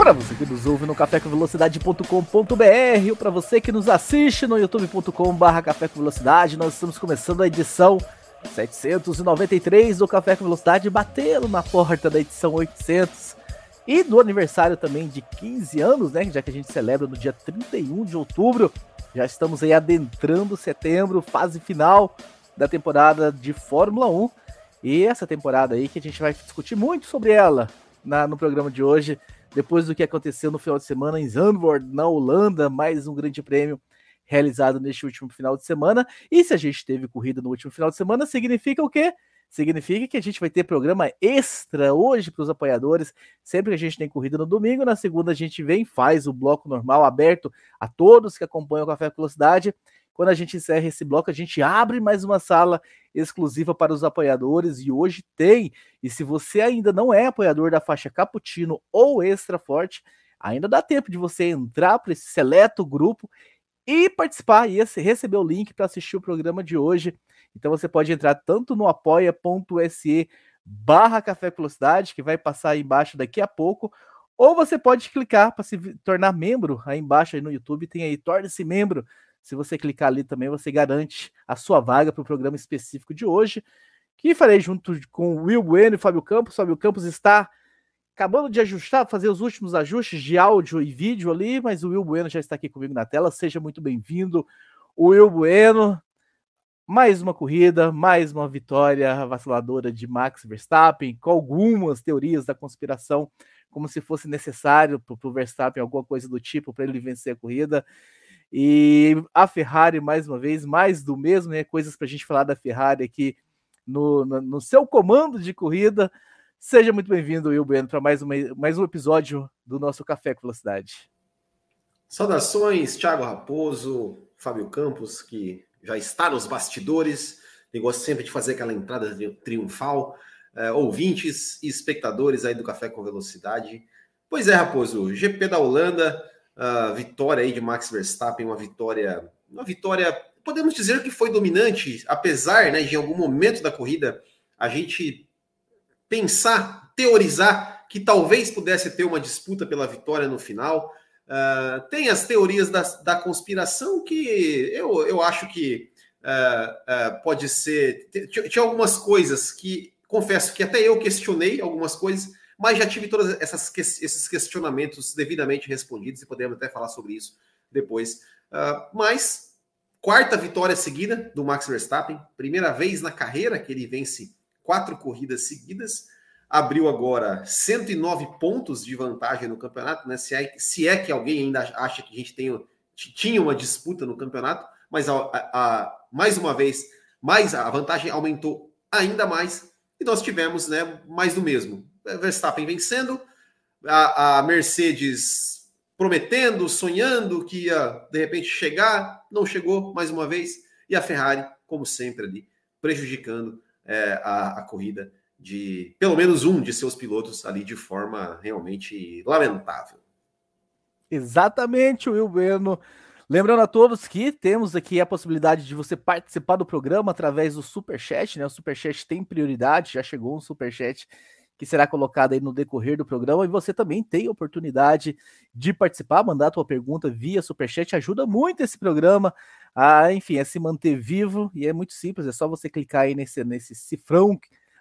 Para você que nos ouve no cafécomvelocidade.com.br ou para você que nos assiste no youtube.com.br Café com Velocidade, nós estamos começando a edição 793 do Café com Velocidade, batendo na porta da edição 800 e do aniversário também de 15 anos, né? Já que a gente celebra no dia 31 de outubro. Já estamos aí adentrando setembro, fase final da temporada de Fórmula 1. E essa temporada aí que a gente vai discutir muito sobre ela na, no programa de hoje, depois do que aconteceu no final de semana em Zandvoort, na Holanda, mais um grande prêmio realizado neste último final de semana. E se a gente teve corrida no último final de semana, significa o quê? Significa que a gente vai ter programa extra hoje para os apoiadores. Sempre que a gente tem corrida no domingo, na segunda a gente vem, faz o bloco normal aberto a todos que acompanham o Café Velocidade. Quando a gente encerra esse bloco, a gente abre mais uma sala exclusiva para os apoiadores e hoje tem. E se você ainda não é apoiador da faixa Cappuccino ou Extra Forte, ainda dá tempo de você entrar para esse seleto grupo e participar e receber o link para assistir o programa de hoje. Então você pode entrar tanto no apoia.se barra Café Velocidade, que vai passar aí embaixo daqui a pouco, ou você pode clicar para se tornar membro aí embaixo aí no YouTube, tem aí torne-se membro. Se você clicar ali também, você garante a sua vaga para o programa específico de hoje, que farei junto com o Will Bueno e Fábio Campos. Fábio Campos está acabando de ajustar, fazer os últimos ajustes de áudio e vídeo ali, mas o Will Bueno já está aqui comigo na tela. Seja muito bem-vindo, Will Bueno. Mais uma corrida, mais uma vitória vaciladora de Max Verstappen, com algumas teorias da conspiração, como se fosse necessário para o Verstappen alguma coisa do tipo para ele vencer a corrida. E a Ferrari, mais uma vez, mais do mesmo, né? Coisas para a gente falar da Ferrari aqui no, no, no seu comando de corrida. Seja muito bem-vindo, Will Bueno, para mais, mais um episódio do nosso Café com Velocidade. Saudações, Thiago Raposo, Fábio Campos, que já está nos bastidores, e gosta sempre de fazer aquela entrada triunfal. É, ouvintes e espectadores aí do Café com Velocidade. Pois é, Raposo, GP da Holanda, a vitória aí de Max Verstappen, uma vitória, uma vitória, podemos dizer que foi dominante, apesar né, de em algum momento da corrida a gente pensar, teorizar que talvez pudesse ter uma disputa pela vitória no final. Uh, tem as teorias da, da conspiração que eu, eu acho que uh, uh, pode ser. Tinha algumas coisas que confesso que até eu questionei algumas coisas, mas já tive todos esses questionamentos devidamente respondidos e podemos até falar sobre isso depois. mas quarta vitória seguida do Max Verstappen, primeira vez na carreira que ele vence quatro corridas seguidas abriu agora 109 pontos de vantagem no campeonato, né? Se é, se é que alguém ainda acha que a gente tem, tinha uma disputa no campeonato, mas a, a, a, mais uma vez, mais a vantagem aumentou ainda mais e nós tivemos, né, mais do mesmo. Verstappen vencendo, a, a Mercedes prometendo, sonhando que ia de repente chegar, não chegou mais uma vez, e a Ferrari, como sempre, ali prejudicando é, a, a corrida de pelo menos um de seus pilotos ali de forma realmente lamentável. Exatamente, Will. Lembrando a todos que temos aqui a possibilidade de você participar do programa através do Superchat, né? O Superchat tem prioridade, já chegou um Superchat que será colocado aí no decorrer do programa e você também tem a oportunidade de participar, mandar a tua pergunta via Superchat, ajuda muito esse programa a, enfim, a se manter vivo e é muito simples, é só você clicar aí nesse, nesse cifrão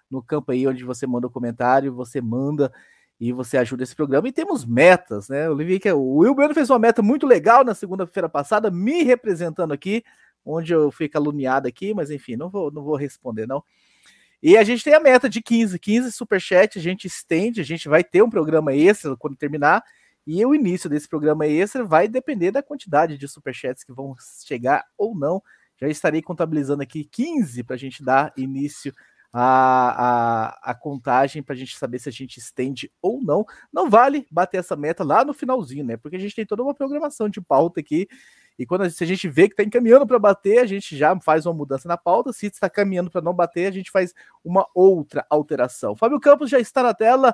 no campo aí onde você manda o comentário, você manda e você ajuda esse programa. E temos metas, né? Eu vi que o fez uma meta muito legal na segunda-feira passada, me representando aqui, onde eu fui caluniado aqui, mas enfim, não vou, não vou responder, não. E a gente tem a meta de 15, 15 superchat, a gente estende, a gente vai ter um programa extra quando terminar, e o início desse programa extra vai depender da quantidade de superchats que vão chegar ou não. Já estarei contabilizando aqui 15 para a gente dar início a, a, a contagem para a gente saber se a gente estende ou não. Não vale bater essa meta lá no finalzinho, né? Porque a gente tem toda uma programação de pauta aqui E quando a, se a gente vê que está encaminhando para bater, a gente já faz uma mudança na pauta. Se está caminhando para não bater, a gente faz uma outra alteração. Fábio Campos já está na tela,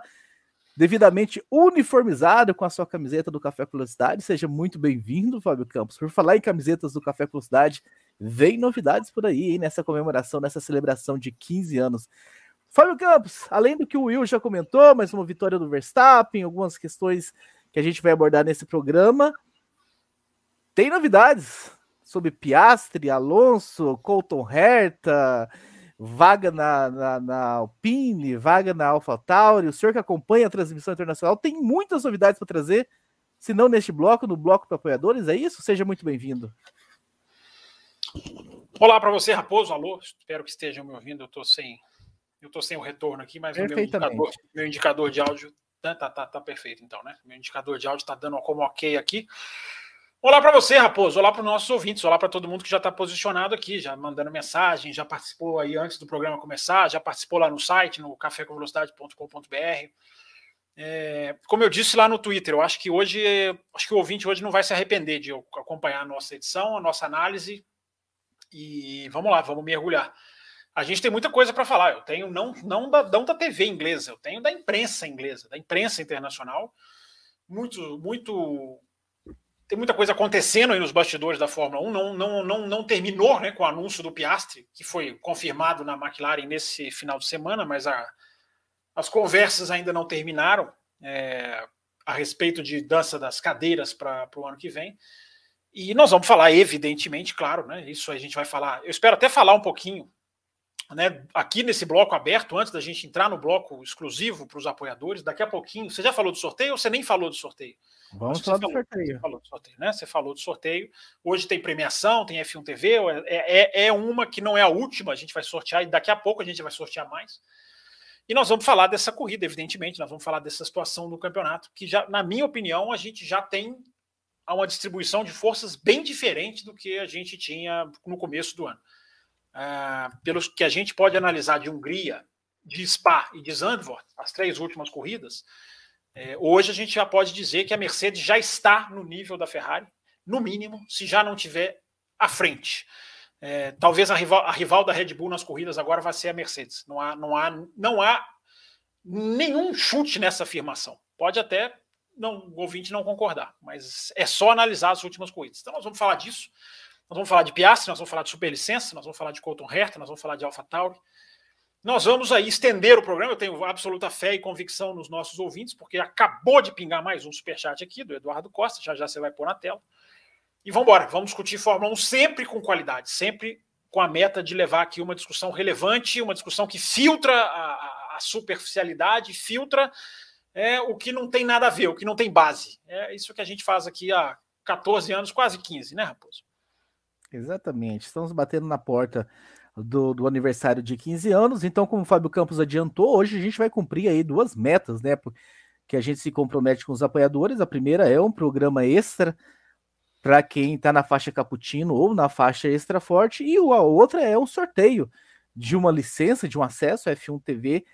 devidamente uniformizado com a sua camiseta do Café Velocidade. Seja muito bem-vindo, Fábio Campos. Por falar em camisetas do Café Velocidade, vem novidades por aí, hein, nessa comemoração, nessa celebração de 15 anos. Fábio Campos, além do que o Will já comentou, mais uma vitória do Verstappen, algumas questões que a gente vai abordar nesse programa. Tem novidades sobre Piastri, Alonso, Colton Herta, vaga na, na, na Alpine, vaga na AlphaTauri. O senhor que acompanha a transmissão internacional tem muitas novidades para trazer, se não neste bloco, no bloco para apoiadores. É isso? Seja muito bem-vindo. Olá para você, Raposo. Alô, espero que estejam me ouvindo. Eu estou sem, eu tô sem o retorno aqui, mas o meu indicador, meu indicador de áudio tá, tá, tá, tá perfeito, então, né? Meu indicador de áudio está dando como ok aqui. Olá para você, Raposo. Olá para os nossos ouvintes. Olá para todo mundo que já está posicionado aqui, já mandando mensagem, já participou aí antes do programa começar, já participou lá no site, no cafécomvelocidade.com.br. É, como eu disse lá no Twitter, eu acho que hoje, acho que o ouvinte hoje não vai se arrepender de acompanhar a nossa edição, a nossa análise. E vamos lá, vamos mergulhar. A gente tem muita coisa para falar. Eu tenho não, não, da, não da TV inglesa, eu tenho da imprensa inglesa, da imprensa internacional. Muito, muito tem muita coisa acontecendo aí nos bastidores da Fórmula 1. Não, não, não, não terminou né, com o anúncio do Piastri, que foi confirmado na McLaren nesse final de semana, mas a, as conversas ainda não terminaram é, a respeito de dança das cadeiras para o ano que vem. E nós vamos falar, evidentemente, claro, né? Isso a gente vai falar. Eu espero até falar um pouquinho né, aqui nesse bloco aberto, antes da gente entrar no bloco exclusivo para os apoiadores, daqui a pouquinho. Você já falou do sorteio ou você nem falou do sorteio? Vamos falar do sorteio. Você falou do sorteio, né? Você falou do sorteio. Hoje tem premiação, tem F1 TV, é, é, é uma que não é a última, a gente vai sortear e daqui a pouco a gente vai sortear mais. E nós vamos falar dessa corrida, evidentemente, nós vamos falar dessa situação do campeonato, que já, na minha opinião, a gente já tem uma distribuição de forças bem diferente do que a gente tinha no começo do ano uh, pelos que a gente pode analisar de Hungria, de Spa e de Zandvoort, as três últimas corridas, é, hoje a gente já pode dizer que a Mercedes já está no nível da Ferrari, no mínimo, se já não tiver à frente. É, talvez a rival, a rival, da Red Bull nas corridas agora vai ser a Mercedes. Não há, não há, não há nenhum chute nessa afirmação. Pode até não, o ouvinte não concordar, mas é só analisar as últimas corridas. Então nós vamos falar disso. Nós vamos falar de Piastri, nós vamos falar de superlicença, nós vamos falar de Colton Herta, nós vamos falar de AlphaTauri. Nós vamos aí estender o programa, eu tenho absoluta fé e convicção nos nossos ouvintes, porque acabou de pingar mais um superchat aqui do Eduardo Costa, já já você vai pôr na tela. E vamos embora, vamos discutir Fórmula 1 sempre com qualidade, sempre com a meta de levar aqui uma discussão relevante, uma discussão que filtra a, a superficialidade, filtra é, o que não tem nada a ver, o que não tem base. É isso que a gente faz aqui há 14 anos, quase 15, né, Raposo? Exatamente. Estamos batendo na porta do, do, aniversário de 15 anos. Então, como o Fábio Campos adiantou, hoje a gente vai cumprir aí duas metas, né? Que a gente se compromete com os apoiadores. A primeira é um programa extra para quem está na faixa cappuccino ou na faixa extra forte, e a outra é um sorteio de uma licença, de um acesso F1 TV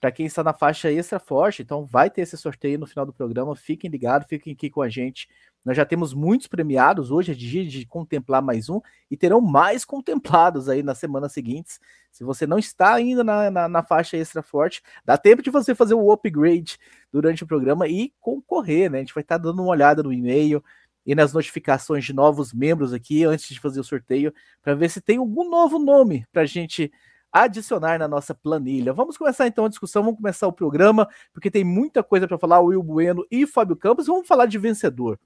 para quem está na faixa extra forte. Então, vai ter esse sorteio no final do programa. Fiquem ligados, fiquem aqui com a gente nós já temos muitos premiados, hoje é dia de contemplar mais um, e terão mais contemplados aí nas semanas seguintes. Se você não está ainda na, na, na, faixa extra forte, dá tempo de você fazer o upgrade durante o programa e concorrer, né? A gente vai estar dando uma olhada no e-mail e nas notificações de novos membros aqui antes de fazer o sorteio, para ver se tem algum novo nome para a gente adicionar na nossa planilha. Vamos começar então a discussão, vamos começar o programa, porque tem muita coisa para falar, o Will Bueno e Fábio Campos, vamos falar de vencedor.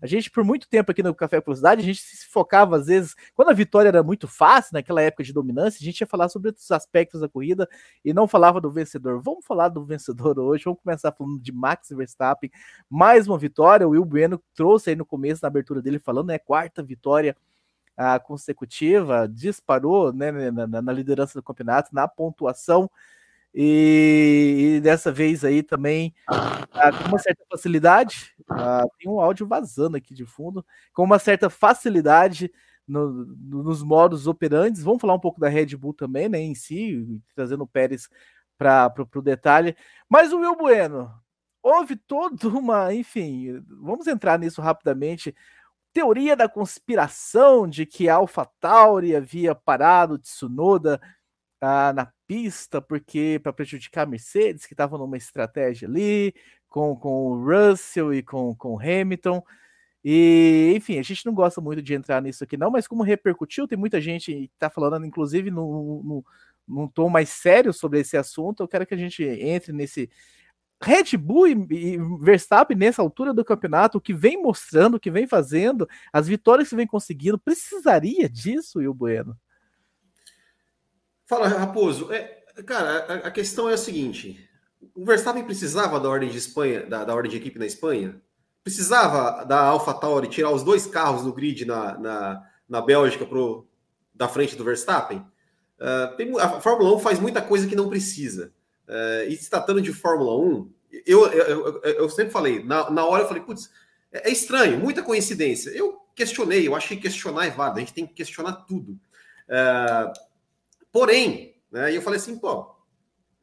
A gente, por muito tempo aqui no Café Velocidade, a gente se focava, às vezes, quando a vitória era muito fácil, naquela época de dominância, a gente ia falar sobre outros aspectos da corrida e não falava do vencedor. Vamos falar do vencedor hoje, vamos começar falando de Max Verstappen. Mais uma vitória, o Will Bueno trouxe aí no começo, na abertura dele, falando, né, quarta vitória uh, consecutiva, disparou né, na, na liderança do campeonato, na pontuação. E, e, dessa vez aí também, ah, com uma certa facilidade, ah, tem um áudio vazando aqui de fundo, com uma certa facilidade no, no, nos modos operantes. Vamos falar um pouco da Red Bull também, né, em si, trazendo o Pérez para o detalhe. Mas o Will Bueno, houve toda uma, enfim, vamos entrar nisso rapidamente. teoria da conspiração de que a AlphaTauri havia parado Tsunoda ah, na pista porque para prejudicar a Mercedes, que estava numa estratégia ali com, com o Russell e com, com o Hamilton. E, enfim, a gente não gosta muito de entrar nisso aqui, não, mas como repercutiu, tem muita gente que está falando, inclusive, no, no, num tom mais sério sobre esse assunto. Eu quero que a gente entre nesse. Red Bull e, e Verstappen, nessa altura do campeonato, o que vem mostrando, o que vem fazendo, as vitórias que vem conseguindo, precisaria disso, Will Bueno? Fala, Raposo. É, cara, a, a, questão é a seguinte: o Verstappen precisava da ordem de Espanha, da, da ordem de equipe na Espanha? Precisava da AlphaTauri tirar os dois carros do grid na, na, na Bélgica pro, da frente do Verstappen? Uh, tem, a Fórmula 1 faz muita coisa que não precisa. Uh, e se tratando de Fórmula 1, eu, eu, eu, eu sempre falei, na, na hora eu falei, putz, é, é, estranho, muita coincidência. Eu questionei, eu achei que questionar é válido, a gente tem que questionar tudo. Uh, porém, né, eu falei assim, pô,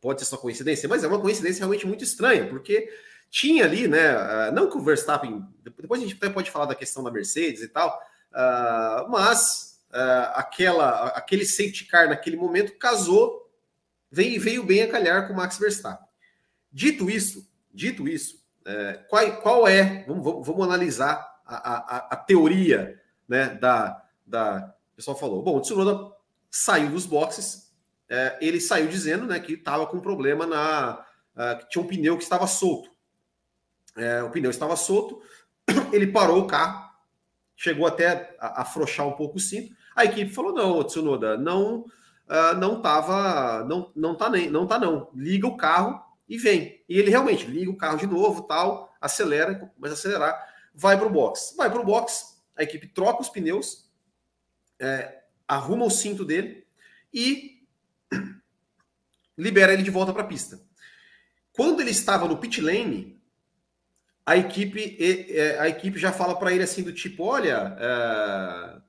pode ser só coincidência, mas é uma coincidência realmente muito estranha, porque tinha ali, né, não que o Verstappen, depois a gente até pode falar da questão da Mercedes e tal, mas uh, aquela, aquele safety car naquele momento casou, veio, veio bem a calhar com o Max Verstappen. Dito isso, dito isso, uh, qual, qual é, vamos, vamos, vamos analisar a, a, a, teoria né, da, da. O pessoal falou: bom, o Tsunoda saiu dos boxes, uh, ele saiu dizendo né, que estava com problema na. que tinha um pneu que estava solto. o pneu estava solto, ele parou o carro, chegou até a afrouxar um pouco o cinto. A equipe falou: não, Tsunoda, não, uh, não tava, não, não tá nem, não tá não. Liga o carro e vem. E ele realmente liga o carro de novo, tal, acelera, a acelerar, vai para o box. Vai para o box, a equipe troca os pneus, é, arruma o cinto dele e libera ele de volta para a pista. Quando ele estava no pit lane, a equipe, a equipe já fala para ele assim do tipo, olha, é,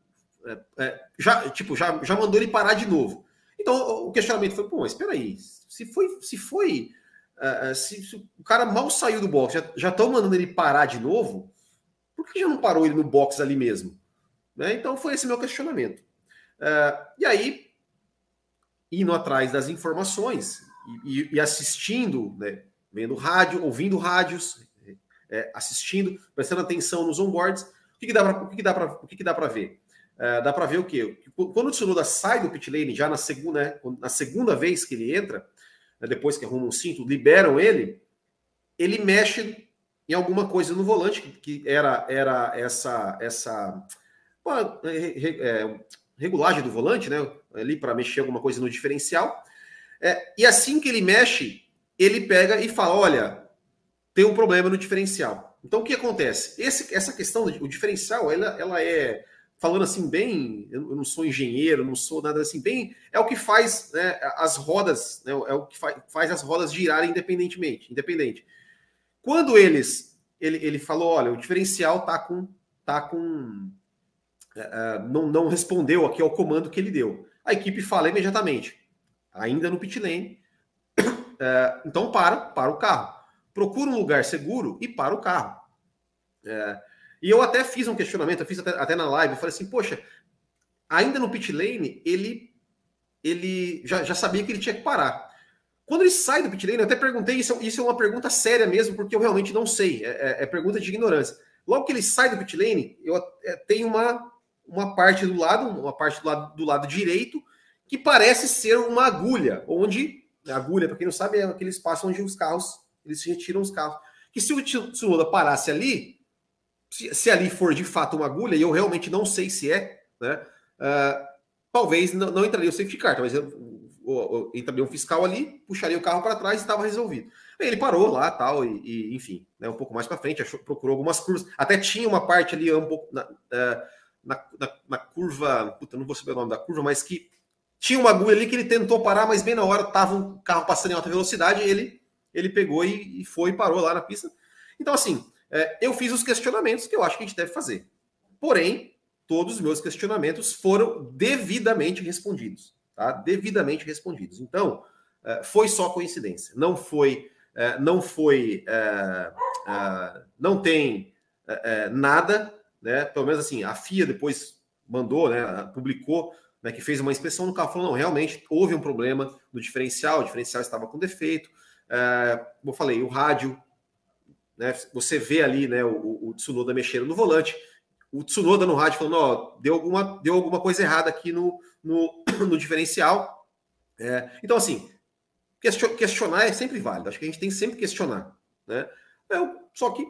é, é, já, tipo, já, já mandou ele parar de novo. Então o questionamento foi, pô, espera aí, se foi, se foi, uh, se, se, o cara mal saiu do box, já estão mandando ele parar de novo, por que já não parou ele no box ali mesmo? Né? Então foi esse meu questionamento. Uh, e aí, indo atrás das informações e, e, assistindo, né, vendo rádio, ouvindo rádios, é, assistindo, prestando atenção nos onboards, o que, que dá para ver? Uh, dá para ver o quê? Quando o Tsunoda sai do pit lane, já na segunda, né, na segunda vez que ele entra, né, depois que arruma um cinto, liberam ele, ele mexe em alguma coisa no volante, que, que era, era essa, essa uma, é, regulagem do volante, né? Ali para mexer alguma coisa no diferencial. É, e assim que ele mexe, ele pega e fala: olha, tem um problema no diferencial. Então o que acontece? Esse, essa questão, o diferencial, ela, ela é falando assim bem, eu não sou engenheiro, não sou nada assim, bem, é o que faz né, as rodas, né, é o que faz, as rodas girarem independentemente, independente. Quando eles, ele, ele falou, olha, o diferencial tá com, tá com, não, não respondeu aqui ao comando que ele deu. A equipe fala imediatamente, ainda no pit lane, uh, então para, para o carro, procura um lugar seguro e para o carro. E eu até fiz um questionamento, eu fiz até, até na live, eu falei assim, poxa, ainda no pit lane, ele, ele já, já sabia que ele tinha que parar. Quando ele sai do pit lane, eu até perguntei, isso, isso é uma pergunta séria mesmo, porque eu realmente não sei, é, é, é pergunta de ignorância. Logo que ele sai do pit lane, eu é, tenho uma, uma parte do lado, uma parte do lado, do lado direito, que parece ser uma agulha, onde, agulha, para quem não sabe, é aquele espaço onde os carros, eles retiram os carros. Que se o Tsunoda parasse ali, se, se, ali for de fato uma agulha, e eu realmente não sei se é, né? Uh, talvez não, não, entraria o safety car, talvez entraria um fiscal ali, puxaria o carro para trás e estava resolvido. Ele parou lá, tal, e, e enfim, né, um pouco mais para frente, achou, procurou algumas curvas. Até tinha uma parte ali um pouco na, na, na, na, curva, puta, não vou saber o nome da curva, mas que tinha uma agulha ali que ele tentou parar, mas bem na hora estava um carro passando em alta velocidade, e ele ele pegou e, e foi e parou lá na pista. Então, assim, é, eu fiz os questionamentos que eu acho que a gente deve fazer. Porém, todos os meus questionamentos foram devidamente respondidos. Tá? Devidamente respondidos. Então, é, foi só coincidência. Não foi. É, não foi. É, é, não tem é, nada né? Pelo menos assim, a FIA depois mandou, né? Publicou, né? Que fez uma inspeção no carro, falou, não, realmente houve um problema no diferencial, o diferencial estava com defeito. É, como eu falei, o rádio, né? Você vê ali, né? O, o Tsunoda mexendo no volante, o Tsunoda no rádio falando, ó, deu alguma, deu alguma coisa errada aqui no, no, no diferencial. É, então, assim, questionar é sempre válido. Acho que a gente tem sempre que questionar, né? É, só que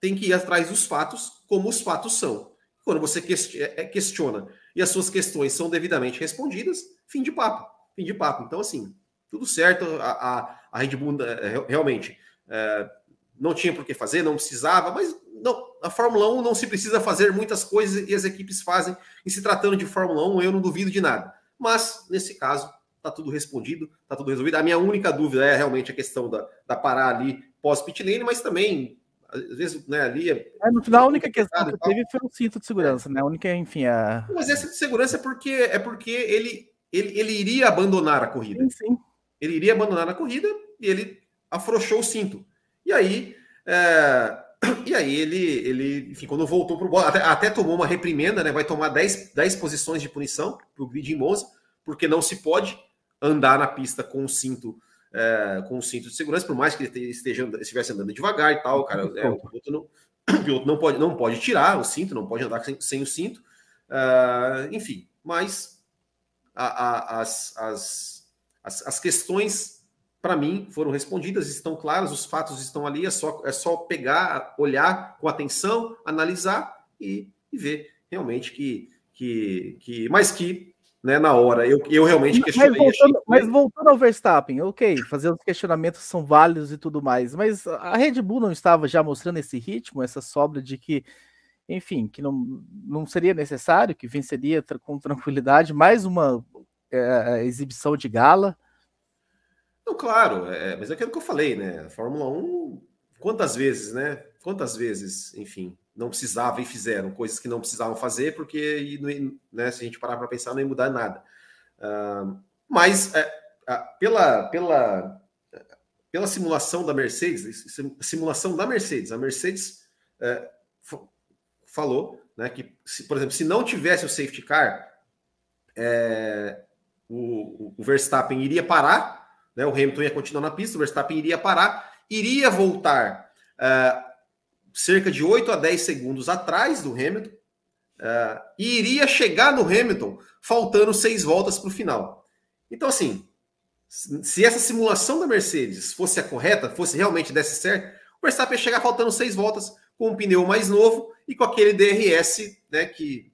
tem que ir atrás dos fatos como os fatos são. Quando você é, é, questiona e as suas questões são devidamente respondidas, fim de papo. Fim de papo. Então, assim, tudo certo. A, a, a Red Bull é, realmente é, não tinha por que fazer, não precisava, mas não, a Fórmula 1 não se precisa fazer muitas coisas e as equipes fazem. E se tratando de Fórmula 1, eu não duvido de nada. Mas, nesse caso, está tudo respondido, está tudo resolvido. A minha única dúvida é realmente a questão da, da parar ali pós-pit lane, mas também, às vezes, né, ali... É, é no final, a única questão que teve foi o cinto de segurança, né? A única, enfim, a... Mas essa de segurança é porque, é porque ele, ele, ele iria abandonar a corrida. Sim, sim. Ele iria abandonar a corrida e ele afrouxou o cinto. E aí... É e aí ele, ele enfim, quando voltou para o bola, até, até, tomou uma reprimenda, né? Vai tomar 10, 10 posições de punição para o grid em Monza, porque não se pode andar na pista com o cinto é, com o cinto de segurança, por mais que ele esteja estivesse andando devagar e tal, cara, é, o, piloto não, o piloto não pode, não pode tirar o cinto, não pode andar sem, sem o cinto, uh, enfim, mas a, a, as, as, as, as questões para mim, foram respondidas, estão claras, os fatos estão ali, é só, é só pegar, olhar com atenção, analisar e, e ver realmente que, que, que. Mas que, né, na hora, eu, eu realmente questionei. Mas voltando, mas voltando ao Verstappen, ok, fazer os questionamentos são válidos e tudo mais, mas a Red Bull não estava já mostrando esse ritmo, essa sobra de que enfim, que não, não seria necessário, que venceria com tranquilidade mais uma é, exibição de gala. Não, claro, é, mas é aquilo que eu falei, né? A Fórmula 1, quantas vezes, né? Quantas vezes, enfim, não precisava e fizeram coisas que não precisavam fazer, porque né, se a gente parar para pensar, não ia mudar nada. Uh, mas é, pela, pela, pela simulação da Mercedes, simulação da Mercedes, a Mercedes é, falou né, que, se, por exemplo, se não tivesse o safety car, é, o, o Verstappen iria parar né? O Hamilton ia continuar na pista, o Verstappen iria parar, iria voltar uh, cerca de 8 a 10 segundos atrás do Hamilton uh, e iria chegar no Hamilton faltando seis voltas para o final. Então, assim, se essa simulação da Mercedes fosse a correta, fosse realmente desse certo, o Verstappen ia chegar faltando seis voltas com um pneu mais novo e com aquele DRS, né, que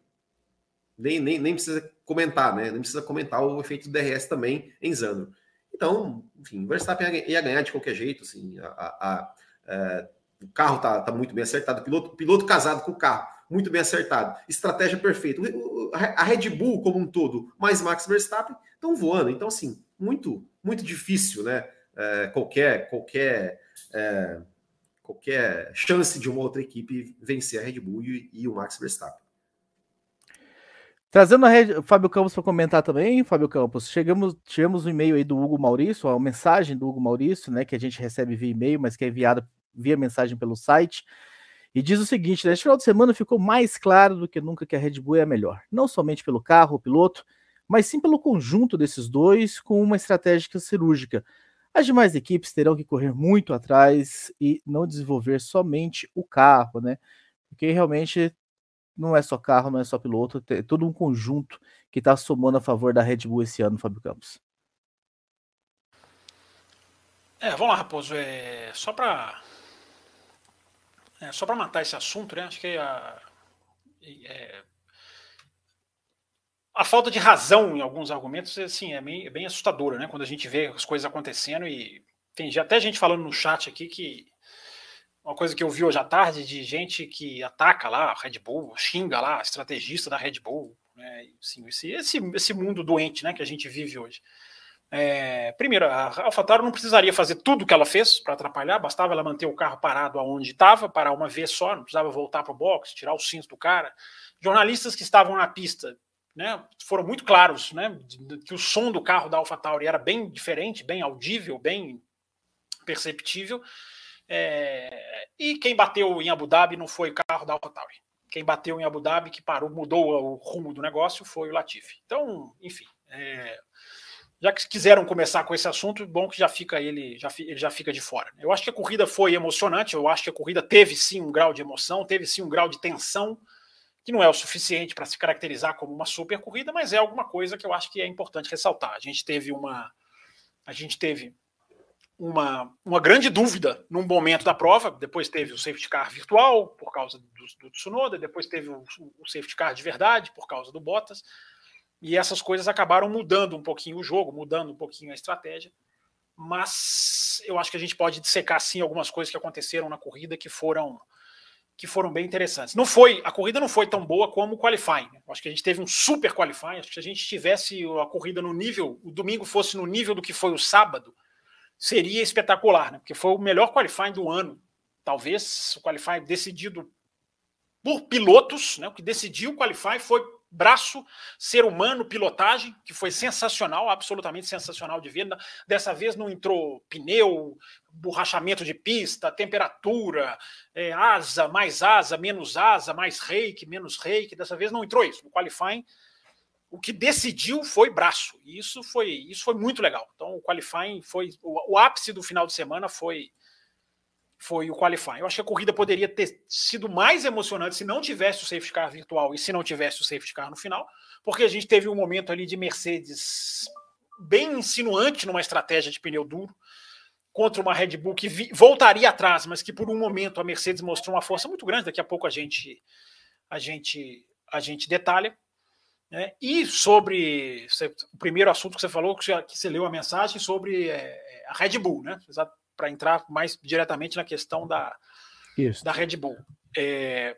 nem, nem, nem precisa comentar, né, nem precisa comentar o efeito do DRS também em Zandro. Então, enfim, o Verstappen ia ganhar de qualquer jeito. Assim, a, a, a, é, o carro tá, tá, muito bem acertado, piloto, piloto casado com o carro, muito bem acertado, estratégia perfeita. A Red Bull como um todo, mais Max Verstappen, estão voando. Então, assim, muito, muito difícil, né? É, qualquer, qualquer, é, qualquer chance de uma outra equipe vencer a Red Bull e, e o Max Verstappen. Trazendo a rede, o Fábio Campos para comentar também, Fábio Campos, chegamos, tivemos um e-mail aí do Hugo Maurício, a mensagem do Hugo Maurício, né, que a gente recebe via e-mail, mas que é enviada via mensagem pelo site, e diz o seguinte, neste final de semana ficou mais claro do que nunca que a Red Bull é a melhor, não somente pelo carro, o piloto, mas sim pelo conjunto desses dois com uma estratégia cirúrgica. As demais equipes terão que correr muito atrás e não desenvolver somente o carro, né? Porque realmente não é só carro, não é só piloto, é todo um conjunto que está somando a favor da Red Bull esse ano, Fábio Campos. É, vamos lá, Raposo. É, só para é, só para matar esse assunto, né? Acho que a, é, a falta de razão em alguns argumentos assim, é, bem, é bem assustadora, né? Quando a gente vê as coisas acontecendo e tem até gente falando no chat aqui que uma coisa que eu vi hoje à tarde de gente que ataca lá a Red Bull, xinga lá estrategista da Red Bull, né? Assim, esse, esse, esse mundo doente né, que a gente vive hoje. É, primeiro, a AlphaTauri não precisaria fazer tudo o que ela fez para atrapalhar, bastava ela manter o carro parado aonde estava, parar uma vez só, não precisava voltar para o box, tirar o cinto do cara. Jornalistas que estavam na pista né, foram muito claros né, que o som do carro da AlphaTauri era bem diferente, bem audível, bem perceptível. É, e quem bateu em Abu Dhabi não foi o carro da AlphaTauri. quem bateu em Abu Dhabi, que parou, mudou o rumo do negócio, foi o Latifi. Então, enfim, é, já que quiseram começar com esse assunto, bom que já fica ele já, ele já fica de fora. Eu acho que a corrida foi emocionante, eu acho que a corrida teve sim um grau de emoção, teve sim um grau de tensão, que não é o suficiente para se caracterizar como uma super corrida, mas é alguma coisa que eu acho que é importante ressaltar. A gente teve uma a gente teve uma, uma grande dúvida num momento da prova, depois teve o safety car virtual por causa do, do Tsunoda, depois teve o, o safety car de verdade por causa do Bottas. E essas coisas acabaram mudando um pouquinho o jogo, mudando um pouquinho a estratégia. Mas eu acho que a gente pode dissecar sim algumas coisas que aconteceram na corrida que foram que foram bem interessantes. Não foi, a corrida não foi tão boa como o qualifying. Eu acho que a gente teve um super qualifying. Acho que se a gente tivesse a corrida no nível, o domingo fosse no nível do que foi o sábado, seria espetacular, né? Porque foi o melhor qualifying do ano. Talvez o qualifying decidido por pilotos, né? O que decidiu o qualifying foi braço, ser humano, pilotagem, que foi sensacional, absolutamente sensacional de ver. Dessa vez não entrou pneu, borrachamento de pista, temperatura, é, asa, mais asa, menos asa, mais reiki, menos reiki. Dessa vez não entrou isso. No qualifying, o que decidiu foi braço. E isso foi, isso foi muito legal. Então, o qualifying foi. O, o ápice do final de semana foi foi o qualifying. Eu acho que a corrida poderia ter sido mais emocionante se não tivesse o safety car virtual e se não tivesse o safety car no final, porque a gente teve um momento ali de Mercedes bem insinuante numa estratégia de pneu duro contra uma Red Bull que vi, voltaria atrás, mas que por um momento a Mercedes mostrou uma força muito grande. Daqui a pouco a gente a gente a gente detalha. Né? E sobre o primeiro assunto que você falou, que você, que você leu a mensagem sobre é, a Red Bull, né? Para entrar mais diretamente na questão da, da Red Bull. É,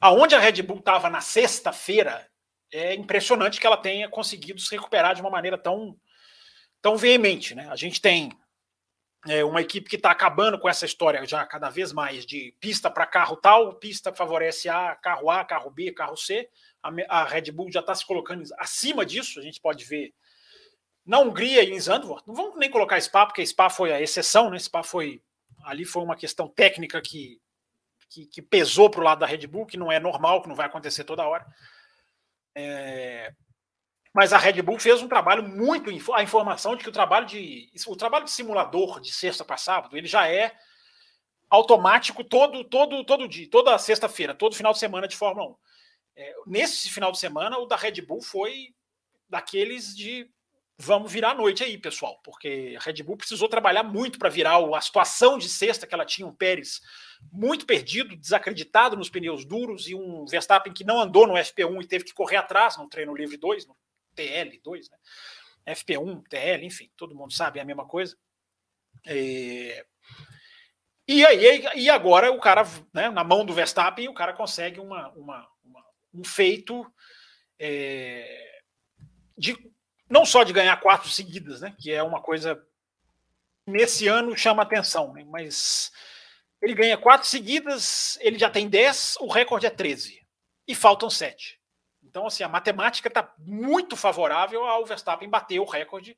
aonde a Red Bull estava na sexta-feira, é impressionante que ela tenha conseguido se recuperar de uma maneira tão, tão veemente. Né? A gente tem é, uma equipe que está acabando com essa história já cada vez mais de pista para carro tal, pista favorece A, carro A, carro B, carro C. A, a Red Bull já está se colocando acima disso, a gente pode ver na Hungria e em Zandvoort, não vamos nem colocar Spa, porque Spa foi a exceção, né? Spa foi. Ali foi uma questão técnica que, que, que pesou para o lado da Red Bull, que não é normal, que não vai acontecer toda hora. É, mas a Red Bull fez um trabalho muito. A informação de que o trabalho de. O trabalho de simulador de sexta para sábado, ele já é automático todo, todo, todo dia, toda sexta-feira, todo final de semana de Fórmula 1. É, nesse final de semana, o da Red Bull foi daqueles de vamos virar a noite aí, pessoal, porque a Red Bull precisou trabalhar muito para virar a situação de sexta que ela tinha, um Pérez muito perdido, desacreditado nos pneus duros e um Verstappen que não andou no FP1 e teve que correr atrás no treino livre 2, no TL2, né? FP1, TL, enfim, todo mundo sabe é a mesma coisa. É... E aí, e agora o cara, né, na mão do Verstappen, o cara consegue uma, uma, uma um feito é, de não só de ganhar quatro seguidas, né, que é uma coisa nesse ano chama atenção, né, mas ele ganha quatro seguidas, ele já tem 10, o recorde é 13 e faltam sete. Então, assim, a matemática está muito favorável ao Verstappen bater o recorde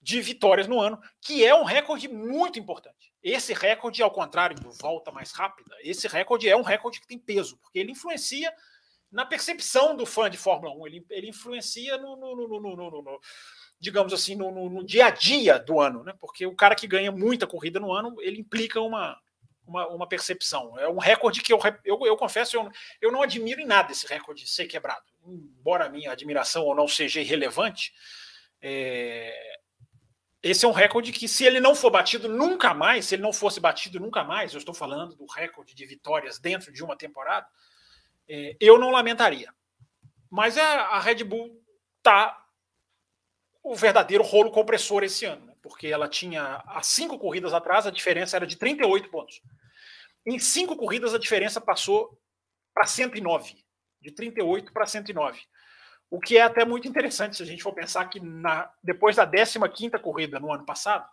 de vitórias no ano, que é um recorde muito importante. Esse recorde, ao contrário do volta mais rápida, esse recorde é um recorde que tem peso, porque ele influencia na percepção do fã de Fórmula 1. Ele, ele influencia no, no, no, no digamos assim, no, dia a dia do ano, né? Porque o cara que ganha muita corrida no ano, ele implica uma, uma, uma percepção. É um recorde que eu, eu, eu confesso, eu, eu não admiro em nada esse recorde ser quebrado. Embora a minha admiração ou não seja irrelevante, é, esse é um recorde que, se ele não for batido nunca mais, se ele não fosse batido nunca mais, eu estou falando do recorde de vitórias dentro de uma temporada, é, eu não lamentaria. Mas a, a Red Bull tá o verdadeiro rolo compressor esse ano, né? porque ela tinha há cinco corridas atrás a diferença era de 38 pontos. Em cinco corridas a diferença passou para 109, de 38 para 109. O que é até muito interessante se a gente for pensar que na, depois da 15 corrida no ano passado,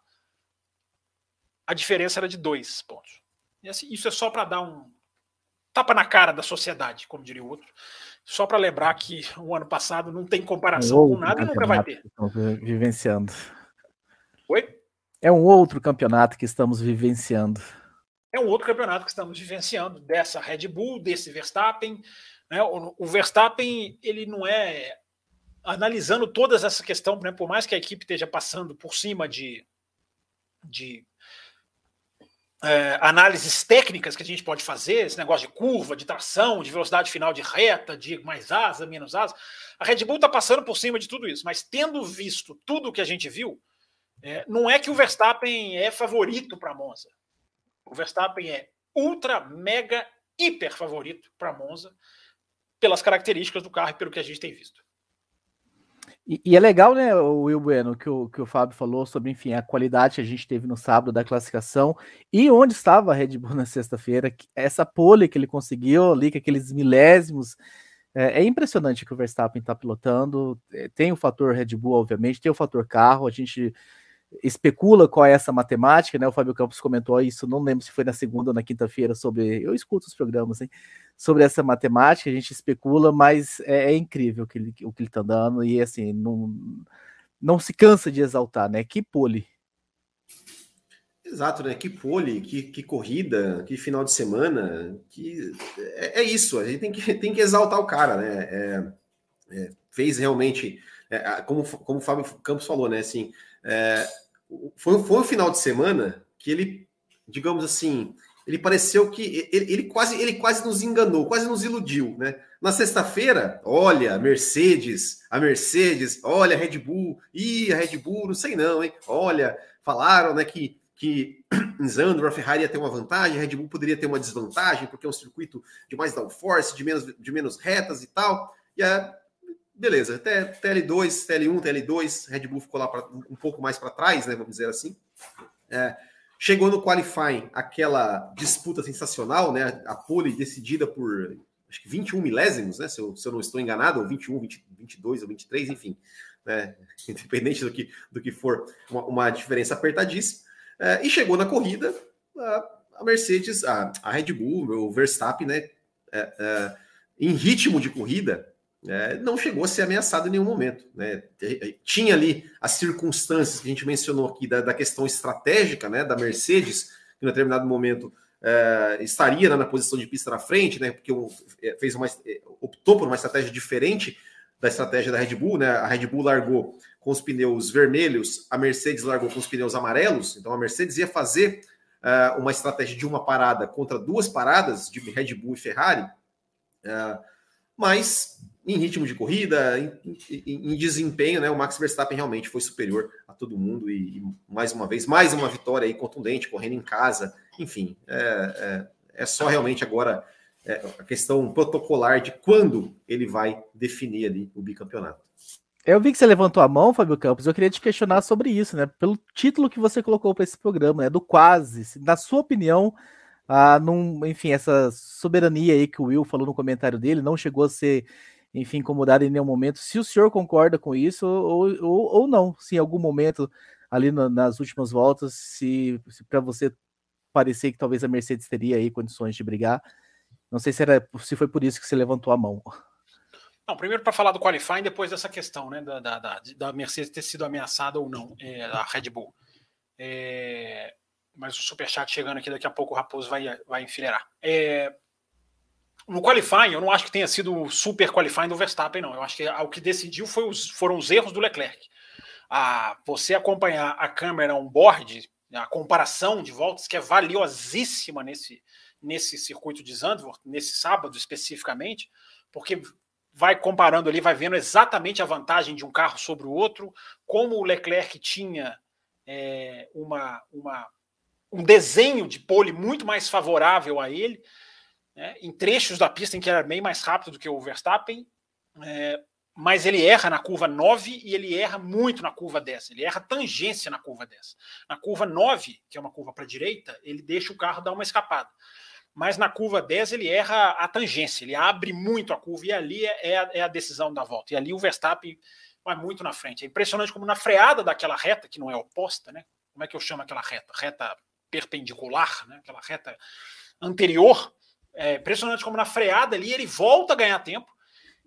a diferença era de dois pontos. Assim, isso é só para dar um, tapa na cara da sociedade, como diria o outro. Só para lembrar que o ano passado não tem comparação um com nada e nunca vai ter. Vivenciando. Oi? É um outro campeonato que estamos vivenciando. é um outro campeonato que estamos vivenciando dessa Red Bull, desse Verstappen. Né? O, o, Verstappen ele não é analisando todas essa questão, né? por mais que a equipe esteja passando por cima de, de é, análises técnicas que a gente pode fazer, esse negócio de curva, de tração, de velocidade final de reta, de mais asa, menos asa. A Red Bull está passando por cima de tudo isso, mas tendo visto tudo o que a gente viu, é, não é que o Verstappen é favorito para Monza. O Verstappen é ultra, mega, hiper favorito para Monza, pelas características do carro e pelo que a gente tem visto. E, e, é legal, né, o Will Bueno, que o, que o Fábio falou sobre, enfim, a qualidade que a gente teve no sábado da classificação e onde estava a Red Bull na sexta-feira, essa pole que ele conseguiu ali, com aqueles milésimos. É, é impressionante que o Verstappen está pilotando. É, tem o fator Red Bull, obviamente, tem o fator carro. A gente especula qual é essa matemática, né? O Fábio Campos comentou isso, não lembro se foi na segunda ou na quinta-feira, sobre. Eu escuto os programas, hein? Sobre essa matemática, a gente especula, mas é, é incrível o que ele, o que ele tá dando, e assim, não, não se cansa de exaltar, né? Que pole. Exato, né? Que pole, que, que corrida, que final de semana, que é, é, isso, a gente tem que, tem que exaltar o cara, né? É, é fez realmente, é, como, como o Fábio Campos falou, né? Assim, é, foi, foi um final de semana que ele, digamos assim, ele pareceu que ele, ele, quase ele quase nos enganou, quase nos iludiu, né? Na sexta-feira, olha, Mercedes, a Mercedes, olha, Red Bull, e a Red Bull, não sei não, hein? Olha, falaram, né, que que Zandvoort a Ferrari ia ter uma vantagem, a Red Bull poderia ter uma desvantagem, porque é um circuito de mais downforce, de menos, de menos retas e tal. E a beleza, TL2, TL1, TL2, Red Bull ficou lá pra, um pouco mais para trás, né, vamos dizer assim. É, chegou no qualifying aquela disputa sensacional, né, a pole decidida por acho que 21 milésimos, né, se eu, se eu não estou enganado, ou 21, 20, 22 ou 23, enfim, né, independente do que, do que for, uma, uma diferença apertadíssima. É, e chegou na corrida, a, a Mercedes, a, a, Red Bull, o Verstappen, né, é, é em ritmo de corrida, é, não chegou a ser ameaçado em nenhum momento. Né? Tinha ali as circunstâncias que a gente mencionou aqui da, da questão estratégica né, da Mercedes, que em determinado momento é, estaria né, na posição de pista na frente, né, porque é, fez uma, optou por uma estratégia diferente da estratégia da Red Bull. Né? A Red Bull largou com os pneus vermelhos, a Mercedes largou com os pneus amarelos, então a Mercedes ia fazer uma estratégia de uma parada contra duas paradas de Red Bull e Ferrari. mas em ritmo de corrida, em, em, em, desempenho, né? O Max Verstappen realmente foi superior a todo mundo e, e mais uma vez, mais uma vitória aí contundente, correndo em casa. Enfim, é, é, é só realmente agora é, a questão protocolar de quando ele vai definir ali o bicampeonato. Eu vi que você levantou a mão, Fábio Campos. Eu queria te questionar sobre isso, né? Pelo título que você colocou para esse programa, né? Do quase. Na sua opinião, ah, num, enfim, essa soberania aí que o Will falou no comentário dele não chegou a ser enfim, incomodado em nenhum momento. Se o senhor concorda com isso ou, ou, ou não, se em algum momento ali nas últimas voltas, se, se para você parecer que talvez a Mercedes teria aí condições de brigar, não sei se era se foi por isso que você levantou a mão. Não, primeiro para falar do qualifying, depois dessa questão, né, da, da, da, Mercedes ter sido ameaçada ou não, é, a Red Bull. É, mas o superchat chegando aqui, daqui a pouco o Raposo vai, vai enfileirar. É, no qualifying, eu não acho que tenha sido o super qualifying do Verstappen, não. Eu acho que o que decidiu os, foram os erros do Leclerc. A, você acompanhar a câmera on-board, a comparação de voltas, que é valiosíssima nesse, nesse circuito de Zandvoort, nesse sábado especificamente, porque vai comparando ali, vai vendo exatamente a vantagem de um carro sobre o outro, como o Leclerc tinha é, uma, uma, um desenho de pole muito mais favorável a ele né, em trechos da pista em que era bem mais rápido do que o Verstappen, é, mas ele erra na curva 9 e ele erra muito na curva 10. Ele erra tangência na curva 10. Na curva 9, que é uma curva para a direita, ele deixa o carro dar uma escapada. Mas na curva 10 ele erra a tangência, ele abre muito a curva e ali é, é a, é a decisão da volta. E ali o Verstappen vai muito na frente. É impressionante como na freada daquela reta, que não é oposta, né? Como é que eu chamo aquela reta? Reta perpendicular, né? aquela reta anterior, é impressionante como na freada ali ele volta a ganhar tempo.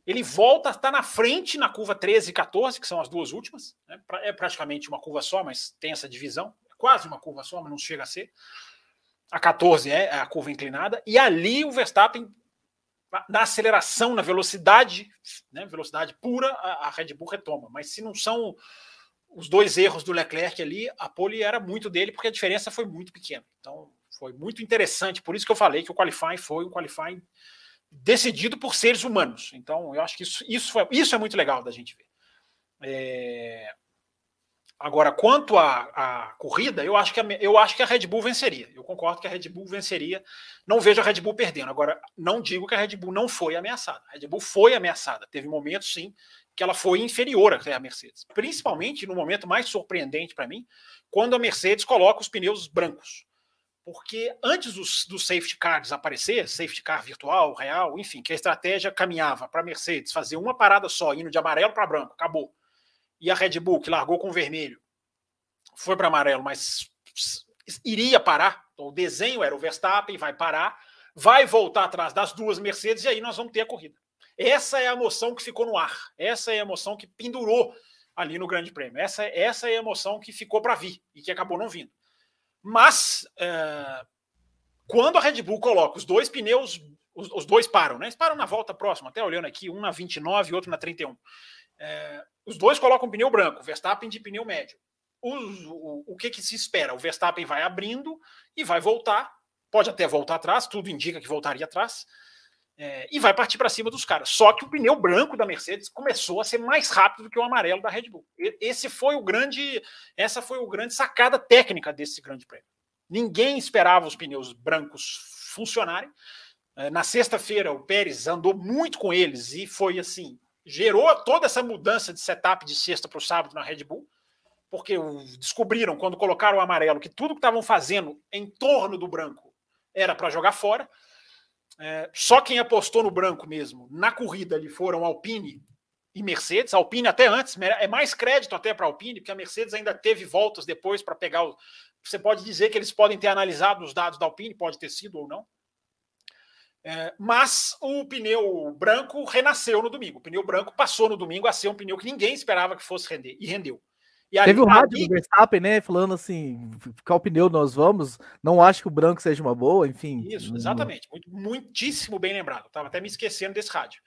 Ele volta a estar na frente na curva 13 e 14, que são as duas últimas. Né? É praticamente uma curva só, mas tem essa divisão. É quase uma curva só, mas não chega a ser. a 14 é a curva inclinada, e ali o Verstappen, na aceleração, na velocidade, né, velocidade pura, a, Red Bull retoma. Mas se não são os dois erros do Leclerc ali, a pole era muito dele, porque a diferença foi muito pequena. Então, foi muito interessante. Por isso que eu falei que o qualifying foi um qualifying decidido por seres humanos. Então, eu acho que isso, isso, foi, isso é muito legal da gente ver. É... Agora, quanto à, à corrida, eu acho, que a, eu acho que a Red Bull venceria. Eu concordo que a Red Bull venceria. Não vejo a Red Bull perdendo. Agora, não digo que a Red Bull não foi ameaçada. A Red Bull foi ameaçada. Teve momentos, sim, que ela foi inferior à Mercedes. Principalmente no momento mais surpreendente para mim, quando a Mercedes coloca os pneus brancos. Porque antes dos, do safety car desaparecer, safety car virtual, real, enfim, que a estratégia caminhava para a Mercedes fazer uma parada só, indo de amarelo para branco, acabou. E a Red Bull, que largou com vermelho, foi para amarelo, mas iria parar. Então, o desenho era o Verstappen, vai parar, vai voltar atrás das duas Mercedes e aí nós vamos ter a corrida. Essa é a emoção que ficou no ar. Essa é a emoção que pendurou ali no Grande Prêmio. Essa, essa é a emoção que ficou para vir e que acabou não vindo. Mas é, quando a Red Bull coloca os dois pneus, os, os, dois param, né? Eles param na volta próxima, até olhando aqui, um na 29 e outro na 31. É, os dois colocam pneu branco, Verstappen de pneu médio. O, o, o que, que se espera? O Verstappen vai abrindo e vai voltar, pode até voltar atrás, tudo indica que voltaria atrás é, e vai partir para cima dos caras. Só que o pneu branco da Mercedes começou a ser mais rápido do que o amarelo da Red Bull. Esse foi o grande, essa foi o grande sacada técnica desse grande prêmio. Ninguém esperava os pneus brancos funcionarem. É, na sexta-feira, o Pérez andou muito com eles e foi assim, gerou toda essa mudança de setup de sexta para o sábado na Red Bull, porque descobriram quando colocaram o amarelo que tudo que estavam fazendo em torno do branco era para jogar fora. É, só quem apostou no branco mesmo, na corrida ali foram Alpine e Mercedes. Alpine até antes, é mais crédito até para Alpine, porque a Mercedes ainda teve voltas depois para pegar o. Você pode dizer que eles podem ter analisado os dados da Alpine, pode ter sido ou não. É, mas o pneu branco renasceu no domingo. O pneu branco passou no domingo a ser um pneu que ninguém esperava que fosse render, e rendeu. E ali, Teve o rádio ali... do Verstappen, né? Falando assim: qual pneu nós vamos? Não acho que o branco seja uma boa, enfim. Isso, exatamente. Muito, muitíssimo bem lembrado. Estava até me esquecendo desse rádio.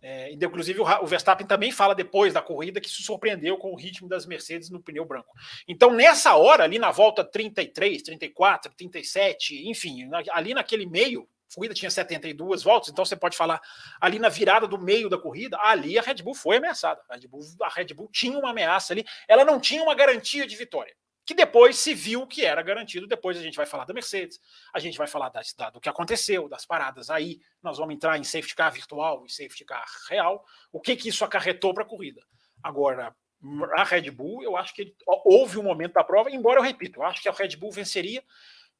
É, inclusive, o, o, Verstappen também fala depois da corrida que se surpreendeu com o ritmo das Mercedes no pneu branco. Então, nessa hora, ali na volta 33, 34, 37, enfim, ali naquele meio, corrida tinha 72 voltas, então você pode falar ali na virada do meio da corrida, ali a Red Bull foi ameaçada. A Red Bull, a Red Bull tinha uma ameaça ali, ela não tinha uma garantia de vitória, que depois se viu que era garantido. Depois a gente vai falar da Mercedes, a gente vai falar da, do que aconteceu, das paradas aí, nós vamos entrar em safety car virtual e safety car real, o que, que isso acarretou para a corrida. Agora, a Red Bull, eu acho que houve um momento da prova, embora eu repito, eu acho que a Red Bull venceria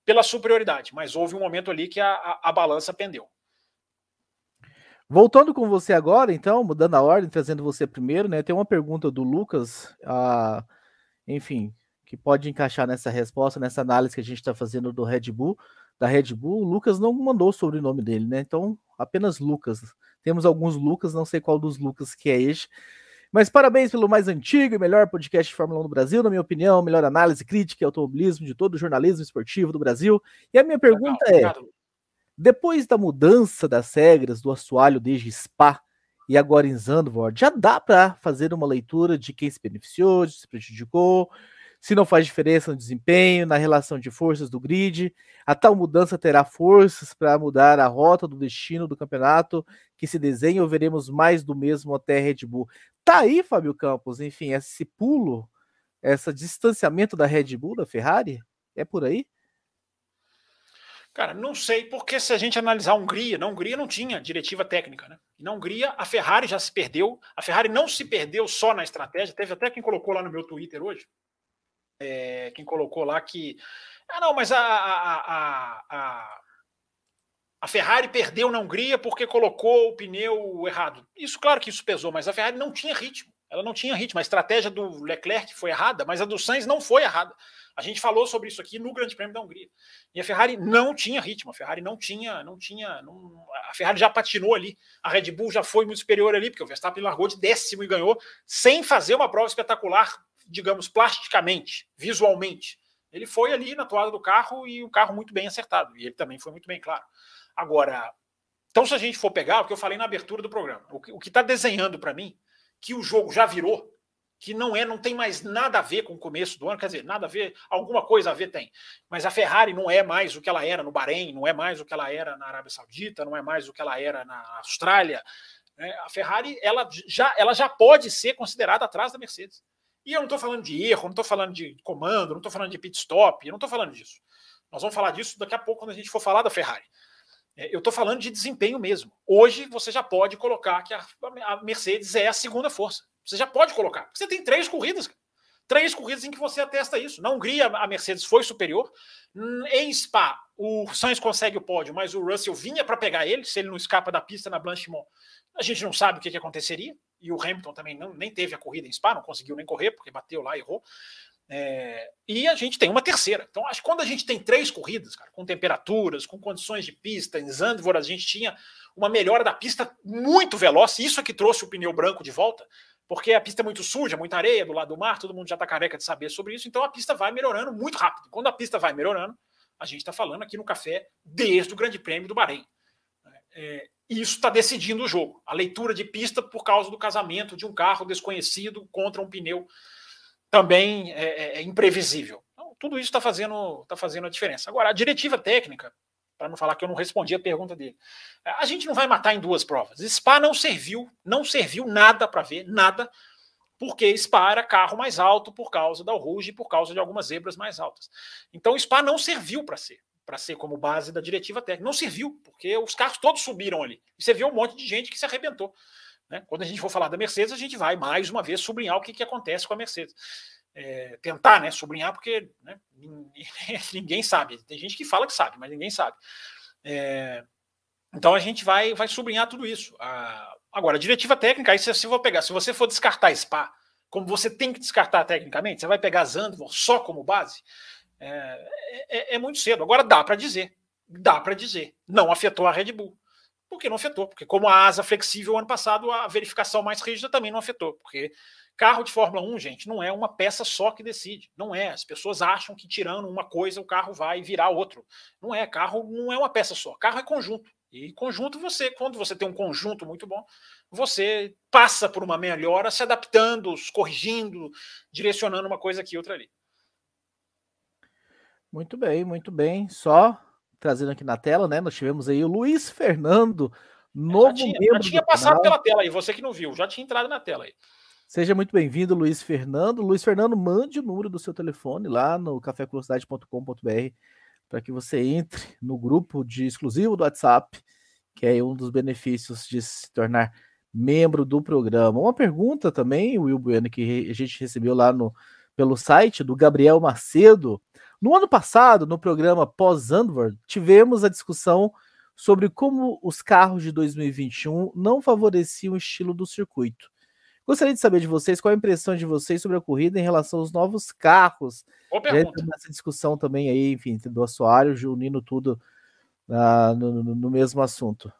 pela superioridade, mas houve um momento ali que a, a, a balança pendeu. Voltando com você agora, então, mudando a ordem, trazendo você primeiro, né? Tem uma pergunta do Lucas, ah, enfim, que pode encaixar nessa resposta, nessa análise que a gente está fazendo do Red Bull, da Red Bull. O Lucas não mandou o sobrenome dele, né? Então, apenas Lucas. Temos alguns Lucas, não sei qual dos Lucas que é este. Mas parabéns pelo mais antigo e melhor podcast de Fórmula 1 do Brasil, na minha opinião, melhor análise crítica e automobilismo de todo o jornalismo esportivo do Brasil. E a minha pergunta Legal, é: depois da mudança das regras do assoalho desde Spa e agora em Zandvoort, já dá para fazer uma leitura de quem se beneficiou, de se prejudicou, se não faz diferença no desempenho, na relação de forças do grid, a tal mudança terá forças para mudar a rota do destino do campeonato que se desenha ou veremos mais do mesmo até Red Bull. Tá aí, Fábio Campos, enfim, esse pulo, esse distanciamento da Red Bull, da Ferrari, é por aí? Cara, não sei, porque se a gente analisar a Hungria, na Hungria não tinha diretiva técnica, né? na Hungria a Ferrari já se perdeu, a Ferrari não se perdeu só na estratégia, teve até quem colocou lá no meu Twitter hoje, é, quem colocou lá que. Ah, não, mas a, a, a, a, Ferrari perdeu na Hungria porque colocou o pneu errado. Isso, claro que isso pesou, mas a Ferrari não tinha ritmo. Ela não tinha ritmo. A estratégia do Leclerc foi errada, mas a do Sainz não foi errada. A gente falou sobre isso aqui no Grande Prêmio da Hungria. E a Ferrari não tinha ritmo, a Ferrari não tinha, não tinha, não... a Ferrari já patinou ali, a Red Bull já foi muito superior ali, porque o Verstappen largou de décimo e ganhou sem fazer uma prova espetacular digamos, plasticamente, visualmente. Ele foi ali na toada do carro e o carro muito bem acertado. E ele também foi muito bem, claro. Agora, então se a gente for pegar o que eu falei na abertura do programa, o que está desenhando para mim que o jogo já virou, que não é, não tem mais nada a ver com o começo do ano, quer dizer, nada a ver, alguma coisa a ver tem. Mas a Ferrari não é mais o que ela era no Bahrein, não é mais o que ela era na Arábia Saudita, não é mais o que ela era na Austrália. Né? A Ferrari ela já, ela já pode ser considerada atrás da Mercedes. E eu não estou falando de erro, não estou falando de comando, não estou falando de pit stop, eu não estou falando disso. Nós vamos falar disso daqui a pouco quando a gente for falar da Ferrari. É, eu estou falando de desempenho mesmo. Hoje você já pode colocar que a, Mercedes é a segunda força. Você já pode colocar. Você tem três corridas. Três corridas em que você atesta isso. Na Hungria, a Mercedes foi superior. Em Spa, o Sainz consegue o pódio, mas o Russell vinha para pegar ele. Se ele não escapa da pista na Blanchimont, a gente não sabe o que, que aconteceria. E o Hamilton também não, nem teve a corrida em Spa, não conseguiu nem correr, porque bateu lá, errou. É, e a gente tem uma terceira. Então, acho que quando a gente tem três corridas, cara, com temperaturas, com condições de pista, em Zandvoort a gente tinha uma melhora da pista muito veloz. Isso é que trouxe o pneu branco de volta porque a pista é muito suja, muita areia do lado do mar, todo mundo já está careca de saber sobre isso, então a pista vai melhorando muito rápido. Quando a pista vai melhorando, a gente está falando aqui no café desde o Grande Prêmio do Bahrein. É, isso está decidindo o jogo. A leitura de pista por causa do casamento de um carro desconhecido contra um pneu também é, é, é imprevisível. Então, tudo isso está fazendo, tá fazendo a diferença. Agora, a diretiva técnica para não falar que eu não respondi a pergunta dele. A gente não vai matar em duas provas. Spa não serviu, não serviu nada para ver, nada, porque Spa era carro mais alto por causa da Rouge e por causa de algumas zebras mais altas. Então Spa não serviu para ser, para ser como base da diretiva técnica. Não serviu, porque os carros todos subiram ali. E você viu um monte de gente que se arrebentou. Né? Quando a gente for falar da Mercedes, a gente vai mais uma vez sublinhar o que, que acontece com a Mercedes é, tentar né, sublinhar, porque né, ninguém sabe. Tem gente que fala que sabe, mas ninguém sabe. É, então a gente vai, vai sublinhar tudo isso. Agora, a diretiva técnica, aí se, se for pegar, se você for descartar SPA, como você tem que descartar tecnicamente, você vai pegar Zandvoort só como base, é, é, é muito cedo. Agora dá para dizer, dá para dizer, não afetou a Red Bull. Por que não afetou? Porque como a asa flexível ano passado, a verificação mais rígida também não afetou, porque Carro de Fórmula 1, gente, não é uma peça só que decide. Não é. As pessoas acham que tirando uma coisa o carro vai virar outro. Não é. Carro não é uma peça só. Carro é conjunto. E conjunto você, quando você tem um conjunto muito bom, você passa por uma melhora, se adaptando, corrigindo, direcionando uma coisa aqui outra ali. Muito bem, muito bem. Só trazendo aqui na tela, né? Nós tivemos aí o Luiz Fernando, novo já tinha, membro. Já tinha passado canal. pela tela aí, você que não viu, já tinha entrado na tela aí. Seja muito bem-vindo, Luiz Fernando. Luiz Fernando, mande o número do seu telefone lá no cafévelocidade.com.br para que você entre no grupo de exclusivo do WhatsApp, que é um dos benefícios de se tornar membro do programa. Uma pergunta também, Will Bueno, que a gente recebeu lá no, pelo site do Gabriel Macedo. No ano passado, no programa Pós-Zandvoort, tivemos a discussão sobre como os carros de 2021 não favoreciam o estilo do circuito. Gostaria de saber de vocês qual a impressão de vocês sobre a corrida em relação aos novos carros. Pergunta. Essa discussão também aí, enfim, do assoalho, unindo tudo uh, no, no, no, mesmo assunto.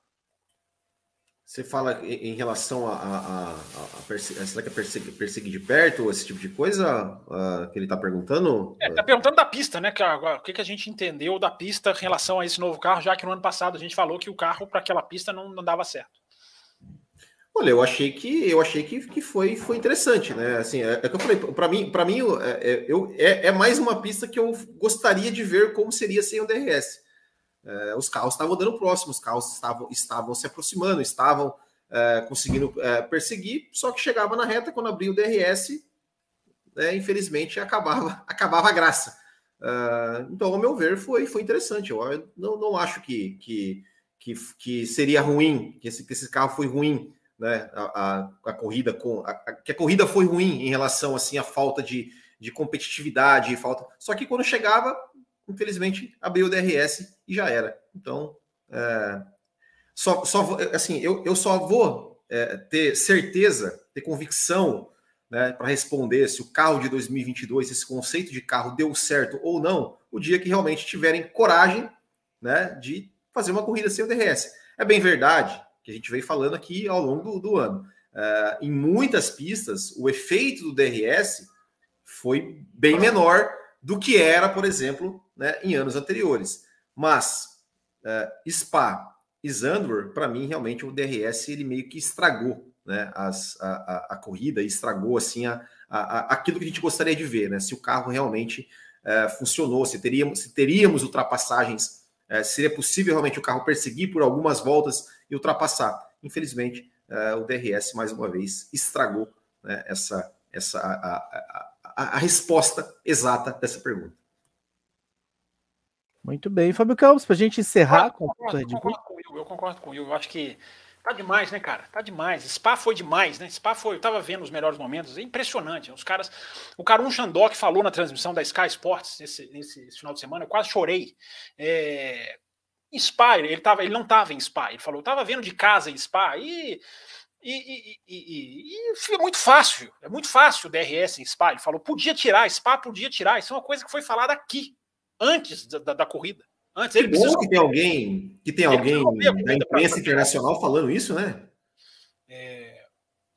Você fala em relação a, a, a, a será que é perseguir, perseguir, de perto, esse tipo de coisa uh, que ele está perguntando? É, está perguntando da pista, né? Que, o que, que a gente entendeu da pista em relação a esse novo carro, já que no ano passado a gente falou que o carro para aquela pista não, não dava certo. Olha, eu achei que eu achei que, que foi, foi interessante, né? Assim, é, é que eu falei, para mim, para mim é, é, eu, é, é, mais uma pista que eu gostaria de ver como seria sem o DRS. É, os carros estavam dando próximo, os carros estavam, estavam se aproximando, estavam é, conseguindo é, perseguir, só que chegava na reta quando abria o DRS, né, infelizmente acabava, acabava a graça. então, ao meu ver, foi, foi interessante. Eu não, não acho que, que, que, que seria ruim, que esse, que esse carro foi ruim né, a, a, a corrida com a, a, que a corrida foi ruim em relação assim à falta de, de competitividade falta. Só que quando chegava, infelizmente, abriu o DRS e já era. Então, é, só, só assim, eu, eu só vou é, ter certeza, ter convicção né, para responder se o carro de 2022, esse conceito de carro deu certo ou não, o dia que realmente tiverem coragem né, de fazer uma corrida sem o DRS. É bem verdade que a gente vem falando aqui ao longo do, do ano. Uh, em muitas pistas, o efeito do DRS foi bem menor do que era, por exemplo, né, em anos anteriores. Mas uh, Spa e Zandvoort, para mim, realmente o DRS ele meio que estragou né, as, a, a, a corrida, estragou assim a, a, aquilo que a gente gostaria de ver, né? Se o carro realmente uh, funcionou, se teríamos, se teríamos ultrapassagens, uh, seria possível realmente o carro perseguir por algumas voltas e ultrapassar. Infelizmente, o DRS mais uma vez estragou né, essa, essa a, a resposta exata dessa pergunta. Muito bem, Fábio Campos, para a gente encerrar eu com concordo, eu concordo com o Will, eu concordo com o Will. Eu acho que tá demais, né, cara? Tá demais. Spa foi demais, né? Spa foi. Eu tava vendo os melhores momentos, é impressionante. Os caras. O Karun Shandok falou na transmissão da Sky Sports nesse, nesse final de semana, eu quase chorei. É, Spa, ele, tava, ele não estava em Spa, ele falou, estava vendo de casa em Spa e e, e, e, e, é muito fácil, é muito fácil o DRS em SPA. Ele falou, podia tirar, SPA podia tirar. Isso é uma coisa que foi falada aqui, antes da, da corrida. Antes ele precisou... que tem alguém que tem alguém da imprensa internacional falando isso, né? É,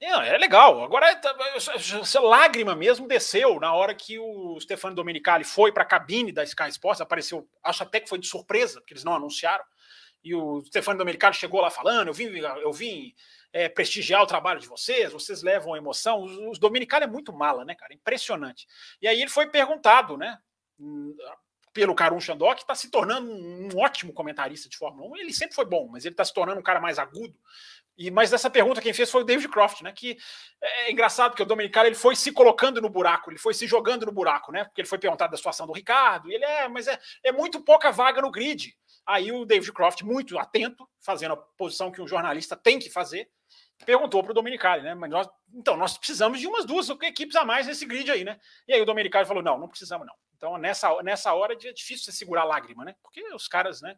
é, é legal. Agora, essa lágrima mesmo desceu na hora que o Stefano Domenicali foi para a cabine da Sky Sports. Apareceu, acho até que foi de surpresa, porque eles não anunciaram. E o Stefano Domenicali chegou lá falando: eu vim, eu vim é, prestigiar o trabalho de vocês, vocês levam emoção. Os, os dominicanos é muito mala, né, cara? Impressionante. E aí ele foi perguntado, né? Pelo Karun Chandok, que está se tornando um, ótimo comentarista de Fórmula 1. Ele sempre foi bom, mas ele está se tornando um cara mais agudo. E, mas essa pergunta quem fez foi o David Croft, né? Que é engraçado porque o Dominicano ele foi se colocando no buraco, ele foi se jogando no buraco, né? Porque ele foi perguntado da situação do Ricardo, ele é, mas é, é muito pouca vaga no grid. Aí o David Croft, muito atento, fazendo a posição que um jornalista tem que fazer, perguntou para o Dominicali, né? Mas nós, então, nós precisamos de umas duas equipes a mais nesse grid aí, né? E aí o Dominicali falou: não, não precisamos, não. Então, nessa, nessa hora é difícil você segurar a lágrima, né? Porque os caras, né?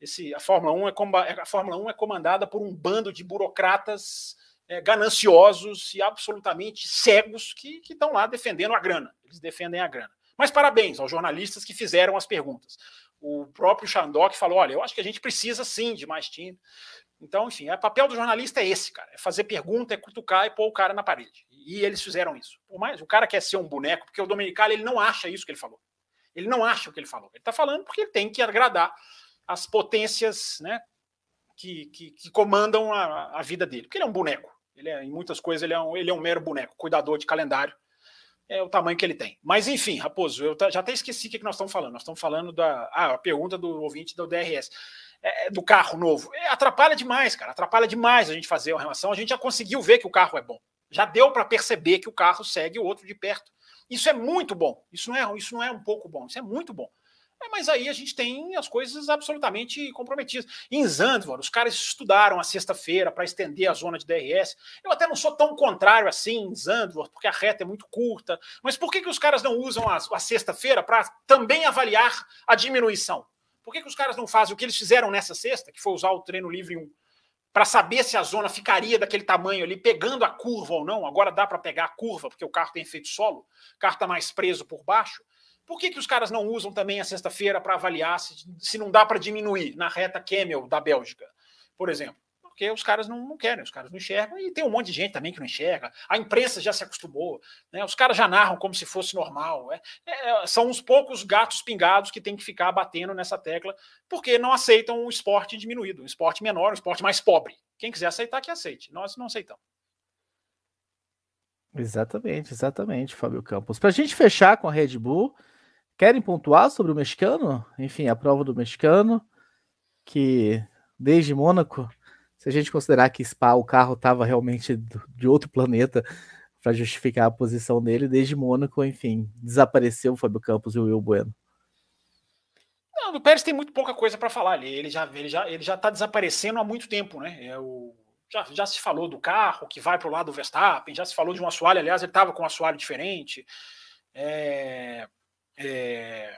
Esse, a, Fórmula 1 é, a Fórmula 1 é comandada por um bando de burocratas é, gananciosos e absolutamente cegos que estão lá defendendo a grana. Eles defendem a grana. Mas parabéns aos jornalistas que fizeram as perguntas. O próprio Xandok falou: olha, eu acho que a gente precisa sim de mais time. Então, enfim, o papel do jornalista é esse, cara. É fazer pergunta, é cutucar e pôr o cara na parede. E eles fizeram isso. Por mais, o cara quer ser um boneco, porque o Domenicali ele não acha isso que ele falou. Ele não acha o que ele falou. Ele está falando porque ele tem que agradar as potências né, que, que, que comandam a, a, vida dele. Porque ele é um boneco. Ele é, em muitas coisas, ele é, um, ele é um mero boneco, cuidador de calendário. É o tamanho que ele tem. Mas, enfim, Raposo, eu já até esqueci o que nós estamos falando. Nós estamos falando da ah, a pergunta do ouvinte do DRS. É, é, do carro novo. É, atrapalha demais, cara. Atrapalha demais a gente fazer uma relação. A gente já conseguiu ver que o carro é bom. Já deu para perceber que o carro segue o outro de perto. Isso é muito bom. Isso não é, isso não é um pouco bom. Isso é muito bom. É, mas aí a gente tem as coisas absolutamente comprometidas. Em Zandvoort, os caras estudaram a sexta-feira para estender a zona de DRS. Eu até não sou tão contrário assim em Zandvoort, porque a reta é muito curta. Mas por que, que os caras não usam a, a sexta-feira para também avaliar a diminuição? Por que, que os caras não fazem o que eles fizeram nessa sexta, que foi usar o treino livre 1, para saber se a zona ficaria daquele tamanho ali, pegando a curva ou não? Agora dá para pegar a curva, porque o carro tem efeito solo, o carro está mais preso por baixo. Por que, que os caras não usam também a sexta-feira para avaliar se, se não dá para diminuir na reta Kemmel da Bélgica, por exemplo? porque os caras não, não, querem, os caras não enxergam, e tem um monte de gente também que não enxerga. A imprensa já se acostumou, né? os caras já narram como se fosse normal. É, é, são uns poucos gatos pingados que tem que ficar batendo nessa tecla, porque não aceitam um esporte diminuído, um esporte menor, um esporte mais pobre. Quem quiser aceitar, que aceite. Nós não aceitamos. Exatamente, exatamente, Fábio Campos. Para a gente fechar com a Red Bull, querem pontuar sobre o mexicano? Enfim, a prova do mexicano, que desde Mônaco se a gente considerar que Spa, o carro estava realmente de outro planeta para justificar a posição dele, desde Mônaco, enfim, desapareceu o Fábio Campos e o Will Bueno. Não, do Pérez tem muito pouca coisa para falar ali. Ele já ele já ele já está desaparecendo há muito tempo, né? É o já, já se falou do carro que vai para o lado do Verstappen, já se falou de um assoalho, aliás, ele estava com um assoalho diferente. É, é,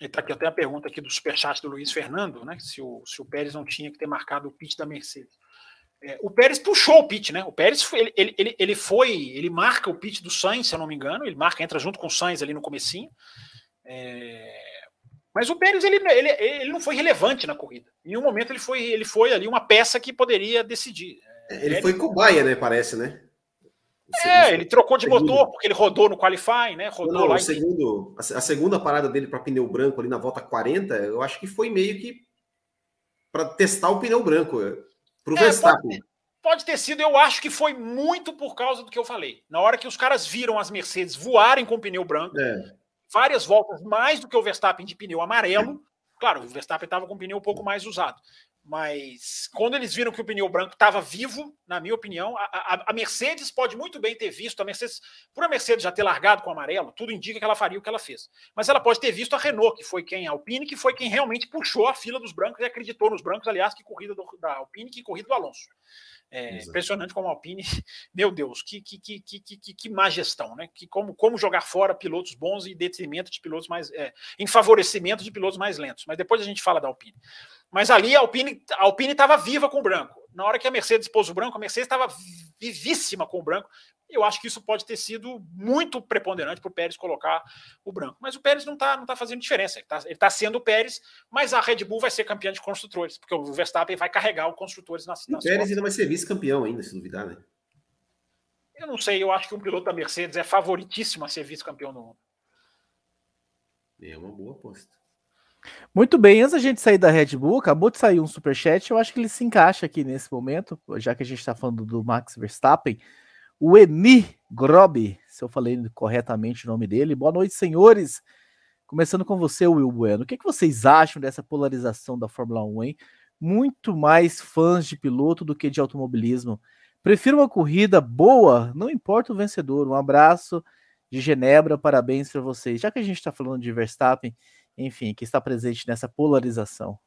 Está aqui até a pergunta aqui do superchat do Luiz Fernando, né? Se o, se o Pérez não tinha que ter marcado o pit da Mercedes. É, o Pérez puxou o pit, né? O Pérez ele, ele, ele, ele foi, ele marca o pit do Sainz, se eu não me engano, ele marca, entra junto com o Sainz ali no comecinho. É, mas o Pérez ele, ele, ele não foi relevante na corrida. Em um momento ele foi, ele foi ali uma peça que poderia decidir. É, ele foi cobaia, né? Parece, né? É, ele trocou de segundo, motor, porque ele rodou no qualifying, né? Rodou não, lá. O segundo, a segunda parada dele para pneu branco ali na volta 40, eu acho que foi meio que para testar o pneu branco é, para o é, Verstappen. Pode, pode, ter sido, eu acho que foi muito por causa do que eu falei. Na hora que os caras viram as Mercedes voarem com pneu branco, é. várias voltas mais do que o Verstappen de pneu amarelo. Claro, o Verstappen estava com o pneu um pouco mais usado. Mas quando eles viram que o pneu branco estava vivo, na minha opinião, a, a, a, Mercedes pode muito bem ter visto, a Mercedes, por a Mercedes já ter largado com o amarelo, tudo indica que ela faria o que ela fez. Mas ela pode ter visto a Renault, que foi quem, a Alpine, que foi quem realmente puxou a fila dos brancos e acreditou nos brancos, aliás, que corrida do, da Alpine, que corrida do Alonso. É impressionante como a Alpine, meu Deus, que, que, que, que, que, que má gestão, né? Que como, como jogar fora pilotos bons em detrimento de pilotos mais. É, em favorecimento de pilotos mais lentos. Mas depois a gente fala da Alpine. Mas ali a Alpine a Alpine estava viva com o branco. Na hora que a Mercedes pôs o branco, a Mercedes estava vivíssima com o branco. Eu acho que isso pode ter sido muito preponderante para o Pérez colocar o branco. Mas o Pérez não está não tá fazendo diferença. Ele está tá sendo o Pérez, mas a Red Bull vai ser campeã de construtores, porque o Verstappen vai carregar o construtores nas, nas O Pérez ainda vai ser vice-campeão ainda, se duvidar, né? Eu não sei, eu acho que um piloto da Mercedes é favoritíssimo a ser vice-campeão do mundo. É uma boa aposta. Muito bem, antes da gente sair da Red Bull, acabou de sair um superchat, eu acho que ele se encaixa aqui nesse momento, já que a gente está falando do Max Verstappen. O Eni Grob, se eu falei corretamente o nome dele. Boa noite, senhores. Começando com você, Will Bueno. O que, que vocês acham dessa polarização da Fórmula 1, hein? Muito mais fãs de piloto do que de automobilismo. Prefiro uma corrida boa, não importa o vencedor. Um abraço de Genebra, parabéns para vocês. Já que a gente está falando de Verstappen, enfim, que está presente nessa polarização?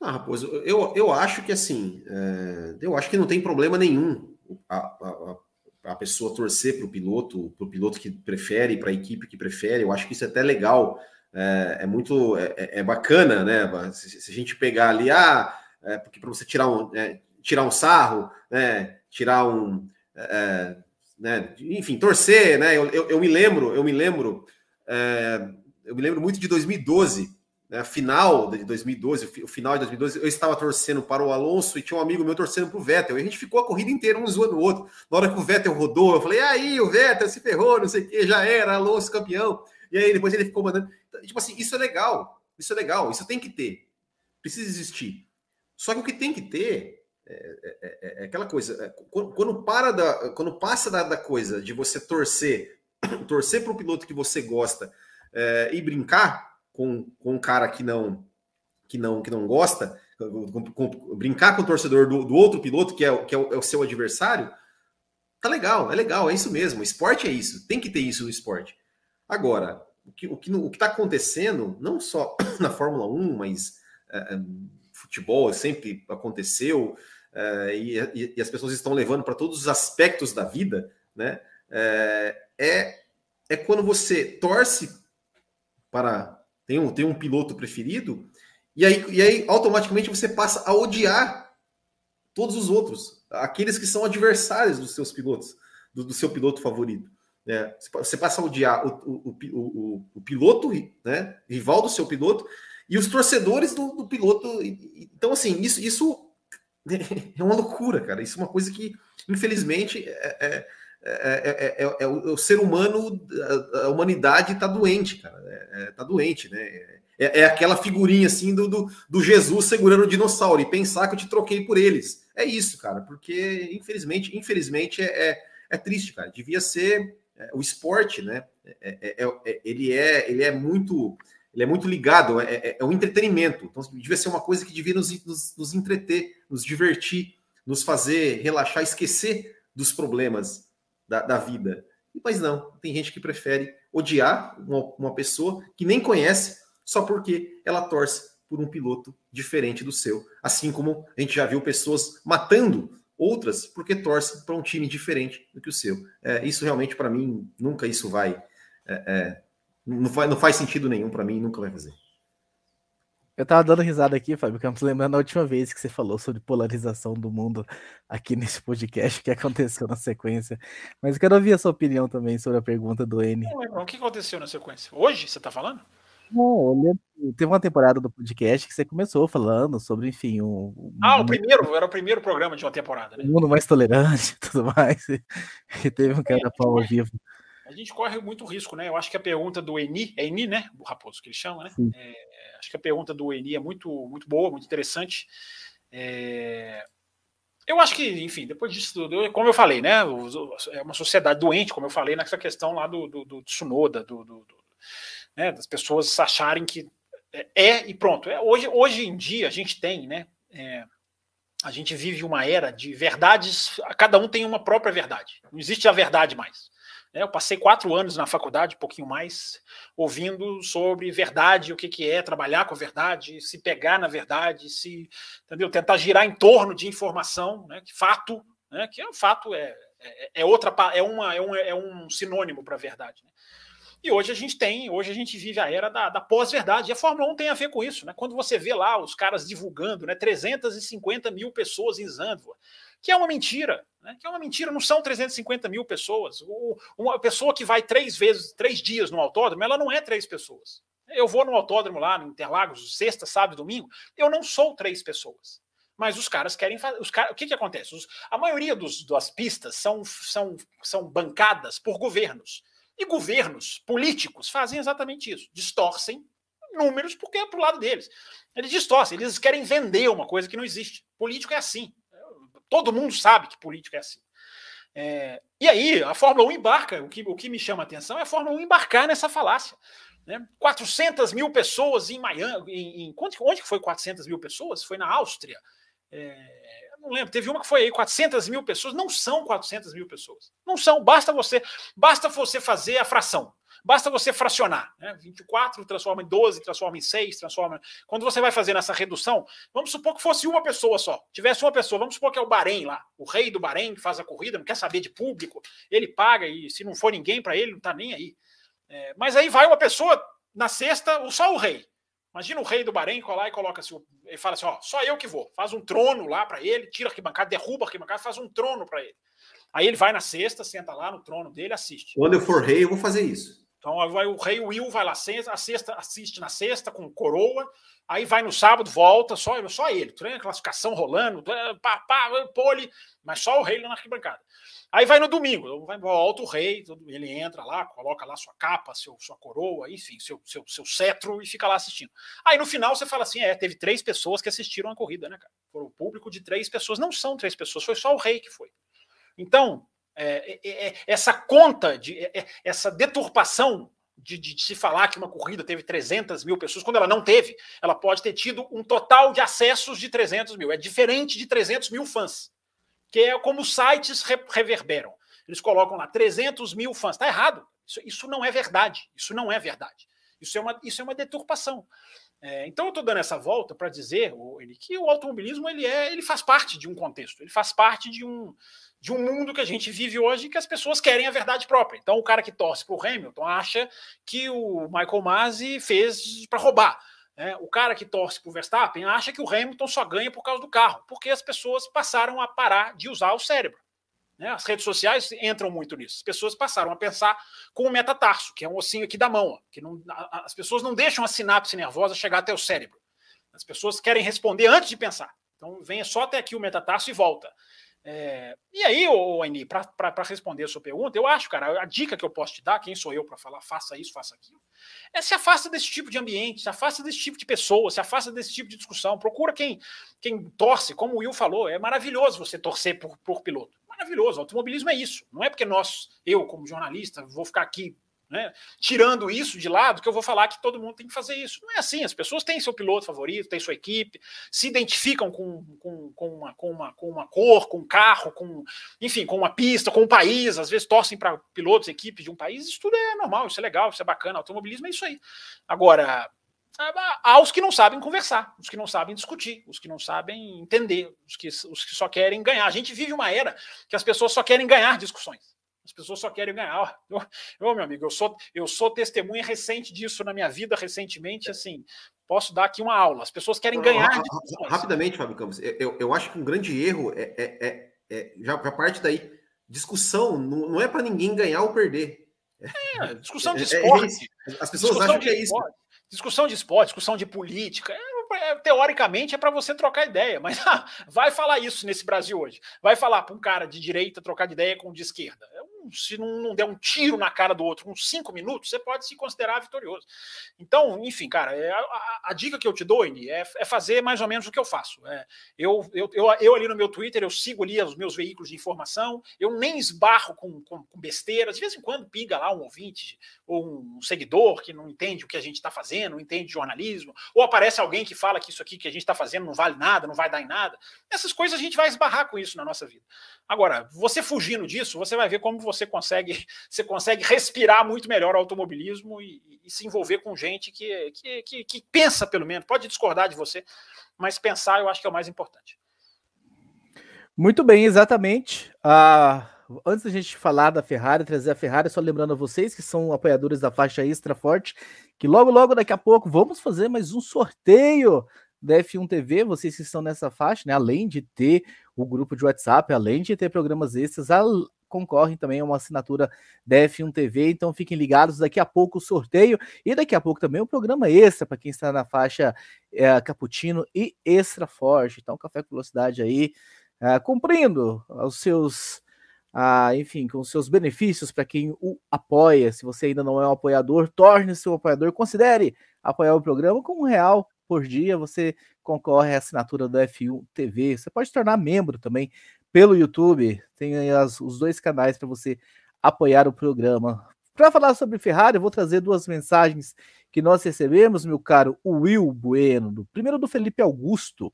Ah, Raposo, eu, eu acho que assim, é, eu acho que não tem problema nenhum a, a, a pessoa torcer para o piloto, para o piloto que prefere, para a equipe que prefere. Eu acho que isso é até legal, é, é muito, é, é, é bacana, né? Se, se, a gente pegar ali, ah, é, porque para você tirar um, é, tirar um sarro, né? Tirar um, é, né? Enfim, torcer, né? Eu, eu, eu, me lembro, eu me lembro eu me lembro muito de 2012, né, final de 2012, o final de 2012, eu estava torcendo para o Alonso e tinha um amigo meu torcendo para o Vettel. E a gente ficou a corrida inteira um zoando o outro. Na hora que o Vettel rodou, eu falei, aí, o Vettel se ferrou, não sei o que, já era, Alonso campeão. E aí depois ele ficou mandando. Então, tipo assim, isso é legal, isso é legal, isso tem que ter, precisa existir. Só que o que tem que ter é, é, é, é aquela coisa, é, quando, quando, para da, quando passa da, da coisa de você torcer, torcer para o piloto que você gosta é, e brincar com, com um cara que não que não que não gosta, com, com, brincar com o torcedor do, do outro piloto que, é, que é o, é, o, seu adversário, tá legal, é legal, é isso mesmo. esporte é isso, tem que ter isso no esporte. Agora, o que o que o está acontecendo, não só na Fórmula 1, mas é, é, futebol sempre aconteceu, é, e, e, as pessoas estão levando para todos os aspectos da vida, né? É, é, é quando você torce para tem um, tem um piloto preferido, e aí, e aí automaticamente você passa a odiar todos os outros, aqueles que são adversários dos seus pilotos, do, do seu piloto favorito. Né? Você passa a odiar o, o, o, o, piloto, né? rival do seu piloto, e os torcedores do, do piloto. Então, assim, isso, isso é uma loucura, cara. Isso é uma coisa que, infelizmente, é, é é é, é, é, é, o, ser humano, a, humanidade está doente, cara. Está doente, né? É, aquela figurinha assim do, do, do, Jesus segurando o dinossauro e pensar que eu te troquei por eles. É isso, cara, porque infelizmente, infelizmente é, é, triste, cara. Devia ser o esporte, né? ele é ele é muito ele é muito ligado, é, é, um entretenimento. Então devia ser uma coisa que devia nos, nos, nos entreter, nos divertir, nos fazer relaxar, esquecer dos problemas da, da vida. Mas não, tem gente que prefere odiar uma, uma pessoa que nem conhece só porque ela torce por um piloto diferente do seu. Assim como a gente já viu pessoas matando outras porque torcem para um time diferente do que o seu. É, isso realmente, para mim, nunca isso vai, é, é, não, vai. Não faz sentido nenhum para mim, nunca vai fazer. Eu tava dando risada aqui, Fábio Campos, lembrando a última vez que você falou sobre polarização do mundo aqui nesse podcast que aconteceu na sequência. Mas eu quero ouvir a sua opinião também sobre a pergunta do N. o que aconteceu na sequência? Hoje, você tá falando? Não, eu lembro teve uma temporada do podcast que você começou falando sobre, enfim, um, ah, o primeiro, era o primeiro programa de uma temporada, né? Um mundo mais tolerante e tudo mais. E teve um cara pau ao vivo. A gente corre muito risco, né? Eu acho que a pergunta do Eni, é Eni, né? O Raposo que ele chama, né? É, acho que a pergunta do Eni é muito, muito boa, muito interessante. É, eu acho que, enfim, depois disso tudo, como eu falei, né? É uma sociedade doente, como eu falei nessa questão lá do, do, do Tsunoda, do, do, do né, das pessoas acharem que é, é e pronto. É, hoje, hoje em dia a gente tem, né? É, a gente vive uma era de verdades, cada um tem uma própria verdade. Não existe a verdade mais. Né? Eu passei quatro anos na faculdade, um pouquinho mais, ouvindo sobre verdade, o que, que é trabalhar com a verdade, se pegar na verdade, se entendeu? tentar girar em torno de informação, né? que fato, né? que é um fato é, é, é outra é uma é um, é um sinônimo para a verdade. Né? E hoje a gente tem, hoje a gente vive a era da, da pós-verdade. E a Fórmula 1 tem a ver com isso, né? Quando você vê lá os caras divulgando, né? 350 mil pessoas em Zandvoort, que é uma mentira, né? Que é uma mentira, não são 350 mil pessoas. O, uma pessoa que vai três vezes, três dias no autódromo, ela não é três pessoas. Eu vou no autódromo lá no Interlagos, sexta, sábado, domingo, eu não sou três pessoas mas os caras querem fazer. Os o que, que acontece? Os, a maioria dos, das pistas são, são, são bancadas por governos. E governos políticos fazem exatamente isso, distorcem números porque é para o lado deles. Eles distorcem, eles querem vender uma coisa que não existe. Político é assim. Todo mundo sabe que político é assim. É, e aí, a Fórmula 1 embarca. O que, o que me chama a atenção é a Fórmula 1 embarcar nessa falácia. Né? 400 mil pessoas em Miami. Em, em, onde, foi 400 mil pessoas? Foi na Áustria. É, não lembro, teve uma que foi aí 400 mil pessoas, não são 400 mil pessoas, não são, basta você, basta você fazer a fração, basta você fracionar, né? 24 transforma em 12, transforma em 6, transforma, quando você vai fazer essa redução, vamos supor que fosse uma pessoa só, tivesse uma pessoa, vamos supor que é o Bahrein lá, o rei do Bahrein que faz a corrida, não quer saber de público, ele paga e se não for ninguém para ele, não tá nem aí, é, mas aí vai uma pessoa na sexta, só o rei, Imagina o rei do Bahrein colar e coloca assim, ele fala assim, ó, só eu que vou. Faz um trono lá para ele, tira a arquibancada, derruba a arquibancada, faz um trono para ele. Aí ele vai na sexta, senta lá no trono dele, assiste. Quando eu for rei, eu vou fazer isso. Então vai, o rei Will vai lá a sexta, assiste na sexta com coroa, aí vai no sábado, volta, só, só ele, treina, classificação rolando, pá, pá, pole, mas só o rei lá na arquibancada. Aí vai no domingo, vai, volta o rei, ele entra lá, coloca lá sua capa, seu, sua coroa, enfim, seu, seu, seu cetro e fica lá assistindo. Aí no final você fala assim: é, teve três pessoas que assistiram a corrida, né, cara? Foi o público de três pessoas, não são três pessoas, foi só o rei que foi. Então, é, é, é, essa conta, de, é, é, essa deturpação de, de, se falar que uma corrida teve 300 mil pessoas, quando ela não teve, ela pode ter tido um total de acessos de 300 mil. É diferente de 300 mil fãs que é como os sites reverberam. Eles colocam lá 300 mil fãs. Está errado. Isso, isso, não é verdade. Isso não é verdade. Isso é uma, isso é uma deturpação. É, então eu estou dando essa volta para dizer ele, que o automobilismo ele é, ele faz parte de um contexto, ele faz parte de um, de um mundo que a gente vive hoje que as pessoas querem a verdade própria. Então o cara que torce para o Hamilton acha que o Michael Masi fez para roubar. É, o cara que torce para o Verstappen acha que o Hamilton só ganha por causa do carro, porque as pessoas passaram a parar de usar o cérebro. Né? As redes sociais entram muito nisso. As pessoas passaram a pensar com o metatarso, que é um ossinho aqui da mão. Ó, que não, as pessoas não deixam a sinapse nervosa chegar até o cérebro. As pessoas querem responder antes de pensar. Então, venha só até aqui o metatarso e volta. É, e aí, Aini, para responder a sua pergunta, eu acho, cara, a dica que eu posso te dar, quem sou eu para falar, faça isso, faça aquilo, é se afasta desse tipo de ambiente, se afasta desse tipo de pessoa, se afasta desse tipo de discussão. Procura quem, quem torce, como o Will falou, é maravilhoso você torcer por, por piloto. Maravilhoso, automobilismo é isso. Não é porque nós, eu, como jornalista, vou ficar aqui né? Tirando isso de lado, que eu vou falar que todo mundo tem que fazer isso. Não é assim, as pessoas têm seu piloto favorito, têm sua equipe, se identificam com, com, com, uma, com, uma, com uma cor, com um carro, com, enfim, com uma pista, com um país, às vezes torcem para pilotos, equipes de um país, isso tudo é normal, isso é legal, isso é bacana, automobilismo é isso aí. Agora, há os que não sabem conversar, os que não sabem discutir, os que não sabem entender, os que, os que só querem ganhar. A gente vive uma era que as pessoas só querem ganhar discussões. As pessoas só querem ganhar. Eu, eu, meu amigo, eu sou, eu sou testemunha recente disso na minha vida, recentemente, assim, posso dar aqui uma aula. As pessoas querem ganhar. Rapidamente, Fábio Campos, eu, eu acho que um grande erro é, é, é, é já, já parte daí. Discussão não, não é para ninguém ganhar ou perder. É, discussão de é, é esporte. as pessoas discussão acham que é isso. Discussão de esporte, discussão de política, é, é, teoricamente é para você trocar ideia, mas vai falar isso nesse Brasil hoje. Vai falar para um cara de direita trocar de ideia com um de esquerda. Se não, não, der um tiro na cara do outro uns cinco minutos, você pode se considerar vitorioso. Então, enfim, cara, é, a, a, dica que eu te dou, Indy, é, é, fazer mais ou menos o que eu faço. É, eu, eu, eu, eu, ali no meu Twitter, eu sigo ali os meus veículos de informação, eu nem esbarro com, com, com besteiras. De vez em quando pinga lá um ouvinte ou um seguidor que não entende o que a gente está fazendo, não entende jornalismo, ou aparece alguém que fala que isso aqui que a gente está fazendo não vale nada, não vai dar em nada. Essas coisas a gente vai esbarrar com isso na nossa vida. Agora, você fugindo disso, você vai ver como você consegue, você consegue respirar muito melhor o automobilismo e, e se envolver com gente que, que, que, que, pensa, pelo menos, pode discordar de você, mas pensar eu acho que é o mais importante. Muito bem, exatamente. Ah, antes da gente falar da Ferrari, trazer a Ferrari, só lembrando a vocês que são apoiadores da faixa extra forte, que logo, logo, daqui a pouco, vamos fazer mais um sorteio da F1 TV, vocês que estão nessa faixa, né? Além de ter o grupo de WhatsApp, além de ter programas extras, concorrem também a uma assinatura da F1 TV, então fiquem ligados, daqui a pouco o sorteio e daqui a pouco também o um programa extra para quem está na faixa é, Cappuccino e Extra Forte, então Café com Velocidade aí, é, cumprindo os seus, ah, enfim, com seus benefícios para quem o apoia, se você ainda não é um apoiador, torne-se um apoiador, considere apoiar o programa com um real por dia, você concorre à assinatura do F1 TV. Você pode tornar membro também pelo YouTube. Tem as, os dois canais para você apoiar o programa. Para falar sobre Ferrari, eu vou trazer duas mensagens que nós recebemos, meu caro Will Bueno. Primeiro do Felipe Augusto.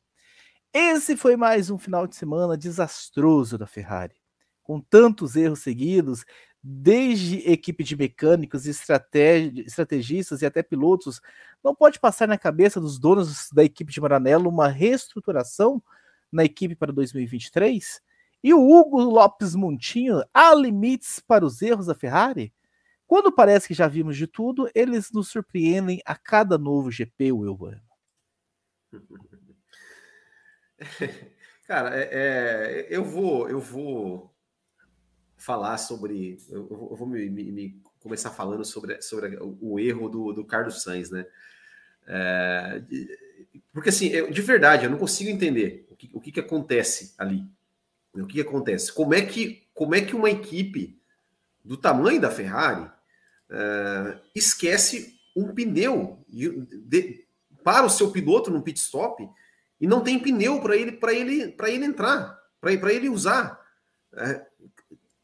Esse foi mais um final de semana desastroso da Ferrari. Com tantos erros seguidos, desde equipe de mecânicos, estrategistas e até pilotos, não pode passar na cabeça dos donos da equipe de Maranello uma reestruturação na equipe para 2023? E o Hugo Lopes Montinho, há limites para os erros da Ferrari? Quando parece que já vimos de tudo, eles nos surpreendem a cada novo GP, Wilbur. Cara, é, é, eu vou, eu vou falar sobre, eu, vou me, me, me, começar falando sobre, sobre o, erro do, do Carlos Sainz, né? É, porque assim, eu, de verdade, eu não consigo entender o que, o que, que acontece ali. O que, que, acontece? Como é que, como é que uma equipe do tamanho da Ferrari uh, esquece um pneu de, para o seu piloto no pit stop e não tem pneu para ele para ele para ele entrar, para ele usar? Uh,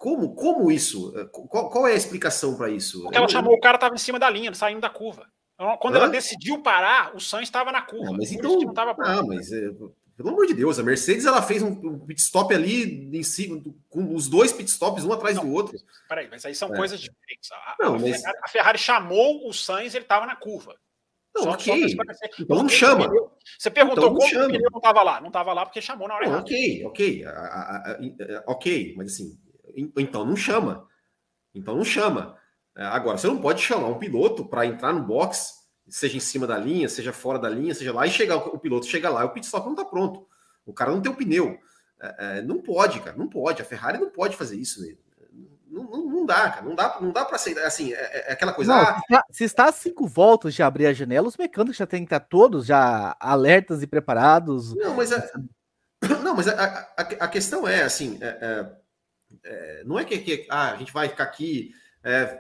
como, como isso? Qual, qual é a explicação para isso? Porque ela chamou o cara estava em cima da linha, saindo da curva. Então, quando Hã? ela decidiu parar, o Sainz estava na curva. Ah, mas então, não, tava ah, mas é, pelo amor de Deus, a Mercedes ela fez um pit stop ali em cima, com os dois pit stops um atrás não, do outro. Peraí, mas aí são é. coisas diferentes. A, não, a, mas... Ferrari, a, Ferrari, chamou o Sainz, ele estava na curva. Não, só, ok. Só então não chama. Você perguntou então, como chama. o pneu não estava lá. Não estava lá porque chamou na hora não, Ok, ok. ok, mas assim, então não chama. Então não chama. É, agora, você não pode chamar um piloto para entrar no box seja em cima da linha, seja fora da linha, seja lá, e chegar o piloto chega lá, o pit stop não está pronto. O cara não tem o pneu. É, é, não pode, cara, não pode. A Ferrari não pode fazer isso. Né? Não, não, não, dá, cara. Não dá, não dá para aceitar. Assim, é, é, é aquela coisa. Não, ah, se, está, se está a cinco voltas de abrir a janela, os mecânicos já têm que estar todos já alertas e preparados. Não, mas a, não, mas a, a, a questão é assim. É, é, não é que, que ah, a gente vai ficar aqui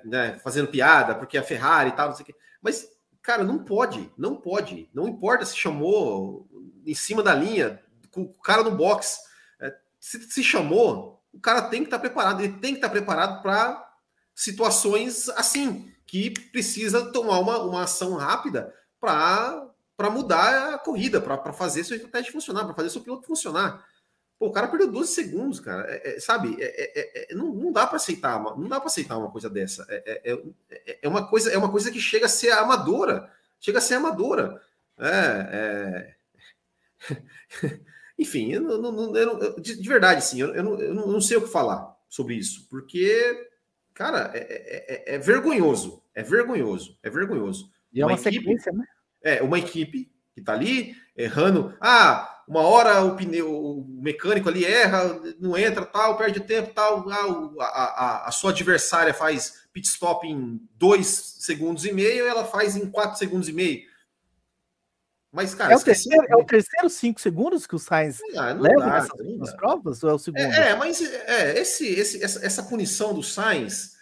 né, fazendo piada porque a Ferrari e tal, não sei o quê. Mas Cara, não pode, não pode. Não importa se chamou em cima da linha, com o cara no box. É, se, se chamou, o cara tem que estar preparado. Ele tem que estar preparado para situações assim, que precisa tomar uma, uma ação rápida para mudar a corrida, para fazer sua estratégia funcionar, para fazer seu piloto funcionar. Pô, o cara perdeu 12 segundos, cara. É, é, sabe? É, é, é não, não dá para aceitar, uma, não dá para aceitar uma coisa dessa. É, é, uma coisa, é uma coisa que chega a ser amadora, chega a ser amadora. Enfim, eu não, não, eu de, de, verdade, sim, eu, eu, não, eu não sei o que falar sobre isso, porque, cara, é, vergonhoso, é vergonhoso, é vergonhoso. E é uma, uma equipe, sequência, né? É, uma equipe que tá ali errando. Ah, uma hora o pneu, o mecânico ali erra, não entra, tal, perde tempo, tal, a, a, a sua adversária faz pit stop em dois segundos e meio, ela faz em quatro segundos e meio. Mas, cara, é o, terceiro, é o terceiro cinco segundos que o Sainz ah, leva dá, nessas provas ou é o segundo? É, é mas é, esse, esse, essa, essa punição do Sainz.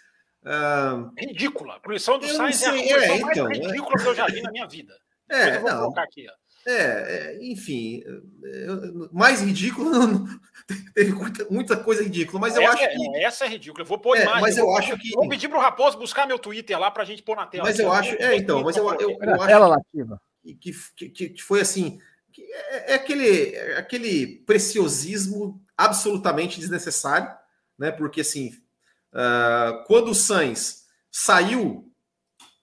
Uh, ridícula. A punição do Sainz é a punição é, então, mais ridícula que eu já vi na minha vida. É, eu vou não. colocar aqui, ó. É, é, enfim, é, mais ridículo, teve muita, muita, coisa ridícula, mas eu essa acho é, que. essa é ridícula, eu vou pôr é, imagem. Mas eu, eu acho que. Vou pedir para o Raposo buscar meu Twitter lá para a gente pôr na tela. Mas eu acho. É, então, mas eu, eu, eu acho. Tela latina. Que, que, que foi assim. Que é, é, aquele, é aquele preciosismo absolutamente desnecessário, né? Porque assim, uh, quando o Sainz saiu,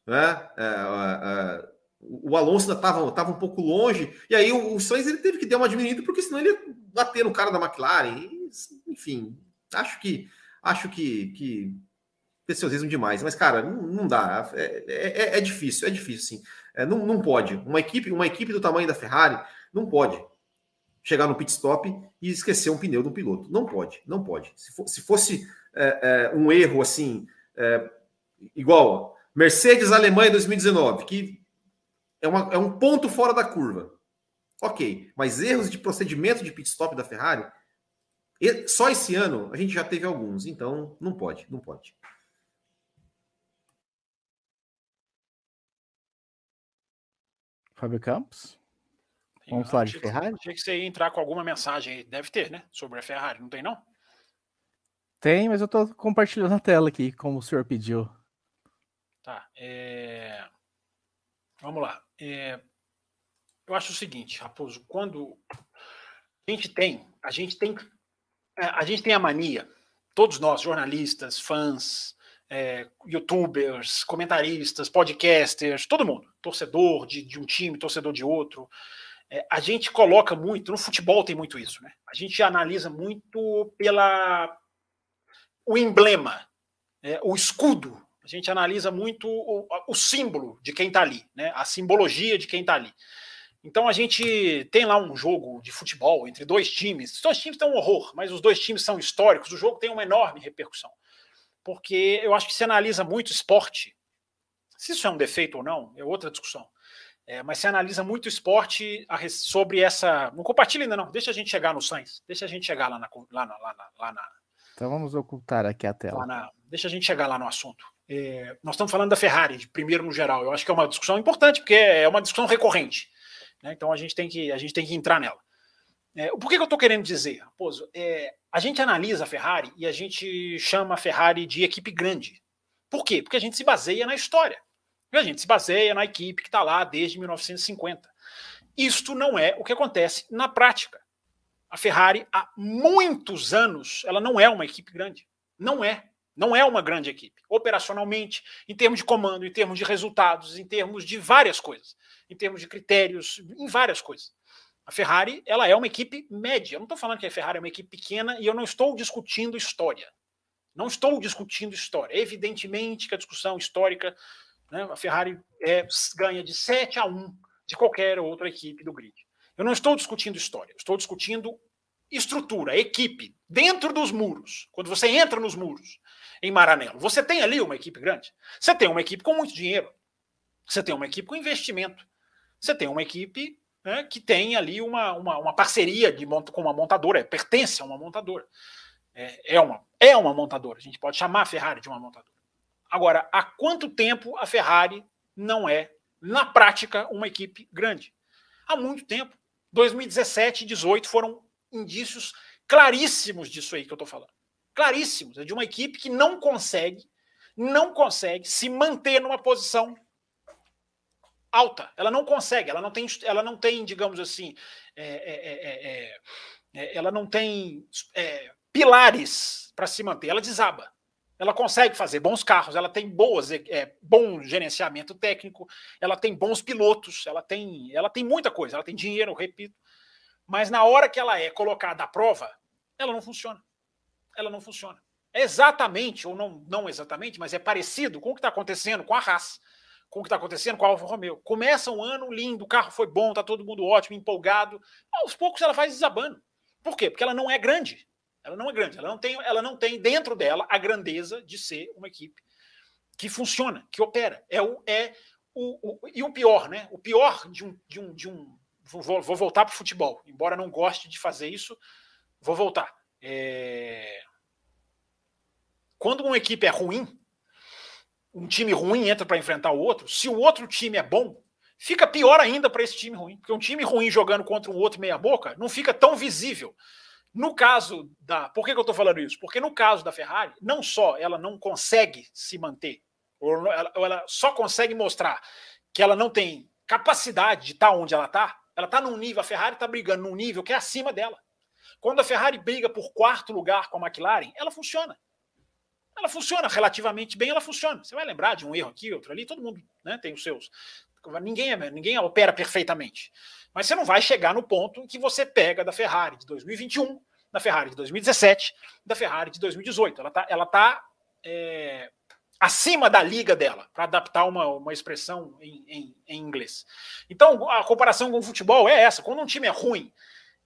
né? Uh, uh, o Alonso ainda estava tava um pouco longe, e aí o, o Sainz ele teve que dar uma diminuída, porque senão ele ia bater no cara da McLaren. E, enfim, acho que acho que, que preciosismo demais. Mas, cara, não, não dá. É, é, é, difícil, é difícil, sim. É, não, não pode. Uma equipe, uma equipe do tamanho da Ferrari não pode chegar no pit stop e esquecer um pneu do piloto. Não pode, não pode. Se, for, se fosse é, é, um erro assim, é, igual Mercedes Alemanha 2019, que é, uma, é um ponto fora da curva. Ok, mas erros de procedimento de pit stop da Ferrari, só esse ano a gente já teve alguns, então não pode, não pode. Fábio Campos? Vamos falar de Ferrari? Achei que você ia entrar com alguma mensagem aí. Deve ter, né? Sobre a Ferrari, não tem não? Tem, mas eu estou compartilhando a tela aqui, como o senhor pediu. Tá. É... Vamos lá. É, eu acho o seguinte, Raposo, quando a gente tem, a gente tem, é, a gente tem a mania, todos nós, jornalistas, fãs, é, youtubers, comentaristas, podcasters, todo mundo, torcedor de, de um time, torcedor de outro, é, a gente coloca muito, no futebol tem muito isso, né? A gente analisa muito pela o emblema, é, o escudo a gente analisa muito o, o símbolo de quem está ali, né? a simbologia de quem está ali. Então a gente tem lá um jogo de futebol entre dois times. Os dois times estão um horror, mas os dois times são históricos. O jogo tem uma enorme repercussão. Porque eu acho que se analisa muito esporte. Se isso é um defeito ou não, é outra discussão. É, mas se analisa muito esporte sobre essa. Não compartilha ainda, não. Deixa a gente chegar no Sainz. Deixa a gente chegar lá na. Lá na, lá na, lá na então vamos ocultar aqui a tela. Na, deixa a gente chegar lá no assunto. É, nós estamos falando da Ferrari, primeiro no geral. Eu acho que é uma discussão importante, porque é uma discussão recorrente. Né? Então a gente, tem que, a gente tem que entrar nela. É, por que, que eu estou querendo dizer, Raposo? É, a gente analisa a Ferrari e a gente chama a Ferrari de equipe grande. Por quê? Porque a gente se baseia na história. A gente se baseia na equipe que está lá desde 1950. Isto não é o que acontece na prática. A Ferrari, há muitos anos, ela não é uma equipe grande. Não é. Não é uma grande equipe, operacionalmente, em termos de comando, em termos de resultados, em termos de várias coisas, em termos de critérios, em várias coisas. A Ferrari, ela é uma equipe média. Eu não estou falando que a Ferrari é uma equipe pequena e eu não estou discutindo história. Não estou discutindo história. Evidentemente que a discussão histórica, né, a Ferrari é, ganha de 7 a 1 de qualquer outra equipe do grid. Eu não estou discutindo história, estou discutindo estrutura, equipe, dentro dos muros. Quando você entra nos muros, em Maranello. Você tem ali uma equipe grande. Você tem uma equipe com muito dinheiro. Você tem uma equipe com investimento. Você tem uma equipe né, que tem ali uma, uma, uma parceria de monta, com uma montadora, pertence a uma montadora. É, é, uma, é uma montadora. A gente pode chamar a Ferrari de uma montadora. Agora, há quanto tempo a Ferrari não é, na prática, uma equipe grande? Há muito tempo. 2017 e 2018 foram indícios claríssimos disso aí que eu estou falando claríssimos. É de uma equipe que não consegue, não consegue se manter numa posição alta. Ela não consegue, ela não tem, ela não tem digamos assim, é, é, é, ela não tem pilares para se manter, ela desaba. Ela consegue fazer bons carros, ela tem boas, é, bom gerenciamento técnico, ela tem bons pilotos, ela tem, ela tem muita coisa, ela tem dinheiro, repito. Mas na hora que ela é colocada à prova, ela não funciona ela não funciona. É exatamente, ou não, não exatamente, mas é parecido com o que está acontecendo com a Haas, com o que está acontecendo com a Alfa Romeo. Começa um ano lindo, o carro foi bom, está todo mundo ótimo, empolgado. Aos poucos ela vai desabando. Por quê? Porque ela não é grande. Ela não é grande. Ela não tem, ela não tem dentro dela a grandeza de ser uma equipe que funciona, que opera. É o, é o, o e o pior, né? O pior de um, de um, de um vou, vou voltar para o futebol, embora não goste de fazer isso, vou voltar. É... Quando uma equipe é ruim, um time ruim entra para enfrentar o outro, se o outro time é bom, fica pior ainda para esse time ruim. Porque um time ruim jogando contra um outro meia-boca não fica tão visível. No caso da. Por que, que eu estou falando isso? Porque no caso da Ferrari, não só ela não consegue se manter, ou ela, só consegue mostrar que ela não tem capacidade de estar tá onde ela está, ela está num nível, a Ferrari está brigando num nível que é acima dela. Quando a Ferrari briga por quarto lugar com a McLaren, ela funciona. Ela funciona relativamente bem, ela funciona. Você vai lembrar de um erro aqui, outro ali, todo mundo né, tem os seus. Ninguém, é, ninguém opera perfeitamente. Mas você não vai chegar no ponto em que você pega da Ferrari de 2021, da Ferrari de 2017, da Ferrari de 2018. Ela está ela tá, é, acima da liga dela, para adaptar uma, uma expressão em, em, em, inglês. Então, a comparação com o futebol é essa. Quando um time é ruim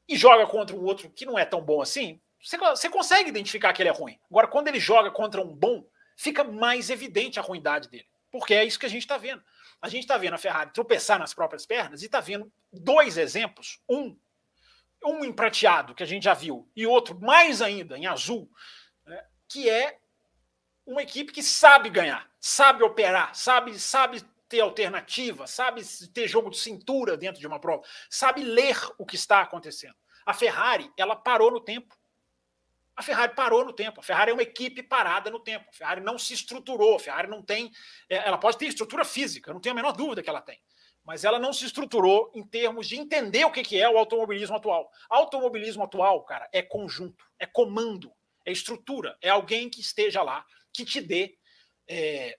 e joga contra um outro que não é tão bom assim, você, você consegue identificar que ele é ruim. Agora, quando ele joga contra um bom, fica mais evidente a ruindade dele. Porque é isso que a gente está vendo. A gente está vendo a Ferrari tropeçar nas próprias pernas e está vendo dois exemplos. Um, um em prateado, que a gente já viu, e outro, mais ainda, em azul, né, que é uma equipe que sabe ganhar, sabe operar, sabe, sabe ter alternativa, sabe ter jogo de cintura dentro de uma prova, sabe ler o que está acontecendo. A Ferrari, ela parou no tempo. A Ferrari parou no tempo. A Ferrari é uma equipe parada no tempo. A Ferrari não se estruturou. A Ferrari não tem. É, ela pode ter estrutura física, não tenho a menor dúvida que ela tem. Mas ela não se estruturou em termos de entender o que é o automobilismo atual. Automobilismo atual, cara, é conjunto, é comando, é estrutura, é alguém que esteja lá, que te dê é,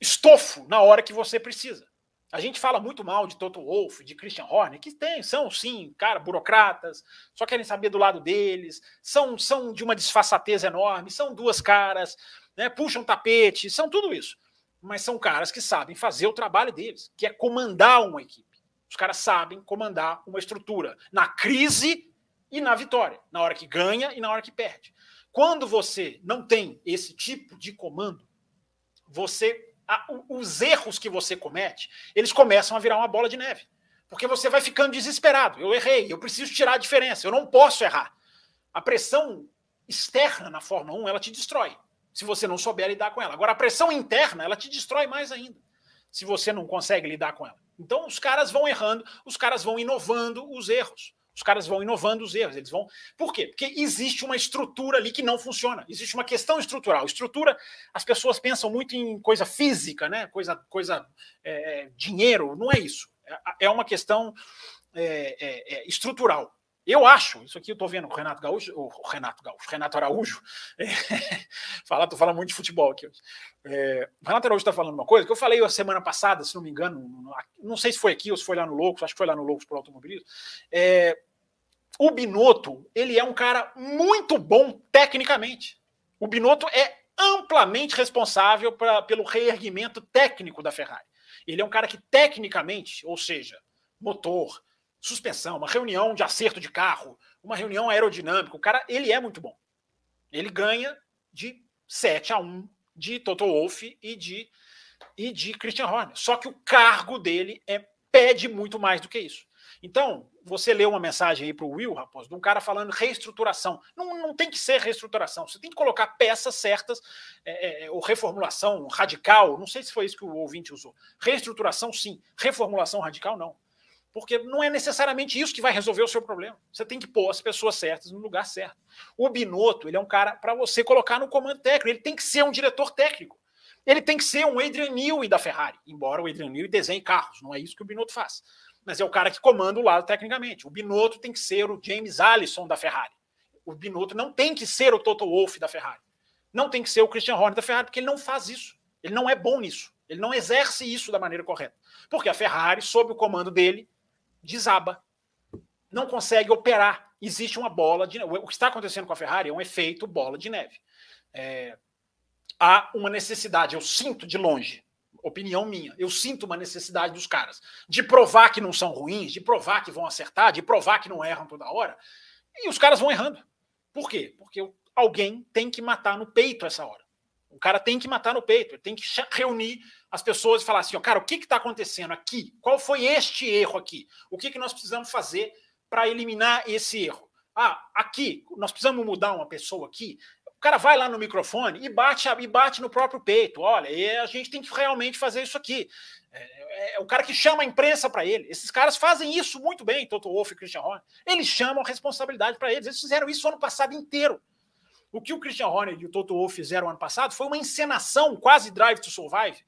estofo na hora que você precisa. A gente fala muito mal de Toto Wolff, de Christian Horner, que tem, são sim, cara, burocratas, só querem saber do lado deles, são, são de uma disfarçatez enorme, são duas caras, né, puxam tapete, são tudo isso. Mas são caras que sabem fazer o trabalho deles, que é comandar uma equipe. Os caras sabem comandar uma estrutura na crise e na vitória, na hora que ganha e na hora que perde. Quando você não tem esse tipo de comando, você a, os erros que você comete, eles começam a virar uma bola de neve. Porque você vai ficando desesperado. Eu errei, eu preciso tirar a diferença, eu não posso errar. A pressão externa na Fórmula 1, ela te destrói, se você não souber lidar com ela. Agora, a pressão interna, ela te destrói mais ainda, se você não consegue lidar com ela. Então, os caras vão errando, os caras vão inovando os erros. Os caras vão inovando os erros, eles vão. Por quê? Porque existe uma estrutura ali que não funciona. Existe uma questão estrutural. Estrutura, as pessoas pensam muito em coisa física, né? Coisa, coisa é, dinheiro. Não é isso. É, é uma questão é, estrutural. Eu acho, isso aqui eu estou vendo o Renato Gaúcho, o Renato Gaúcho, Renato Araújo, é, fala, tô falando muito de futebol aqui hoje. É, o Renato Araújo está falando uma coisa que eu falei a semana passada, se não me engano, não sei se foi aqui ou se foi lá no Loucos, acho que foi lá no Loucos por automobilismo. É, o Binotto, ele é um cara muito bom tecnicamente. O Binotto é amplamente responsável pra, pelo reerguimento técnico da Ferrari. Ele é um cara que tecnicamente, ou seja, motor, suspensão, uma reunião de acerto de carro, uma reunião aerodinâmica. O cara, ele é muito bom. Ele ganha de 7 a 1 de Toto Wolff e de, e de Christian Horner. Só que o cargo dele é pede muito mais do que isso. Então, você lê uma mensagem aí para o Will, Raposo, de um cara falando reestruturação. Não, não tem que ser reestruturação, você tem que colocar peças certas, é, é, ou reformulação radical, não sei se foi isso que o ouvinte usou. Reestruturação, sim. Reformulação radical, não. Porque não é necessariamente isso que vai resolver o seu problema. Você tem que pôr as pessoas certas no lugar certo. O Binotto, ele é um cara para você colocar no comando técnico. Ele tem que ser um diretor técnico. Ele tem que ser um Adrian Newey da Ferrari. Embora o Adrian Newey desenhe carros. Não é isso que o Binotto faz. Mas é o cara que comanda o lado tecnicamente. O Binotto tem que ser o James Allison da Ferrari. O Binotto não tem que ser o Toto Wolff da Ferrari. Não tem que ser o Christian Horner da Ferrari, porque ele não faz isso. Ele não é bom nisso. Ele não exerce isso da maneira correta. Porque a Ferrari, sob o comando dele, desaba. Não consegue operar. Existe uma bola de neve. O que está acontecendo com a Ferrari é um efeito bola de neve. É... há uma necessidade, eu sinto de longe, opinião minha. Eu sinto uma necessidade dos caras de provar que não são ruins, de provar que vão acertar, de provar que não erram toda hora. E os caras vão errando. Por quê? Porque alguém tem que matar no peito essa hora. O cara tem que matar no peito, ele tem que reunir as pessoas e falar assim: ó, cara, o que está acontecendo aqui? Qual foi este erro aqui? O que, que nós precisamos fazer para eliminar esse erro? Ah, aqui, nós precisamos mudar uma pessoa aqui. O cara vai lá no microfone e bate, e bate no próprio peito. Olha, a gente tem que realmente fazer isso aqui. É, é, é o cara que chama a imprensa para ele. Esses caras fazem isso muito bem, Toto Wolff e Christian Horner. Eles chamam a responsabilidade para eles. Eles fizeram isso ano passado inteiro. O que o Christian Horner e o Toto Wolff fizeram ano passado foi uma encenação, quase Drive to Survive,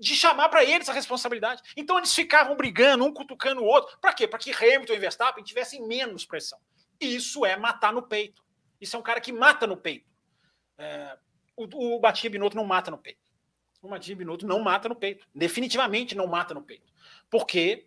de chamar para eles a responsabilidade. Então eles ficavam brigando, um cutucando o outro. Para quê? Para que Hamilton e Verstappen tivessem menos pressão. Isso é matar no peito. Isso é um cara que mata no peito. É, o, o Batia Binotto não mata no peito. O Batia Binotto não mata no peito. Definitivamente não mata no peito. Porque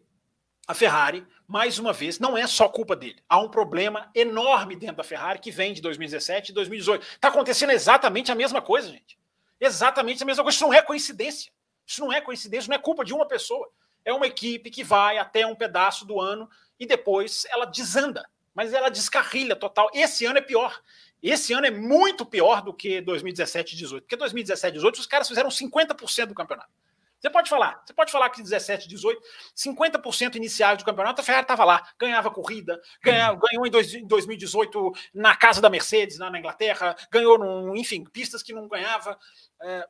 a Ferrari, mais uma vez, não é só culpa dele. Há um problema enorme dentro da Ferrari que vem de 2017 e 2018. Está acontecendo exatamente a mesma coisa, gente. Exatamente a mesma coisa. Isso não é coincidência. Isso não é coincidência, não é culpa de uma pessoa. É uma equipe que vai até um pedaço do ano e depois ela desanda. Mas ela descarrilha total. Esse ano é pior. Esse ano é muito pior do que 2017 e 18. Porque 2017 e 18 os caras fizeram 50% do campeonato. Você pode falar, você pode falar que 17, 18, 50% iniciais do campeonato, a Ferrari estava lá, ganhava corrida, ganhava, ganhou em, dois, em 2018 na casa da Mercedes, na, na Inglaterra, ganhou, num, enfim, pistas que não ganhava. É,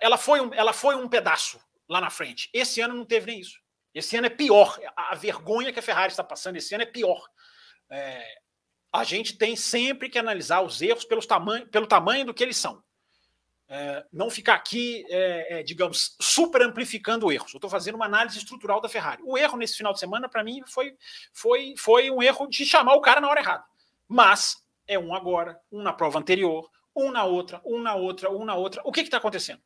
ela, foi um, ela foi um pedaço lá na frente. Esse ano não teve nem isso. Esse ano é pior. A, vergonha que a Ferrari está passando esse ano é pior. É, a gente tem sempre que analisar os erros pelos tamanho, pelo tamanho do que eles são. É, não ficar aqui, é, é, digamos, super amplificando erros. Eu estou fazendo uma análise estrutural da Ferrari. O erro nesse final de semana, para mim, foi, foi, foi um erro de chamar o cara na hora errada. Mas é um agora, um na prova anterior, um na outra, um na outra, um na outra. O que está acontecendo?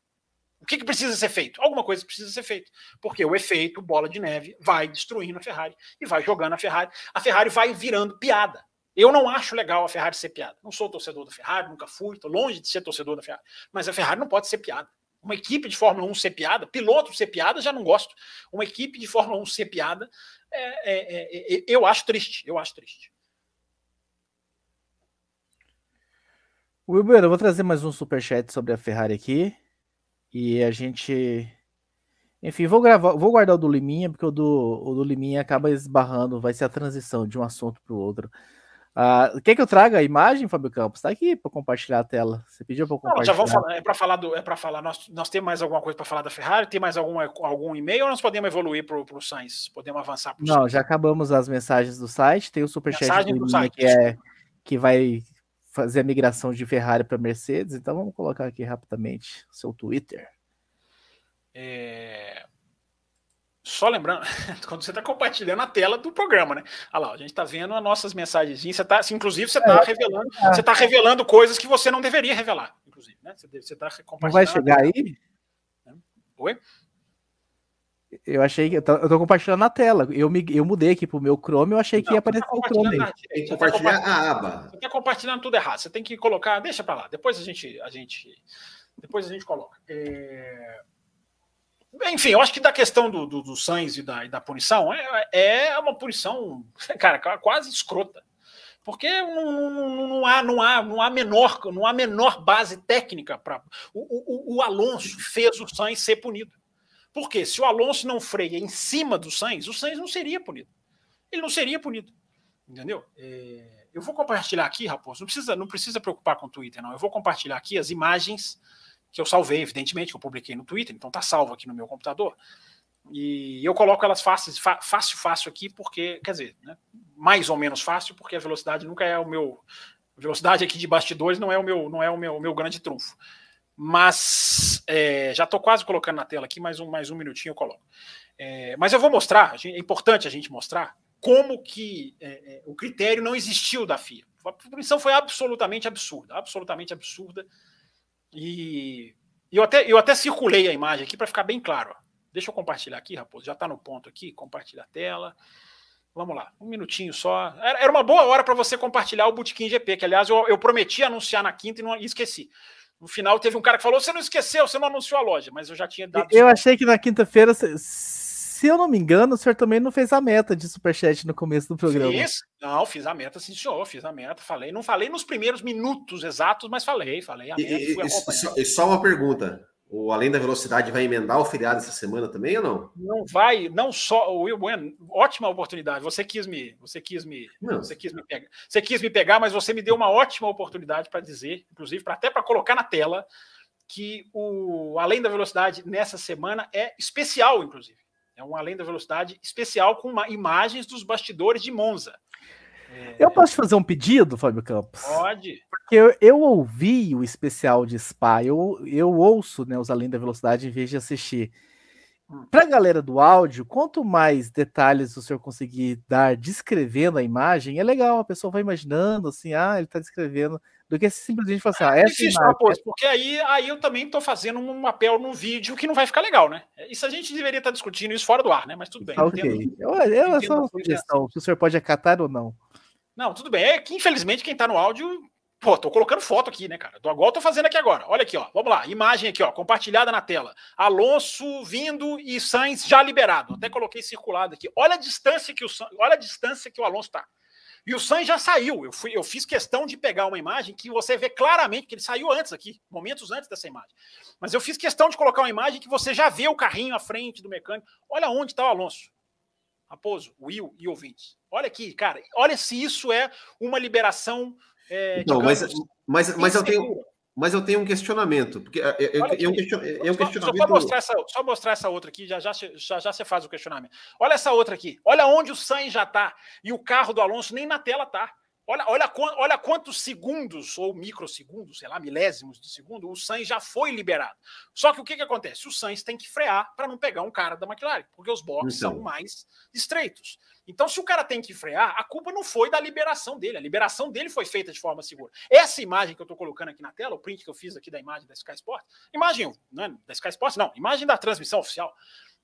O que, que, precisa ser feito? Alguma coisa precisa ser feita. Porque o efeito bola de neve vai destruindo a Ferrari e vai jogando a Ferrari. A Ferrari vai virando piada. Eu não acho legal a Ferrari ser piada. Não sou torcedor da Ferrari, nunca fui, estou longe de ser torcedor da Ferrari. Mas a Ferrari não pode ser piada. Uma equipe de Fórmula 1 ser piada, piloto ser piada, já não gosto. Uma equipe de Fórmula 1 ser piada, é, é, é, é eu acho triste. Eu acho triste. Wilber, eu vou trazer mais um superchat sobre a Ferrari aqui. E a gente. Enfim, vou gravar, vou guardar o do Liminha, porque o do, o do Liminha acaba esbarrando, vai ser a transição de um assunto para o outro. Uh, quer que eu traga a imagem, Fábio Campos? Está aqui para compartilhar a tela. Você pediu para compartilhar? Não, já vamos falar. É para falar do. É para falar. Nós, nós temos mais alguma coisa para falar da Ferrari? Tem mais algum, algum e-mail ou nós podemos evoluir para o Sainz? Podemos avançar para Não, Sainz? já acabamos as mensagens do site. Tem o superchat do site, que, é, que vai fazer a migração de Ferrari para Mercedes. Então vamos colocar aqui rapidamente o seu Twitter. É... Só lembrando, quando você está compartilhando a tela do programa, né? Olha lá, a gente está vendo as nossas mensagens. Você tá, inclusive, você está é, revelando, é. você tá revelando coisas que você não deveria revelar, inclusive, né? Você está compartilhando. Não vai chegar aí? Oi? Eu achei que. Eu tô, eu tô, compartilhando na tela. Eu, me, eu mudei aqui pro meu Chrome, eu achei que não, ia aparecer tá o Chrome. Tem que compartilhar tá a aba. Você tá compartilhando tudo errado. Você tem que colocar. Deixa para lá. Depois a gente. A gente depois a gente coloca. É... Enfim, eu acho que da questão do, do, do Sainz e da, e da punição é, é uma punição, cara, quase escrota. Porque não, não, não, há, não, há, não, há menor, não há menor base técnica para. O, o, o, Alonso fez o Sainz ser punido. Porque se o Alonso não freia em cima do Sainz, o Sainz não seria punido. Ele não seria punido. Entendeu? É, eu vou compartilhar aqui, Raposo. Não precisa, não precisa preocupar com o Twitter, não. Eu vou compartilhar aqui as imagens que eu salvei, evidentemente, que eu publiquei no Twitter, então tá salvo aqui no meu computador. E eu coloco elas fácil, fácil, fácil aqui, porque, quer dizer, né, mais ou menos fácil, porque a velocidade nunca é o meu. A velocidade aqui de bastidores não é o meu, não é o meu, meu grande trunfo. Mas é, já estou quase colocando na tela aqui, mais um, mais um minutinho eu coloco. É, mas eu vou mostrar, é importante a gente mostrar como que é, é o critério não existiu da FIA. A punição foi absolutamente absurda, absolutamente absurda. E eu até, eu até circulei a imagem aqui para ficar bem claro. Deixa eu compartilhar aqui, Raposo. Já está no ponto aqui. Compartilha a tela. Vamos lá, um minutinho só. Era, uma boa hora para você compartilhar o Bootkin GP, que aliás eu, eu prometi anunciar na quinta e não esqueci. No final teve um cara que falou: você não esqueceu, você não anunciou a loja, mas eu já tinha dado. Eu achei que na quinta-feira, se eu não me engano, o senhor também não fez a meta de superchat no começo do programa. Fiz? Não, fiz a meta, sim, senhor, fiz a meta, falei. Não falei nos primeiros minutos exatos, mas falei, falei. A meta, e, e, só, e só uma pergunta: o Além da Velocidade vai emendar o feriado essa semana também ou não? Não vai, não só. O Will Bueno, ótima oportunidade. Você quis me, você quis me, não. você quis me pegar. Você quis me pegar, mas você me deu uma ótima oportunidade para dizer, inclusive, para até para colocar na tela, que o Além da Velocidade nessa semana é especial, inclusive. É um Além da Velocidade especial com uma, imagens dos bastidores de Monza. Eu posso fazer um pedido, Fábio Campos? Pode. Porque eu, eu ouvi o especial de Spa, eu, eu ouço né, os Além da Velocidade em vez de assistir. Para a galera do áudio, quanto mais detalhes o senhor conseguir dar descrevendo a imagem, é legal, a pessoa vai imaginando assim, ah, ele está descrevendo, do que simplesmente falar assim, ah, é difícil, imagem... Pô, porque aí, aí eu também estou fazendo um papel no vídeo que não vai ficar legal, né? Isso a gente deveria estar discutindo isso fora do ar, né? Mas tudo bem. Ok. Entendo, eu, eu, é só uma sugestão, se o senhor pode acatar ou não. Não, tudo bem. É que, infelizmente, quem tá no áudio. Pô, tô colocando foto aqui, né, cara? Do eu tô fazendo aqui agora. Olha aqui, ó. Vamos lá. Imagem aqui, ó. Compartilhada na tela. Alonso vindo e Sainz já liberado. Até coloquei circulado aqui. Olha a distância que o olha a distância que o Alonso tá. E o Sainz já saiu. Eu, fui, eu fiz questão de pegar uma imagem que você vê claramente que ele saiu antes aqui, momentos antes dessa imagem. Mas eu fiz questão de colocar uma imagem que você já vê o carrinho à frente do mecânico. Olha onde está o Alonso. Raposo, Will e ouvintes. Olha aqui, cara, olha se isso é uma liberação. É, digamos, mas, mas, mas eu tenho. Mas eu tenho um questionamento, porque é, é, é, é um, questionamento. Só, só, mostrar essa, só mostrar essa outra aqui, já já, já já você faz o questionamento. Olha essa outra aqui. Olha onde o Sainz já está. E o carro do Alonso nem na tela tá. Olha, olha, olha quantos segundos, ou microsegundos, sei lá, milésimos de segundo, o Sainz já foi liberado. Só que o que, que acontece? O Sainz tem que frear para não pegar um cara da McLaren, porque os boxes então. são mais estreitos. Então, se o cara tem que frear, a culpa não foi da liberação dele. A liberação dele foi feita de forma segura. Essa imagem que eu estou colocando aqui na tela, o print que eu fiz aqui da imagem da Sky Sport, imagem né, da Sky Sport, não, imagem da transmissão oficial.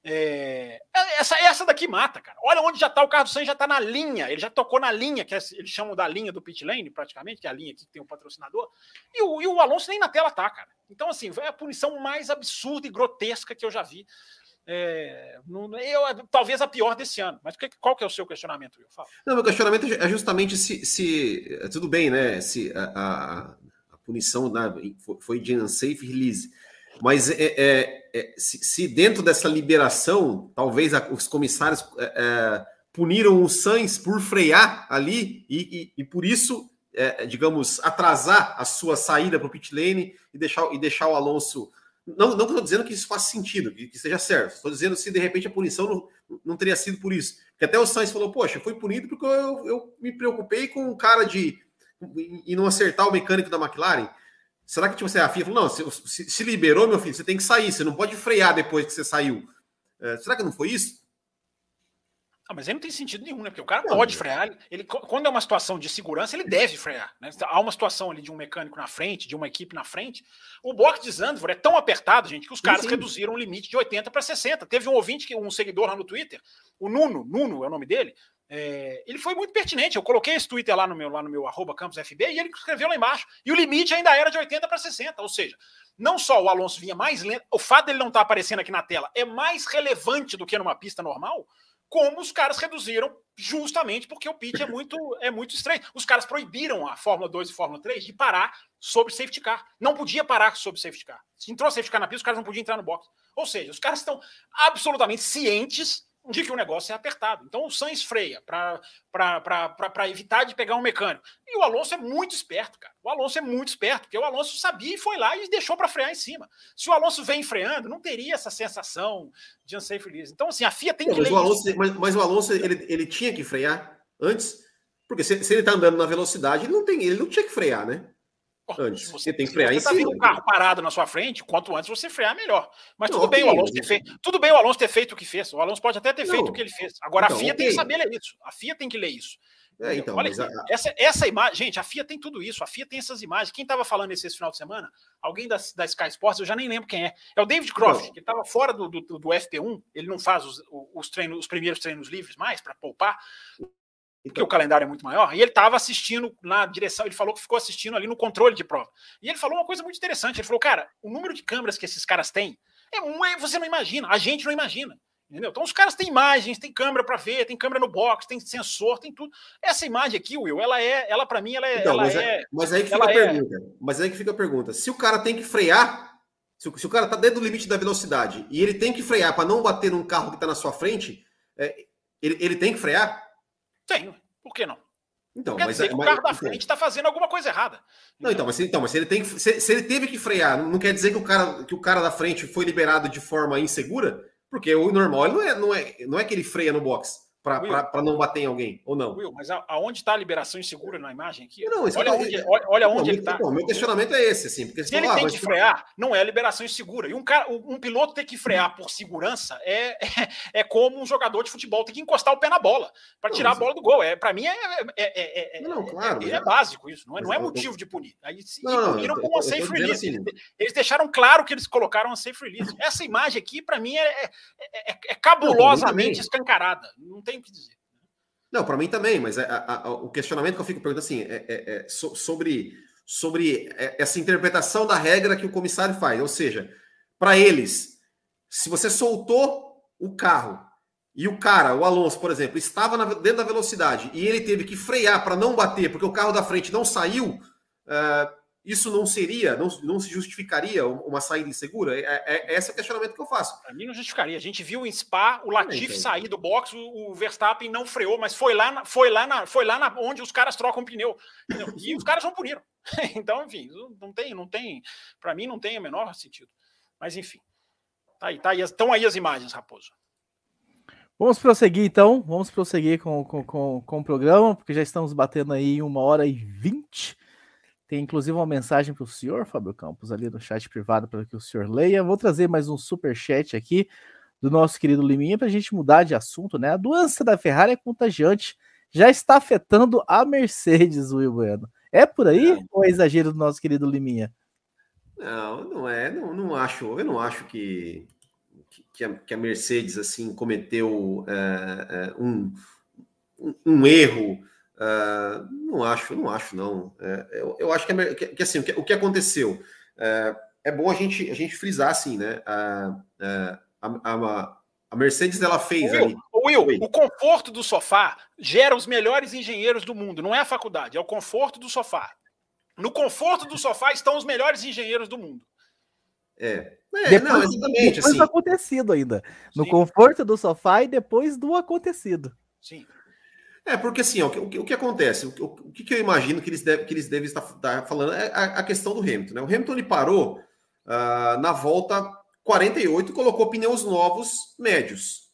É, é, essa, essa daqui mata, cara. Olha onde já está o carro do Sainz, já está na linha. Ele já tocou na linha, que é, eles chamam da linha do pit lane, praticamente, que é a linha que tem o um patrocinador. E o, e o Alonso nem na tela tá, cara. Então, assim, foi a punição mais absurda e grotesca que eu já vi. É, eu, talvez a pior desse ano. Mas qual que é o seu questionamento, Will? Fala. Não, meu questionamento é justamente se, se tudo bem, né? Se a, a, a punição da, foi de unsafe release mas é, é, é, se, se, dentro dessa liberação, talvez a, os comissários é, é, puniram o Sainz por frear ali e, e, e por isso, é, digamos, atrasar a sua saída para o pit lane e deixar, e deixar o Alonso. Não, não estou dizendo que isso faça sentido, que, que seja certo. Estou dizendo se de repente a punição não, não teria sido por isso. Porque até o Sainz falou: Poxa, foi punido porque eu, eu me preocupei com o cara de. e não acertar o mecânico da McLaren. Será que tipo, assim, a FIA falou, não, se, se, se, liberou, meu filho, você tem que sair, você não pode frear depois que você saiu. É, será que não foi isso? Ah, mas aí não tem sentido nenhum, né? Porque o cara não, pode frear. Ele, quando é uma situação de segurança, ele deve frear. Né? Há uma situação ali de um mecânico na frente, de uma equipe na frente. O box de Zandvoort é tão apertado, gente, que os caras sim, sim. reduziram o limite de 80 para 60. Teve um ouvinte, um seguidor lá no Twitter, o Nuno, Nuno é o nome dele, é, ele foi muito pertinente. Eu coloquei esse Twitter lá no meu, lá no meu arroba e ele escreveu lá embaixo. E o limite ainda era de 80 para 60. Ou seja, não só o Alonso vinha mais lento, o fato dele não estar tá aparecendo aqui na tela é mais relevante do que numa pista normal, como os caras reduziram justamente porque o pit é muito, é muito. Os caras proibiram a Fórmula 2 e Fórmula 3 de parar sobre safety car. Não podia parar sobre safety car. Se entrou safety car na pista, os caras não podiam entrar no box. Ou seja, os caras estão absolutamente cientes de que o negócio é apertado. Então o Sainz freia para evitar de pegar um mecânico. E o Alonso é muito esperto, cara. O Alonso é muito esperto, porque o Alonso sabia e foi lá e deixou para frear em cima. Se o Alonso vem freando, não teria essa sensação de unsafe release. Então, assim, a FIA tem que mas ler o Alonso, mas, mas, o Alonso, ele, ele tinha que frear antes, porque se, se ele está andando na velocidade, ele não, tem, ele não tinha que frear, né? Antes. Você tem que frear em tá cima. um carro parado na sua frente, quanto antes você frear, melhor. Mas não, tudo okay, bem o Alonso ter feito. Tudo bem o Alonso ter feito o que fez. O Alonso pode até ter não. feito o que ele fez. Agora então, a FIA okay. tem que saber ler isso. A FIA tem que ler isso. É, então, Olha aqui, a... essa, essa imagem, gente, a FIA tem tudo isso, a FIA tem essas imagens. Quem estava falando isso esse final de semana? Alguém da, da Sky Sports, eu já nem lembro quem é. É o David Croft, então, que estava fora do, do, do, FP1, ele não faz os, os, treinos, os primeiros treinos livres mais para poupar. Porque o calendário é muito maior, e ele estava assistindo na direção, ele falou que ficou assistindo ali no controle de prova. E ele falou uma coisa muito interessante, ele falou, cara, o número de câmeras que esses caras têm, é, você não imagina, a gente não imagina. Entendeu? Então os caras têm imagens, tem câmera para ver, tem câmera no box, tem sensor, tem tudo. Essa imagem aqui, Will, ela é, ela para mim, ela é. Então, ela mas, é, é, mas aí que fica a é pergunta. É... Mas aí que fica a pergunta. Se o cara tem que frear, se o, se o cara tá dentro do limite da velocidade e ele tem que frear para não bater num carro que está na sua frente, é, ele, ele tem que frear? Tem. Por que não? Então, Quer mas, dizer que mas, o carro da então, frente está fazendo alguma coisa errada. Não, então, mas, então, mas se ele tem se, se, ele teve que frear, não quer dizer que o cara que o cara da frente foi liberado de forma insegura? Porque o normal não é, não é, não é que ele freia no box para não bater em alguém, ou não? Will, mas aonde está a liberação insegura na imagem aqui? Não, olha, tá, onde, olha, olha onde ele está. Meu questionamento é esse, assim. Porque se ele tem que frear, não é liberação insegura. E um, cara, um piloto ter que frear por segurança é, é, é, como um jogador de futebol ter que encostar o pé na bola para tirar a bola do gol. É, para mim é, é, não, claro, é, básico isso, não é, não é motivo de punir. Aí se não, puniram não, com uma safe release. Assim, eles deixaram claro que eles colocaram uma safe release. Essa imagem aqui, para mim, é, é, cabulosamente escancarada. Não tem o que dizer. Não, para mim também, mas a, a, a, o questionamento que eu fico perguntando assim é, é, é so, sobre, sobre é, essa interpretação da regra que o comissário faz. Ou seja, para eles, se você soltou o carro e o cara, o Alonso, por exemplo, estava na, dentro da velocidade e ele teve que frear para não bater porque o carro da frente não saiu, uh, isso não seria, não, não se justificaria uma saída insegura? É, é, é esse é o questionamento que eu faço. Para mim não justificaria. A gente viu em Spa o Latifi sair do box, o, o, Verstappen não freou, mas foi lá, na, foi lá, na, foi lá na, onde os caras trocam pneu. E os caras não puniram. Então, enfim, não tem, não tem, para mim não tem o menor sentido. Mas enfim, tá aí, tá aí, estão aí as imagens, Raposo. Vamos prosseguir então, vamos prosseguir com, com, com, com o programa, porque já estamos batendo aí uma hora e vinte. Tem inclusive uma mensagem para o senhor, Fábio Campos, ali no chat privado para que o senhor leia. Vou trazer mais um super chat aqui do nosso querido Liminha para a gente mudar de assunto, né? A doença da Ferrari é contagiante, já está afetando a Mercedes, Will Bueno. É por aí é. ou é exagero do nosso querido Liminha? Não, não é. Não, não acho. Eu não acho que, que, a, que a Mercedes assim cometeu é, é, um, um, um erro Uh, não acho, não acho, não. É, eu, eu, acho que, é, que, que assim, o que, o que aconteceu é, é, bom a gente, a gente frisar assim, né? A, a, a Mercedes ela fez Will, ali. Will, o conforto do sofá gera os melhores engenheiros do mundo, não é a faculdade, é o conforto do sofá. No conforto do sofá estão os melhores engenheiros do mundo. É. é depois, não, exatamente. Depois assim. do acontecido ainda. No Sim. conforto do sofá e depois do acontecido. Sim. É, porque assim, ó, o, que, o que acontece? O, o, que, eu imagino que eles, deve, que eles devem estar, estar falando é a, a, questão do Hamilton. Né? O Hamilton ele parou uh, na volta 48 e colocou pneus novos médios.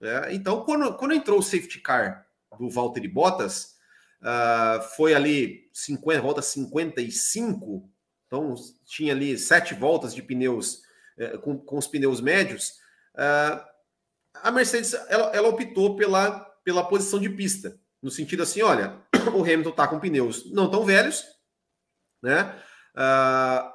Né? Então, quando, quando entrou o safety car do Valtteri Bottas, uh, foi ali 50, volta 55, então tinha ali sete voltas de pneus uh, com, com os pneus médios. Uh, a Mercedes ela, ela optou pela pela posição de pista. No sentido assim, olha, o Hamilton está com pneus não tão velhos, né? Uh,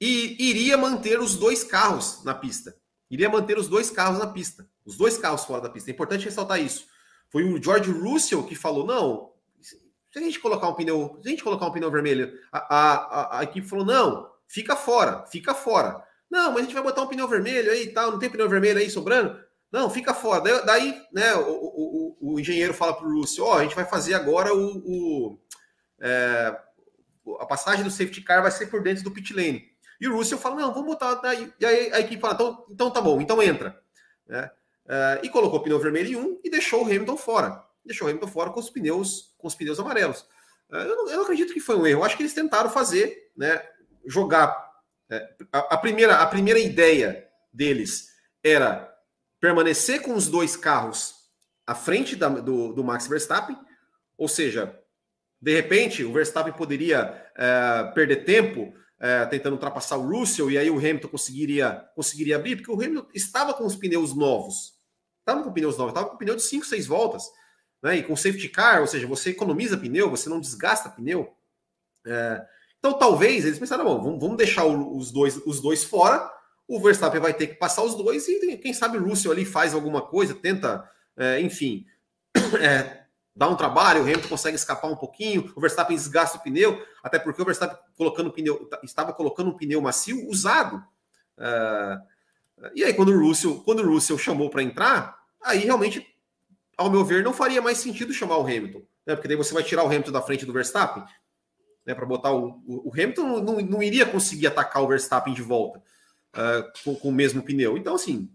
e iria manter os dois carros na pista. Iria manter os dois carros na pista. Os dois carros fora da pista. É importante ressaltar isso. Foi o George Russell que falou: não, se a gente colocar um pneu, se a gente colocar um pneu vermelho, a, a, a, equipe falou: não, fica fora, fica fora. Não, mas a gente vai botar um pneu vermelho aí e tal, não tem pneu vermelho aí sobrando? Não, fica fora. Daí, né, o, o, o, engenheiro fala para o Lúcio, ó, oh, a gente vai fazer agora o, o é, a passagem do safety car vai ser por dentro do pit lane. E o Russell fala, não, vamos botar. E aí a equipe fala, então, então tá bom, então entra. Né? É, e colocou o pneu vermelho em um e deixou o Hamilton fora. Deixou o Hamilton fora com os pneus, com os pneus amarelos. É, eu, não, eu, não, acredito que foi um erro. Eu acho que eles tentaram fazer, né? Jogar. É, a, a, primeira, a primeira ideia deles era permanecer com os dois carros à frente da, do, do, Max Verstappen, ou seja, de repente o Verstappen poderia é, perder tempo é, tentando ultrapassar o Russell e aí o Hamilton conseguiria, conseguiria abrir, porque o Hamilton estava com os pneus novos, estava com pneus novos, estava com pneu de 5, 6 voltas, né, e com safety car, ou seja, você economiza pneu, você não desgasta pneu. É, então talvez eles pensaram, bom, vamos, vamos deixar os dois, os dois fora o Verstappen vai ter que passar os dois e quem sabe o Russell ali faz alguma coisa, tenta, é, enfim, é, dá um trabalho, o Hamilton consegue escapar um pouquinho, o Verstappen desgasta o pneu, até porque o Verstappen colocando pneu, estava colocando um pneu macio usado. Uh, e aí, quando o Russell, quando o Russell chamou para entrar, aí realmente, ao meu ver, não faria mais sentido chamar o Hamilton, né? Porque daí você vai tirar o Hamilton da frente do Verstappen, né? Para botar o, o, o Hamilton não, não, iria conseguir atacar o Verstappen de volta uh, com, com, o mesmo pneu. Então, assim,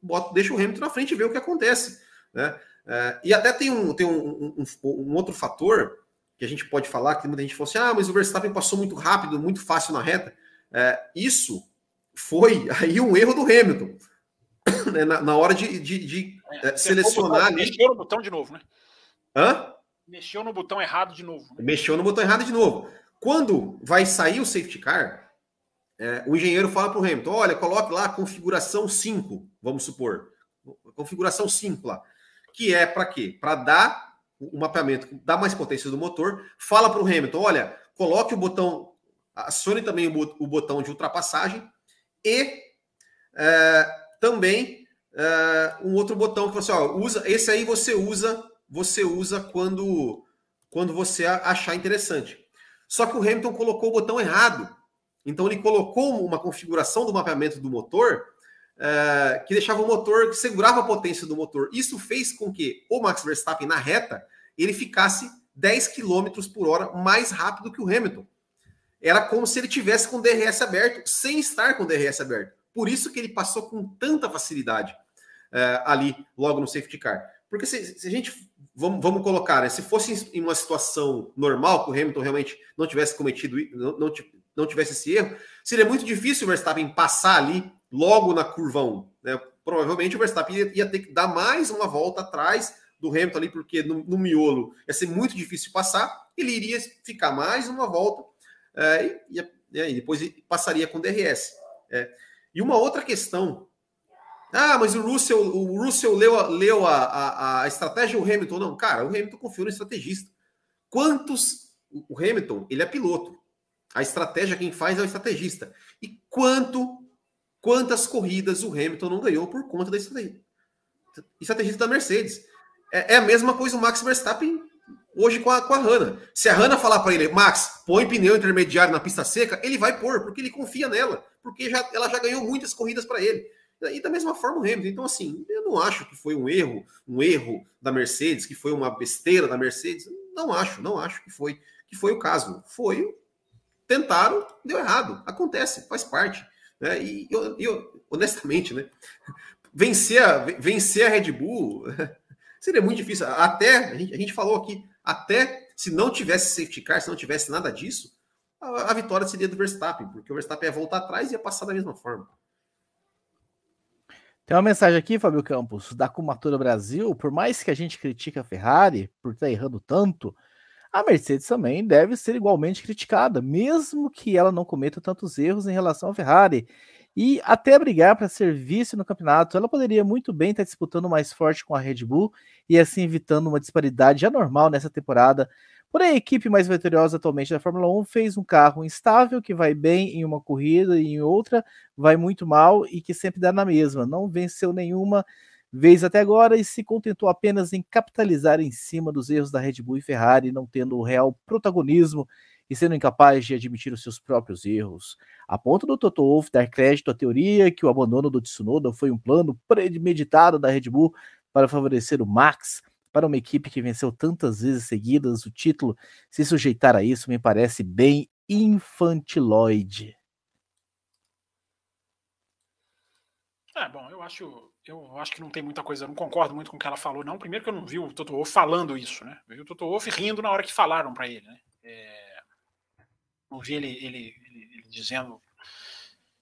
bota, deixa o Hamilton na frente e vê o que acontece, né? Uh, e até tem, um, tem um, um, um, outro fator que a gente pode falar, que muita gente falou assim: ah, mas o Verstappen passou muito rápido, muito fácil na reta. Uh, isso foi aí um erro do Hamilton. Né, na, na, hora de, de, de é, selecionar ali. Mexeu no botão de novo, né? Hã? Mexeu no botão errado de novo. Né? Mexeu no botão errado de novo. Quando vai sair o safety car, é, o engenheiro fala para o Hamilton: olha, coloque lá a configuração 5, vamos supor. Configuração 5 lá que é para quê? Para dar o mapeamento, dar mais potência do motor. Fala para o Hamilton: olha, coloque o botão, acione também o botão de ultrapassagem e é, também é, um outro botão que você ó, usa. Esse aí você usa, você usa quando quando você achar interessante. Só que o Hamilton colocou o botão errado. Então ele colocou uma configuração do mapeamento do motor uh, que deixava o motor, que segurava a potência do motor. Isso fez com que o Max Verstappen na reta ele ficasse 10 km por hora mais rápido que o Hamilton. Era como se ele tivesse com o DRS aberto, sem estar com o DRS aberto. Por isso que ele passou com tanta facilidade uh, ali, logo no safety car. Porque se, se a gente vamos, vamos colocar, né, se fosse em uma situação normal, que o Hamilton realmente não tivesse cometido, não, não, não tivesse esse erro, seria muito difícil o Verstappen passar ali logo na curva 1. Né? Provavelmente o Verstappen ia, ia, ter que dar mais uma volta atrás do Hamilton ali, porque no, no miolo ia ser muito difícil passar, ele iria ficar mais uma volta é, e, e, e, depois passaria com DRS. É. E uma outra questão. Ah, mas o Russell, o Russell leu, a, leu a, a, a estratégia do Hamilton. Não, cara, o Hamilton confiou no estrategista. Quantos. O Hamilton, ele é piloto. A estratégia quem faz é o estrategista. E quanto Quantas corridas o Hamilton não ganhou por conta da estratégia, estrategista da Mercedes? É, é, a mesma coisa o Max Verstappen hoje com a, com a Hanna. Se a Hanna falar para ele, Max, põe pneu intermediário na pista seca, ele vai pôr, porque ele confia nela, porque já, ela já ganhou muitas corridas para ele. E da mesma forma o Hamilton. Então, assim, eu não acho que foi um erro, um erro da Mercedes, que foi uma besteira da Mercedes. Não acho, não acho que foi, que foi o caso. Foi, tentaram, deu errado. Acontece, faz parte. Né? E eu, honestamente, né? vencer, a, vencer a Red Bull seria muito difícil. Até, a gente, a gente falou aqui, até se não tivesse safety car, se não tivesse nada disso, a, a vitória seria do Verstappen, porque o Verstappen ia voltar atrás e ia passar da mesma forma. Tem uma mensagem aqui, Fábio Campos, da Cumatura Brasil. Por mais que a gente critique a Ferrari por estar errando tanto, a Mercedes também deve ser igualmente criticada, mesmo que ela não cometa tantos erros em relação à Ferrari. E até brigar para ser vice no campeonato, ela poderia muito bem estar disputando mais forte com a Red Bull e assim evitando uma disparidade anormal nessa temporada. Porém, a equipe mais vitoriosa atualmente da Fórmula 1 fez um carro instável que vai bem em uma corrida e em outra vai muito mal e que sempre dá na mesma. Não venceu nenhuma vez até agora e se contentou apenas em capitalizar em cima dos erros da Red Bull e Ferrari, não tendo o real protagonismo e sendo incapaz de admitir os seus próprios erros. A ponto do Toto Wolff dar crédito à teoria que o abandono do Tsunoda foi um plano premeditado da Red Bull para favorecer o Max, para uma equipe que venceu tantas vezes seguidas o título, se sujeitar a isso me parece bem infantiloide. É, bom, eu acho eu acho que não tem muita coisa, não concordo muito com o que ela falou, não. Primeiro que eu não vi o Toto Wolff falando isso, né? Eu vi o Toto Wolff rindo na hora que falaram para ele, né? É, não vi ele, ele, ele, ele dizendo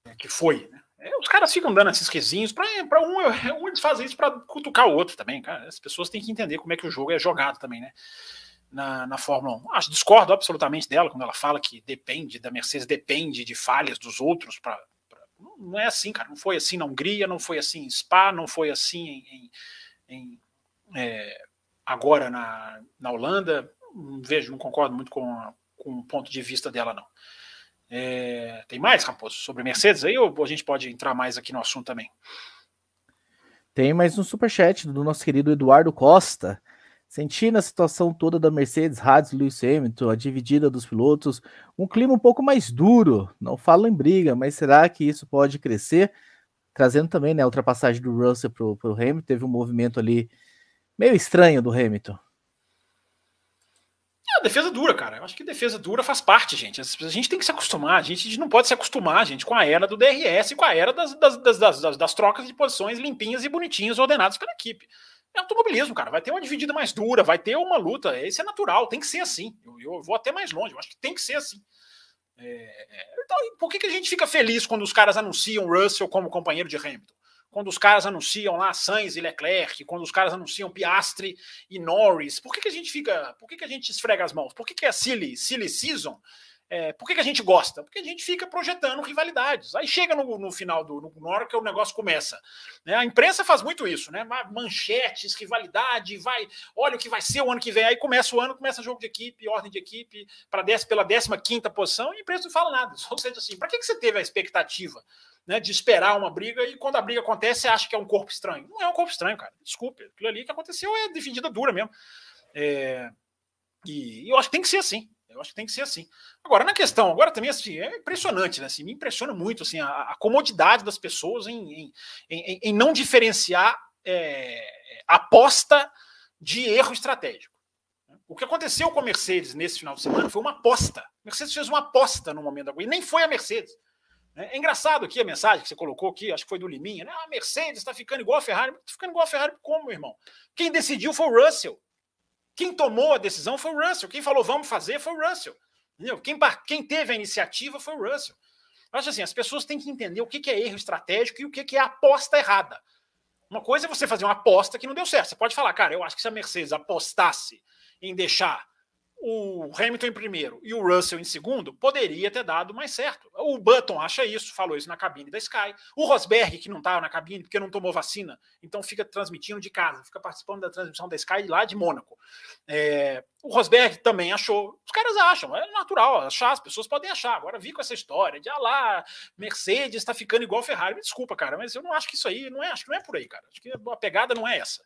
é, que foi, né? É, os caras ficam dando esses quezinhos para um, um eles fazem isso para cutucar o outro também, cara. As pessoas têm que entender como é que o jogo é jogado também, né? Na, na Fórmula 1. Acho, discordo absolutamente dela quando ela fala que depende da Mercedes, depende de falhas dos outros para não é assim, cara. Não foi assim na Hungria, não foi assim em Spa, não foi assim em, em, em é, agora na, na Holanda. Não vejo, não concordo muito com, a, com o ponto de vista dela, não. É, tem mais, Raposo, sobre Mercedes aí ou a gente pode entrar mais aqui no assunto também? Tem mais um superchat do nosso querido Eduardo Costa. Sentindo a situação toda da Mercedes, Haas, Lewis Hamilton, a dividida dos pilotos, um clima um pouco mais duro. Não falo em briga, mas será que isso pode crescer? Trazendo também né, a ultrapassagem do Russell para o Hamilton, teve um movimento ali meio estranho do Hamilton. É, defesa dura, cara. Eu acho que defesa dura faz parte, gente. A gente tem que se acostumar. A gente não pode se acostumar, gente, com a era do DRS e com a era das, das, das, das trocas de posições limpinhas e bonitinhas ordenadas pela equipe. É automobilismo, cara. Vai ter uma dividida mais dura, vai ter uma luta. Isso é natural, tem que ser assim. Eu, eu vou até mais longe, eu acho que tem que ser assim. É, é então, por que, que a gente fica feliz quando os caras anunciam Russell como companheiro de Hamilton? Quando os caras anunciam lá Sainz e Leclerc, quando os caras anunciam Piastri e Norris, por que, que a gente fica, por que, que a gente esfrega as mãos? Por que, que é silly, silly season? É, por que, que, a gente gosta? Porque a gente fica projetando rivalidades. Aí chega no, no final do. No, na hora que o negócio começa. Né? A imprensa faz muito isso, né? Manchetes, rivalidade, vai. Olha o que vai ser o ano que vem. Aí começa o ano, começa jogo de equipe, ordem de equipe, para pela 15 posição, e a imprensa não fala nada. Ou seja, assim, para que, que você teve a expectativa né, de esperar uma briga e quando a briga acontece, você acha que é um corpo estranho? Não é um corpo estranho, cara. Desculpe. Aquilo ali que aconteceu é dividida dura mesmo. É, e, e eu acho que tem que ser assim. Eu acho que tem que ser assim. Agora, na questão, agora também assim, é impressionante, né? Assim, me impressiona muito assim, a, a comodidade das pessoas em, em, em, em não diferenciar é, aposta de erro estratégico. O que aconteceu com a Mercedes nesse final de semana foi uma aposta. A Mercedes fez uma aposta no momento da corrida, nem foi a Mercedes. É engraçado aqui a mensagem que você colocou aqui, acho que foi do Liminha, né? A Mercedes está ficando igual a Ferrari. Está ficando igual a Ferrari como, meu irmão? Quem decidiu foi o Russell. Quem tomou a decisão foi o Russell. Quem falou vamos fazer foi o Russell. Entendeu? Quem, quem teve a iniciativa foi o Russell. Eu acho assim, as pessoas têm que entender o que é erro estratégico e o que é aposta errada. Uma coisa é você fazer uma aposta que não deu certo. Você pode falar, cara, eu acho que se a Mercedes apostasse em deixar o Hamilton em primeiro e o Russell em segundo, poderia ter dado mais certo. O Button acha isso, falou isso na cabine da Sky. O Rosberg, que não estava na cabine porque não tomou vacina, então fica transmitindo de casa, fica participando da transmissão da Sky lá de Mônaco. É, o Rosberg também achou. Os caras acham, é natural achar, as pessoas podem achar. Agora vi com essa história de ah lá, Mercedes está ficando igual Ferrari. Me desculpa, cara, mas eu não acho que isso aí, não é, acho que não é por aí, cara. Acho que a pegada não é essa.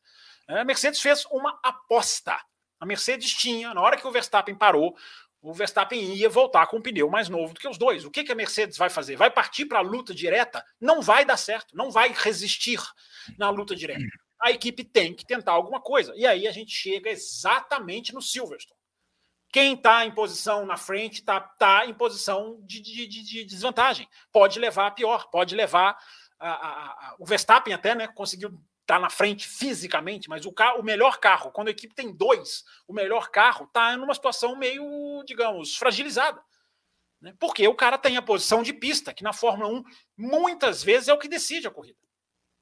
A Mercedes fez uma aposta a Mercedes tinha, na hora que o Verstappen parou, o Verstappen ia voltar com um pneu mais novo do que os dois. O que, que a Mercedes vai fazer? Vai partir para a luta direta? Não vai dar certo, não vai resistir na luta direta. A equipe tem que tentar alguma coisa. E aí a gente chega exatamente no Silverstone. Quem está em posição na frente está tá em posição de, de, de, de, desvantagem. Pode levar a pior, pode levar. A, a, a, o Verstappen até né, conseguiu está na frente fisicamente, mas o, carro, o melhor carro, quando a equipe tem dois, o melhor carro está numa situação meio, digamos, fragilizada. Né? Porque o cara tem a posição de pista, que na Fórmula 1 muitas vezes é o que decide a corrida.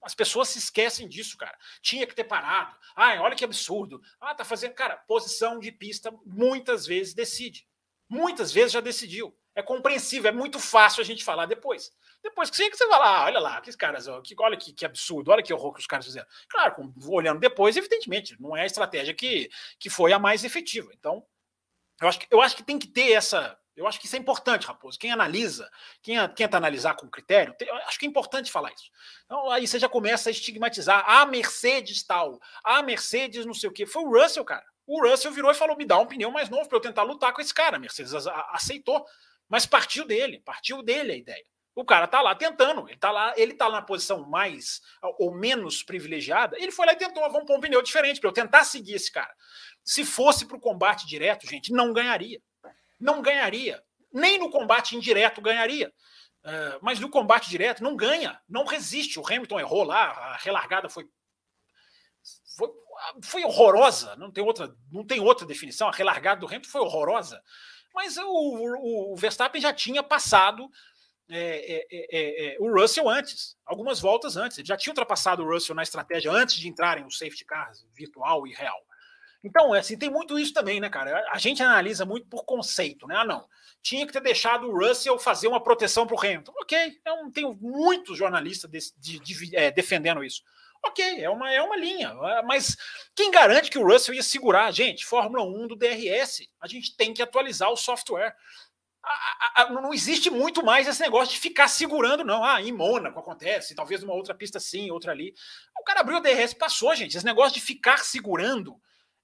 As pessoas se esquecem disso, cara. Tinha que ter parado. Ai, olha que absurdo. Ah, tá fazendo. Cara, posição de pista muitas vezes decide. Muitas vezes já decidiu. É compreensível, é muito fácil a gente falar depois. Depois que você vai lá, olha lá, que caras, que, olha que, que absurdo, olha que horror que os caras fizeram. Claro, olhando depois, evidentemente, não é a estratégia que, que foi a mais efetiva. Então, eu acho, que, eu acho que tem que ter essa. Eu acho que isso é importante, Raposo. Quem analisa, quem tenta analisar com critério, tem, acho que é importante falar isso. Então, aí você já começa a estigmatizar. A Mercedes tal, a Mercedes não sei o quê. Foi o Russell, cara. O Russell virou e falou: me dá um pneu mais novo para eu tentar lutar com esse cara. A Mercedes aceitou. Mas partiu dele, partiu dele a ideia. O cara tá lá tentando, ele tá lá, ele tá na posição mais ou menos privilegiada, ele foi lá e tentou, vamos pôr um pneu diferente para eu tentar seguir esse cara. Se fosse para o combate direto, gente, não ganharia. Não ganharia. Nem no combate indireto ganharia. Uh, mas no combate direto não ganha, não resiste. O Hamilton errou lá, a relargada foi, foi, foi horrorosa. Não tem outra, não tem outra definição. A relargada do Hamilton foi horrorosa. Mas o, o, o Verstappen já tinha passado é é, é, é, é, o Russell antes, algumas voltas antes. Ele já tinha ultrapassado o Russell na estratégia antes de entrarem os safety cars virtual e real. Então, é assim, tem muito isso também, né, cara? A gente analisa muito por conceito, né? Ah, não. Tinha que ter deixado o Russell fazer uma proteção para o Hamilton. Ok, eu tenho muitos jornalistas de, de, de, defendendo isso. Ok, é uma, é uma linha. Mas quem garante que o Russell ia segurar? Gente, Fórmula 1 do DRS. A gente tem que atualizar o software a, a, não existe muito mais esse negócio de ficar segurando, não. Ah, em Mônaco acontece, talvez numa outra pista sim, outra ali. O cara abriu o DRS passou, gente. Esse negócio de ficar segurando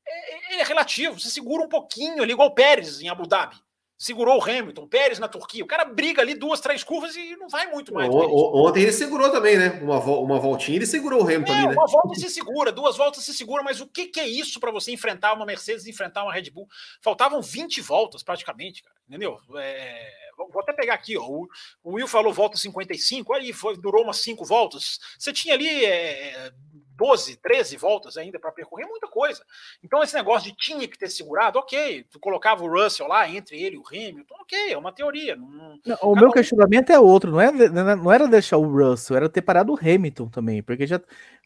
é, é, é relativo. Você segura um pouquinho ali, igual o Pérez em Abu Dhabi segurou o Hamilton, Pérez na Turquia. O cara briga ali duas, três curvas e não vai muito mais. ontem ele segurou também, né? Uma, uma voltinha ele segurou o Hamilton é, ali, né? Uma volta se segura, duas voltas se segura, mas o que, que é isso para você enfrentar uma Mercedes, enfrentar uma Red Bull? Faltavam 20 voltas praticamente, cara, entendeu? É, vou até pegar aqui, ó. O, o Will falou volta 55, aí foi, durou umas cinco voltas. Você tinha ali é, 12, 13 voltas ainda para percorrer, muita coisa. Então, esse negócio de tinha que ter segurado, ok. Tu colocava o Russell lá entre ele e o Hamilton, ok, é uma teoria. Não, não, o meu questionamento é outro, não, é, não era deixar o Russell, era ter parado o Hamilton também, porque já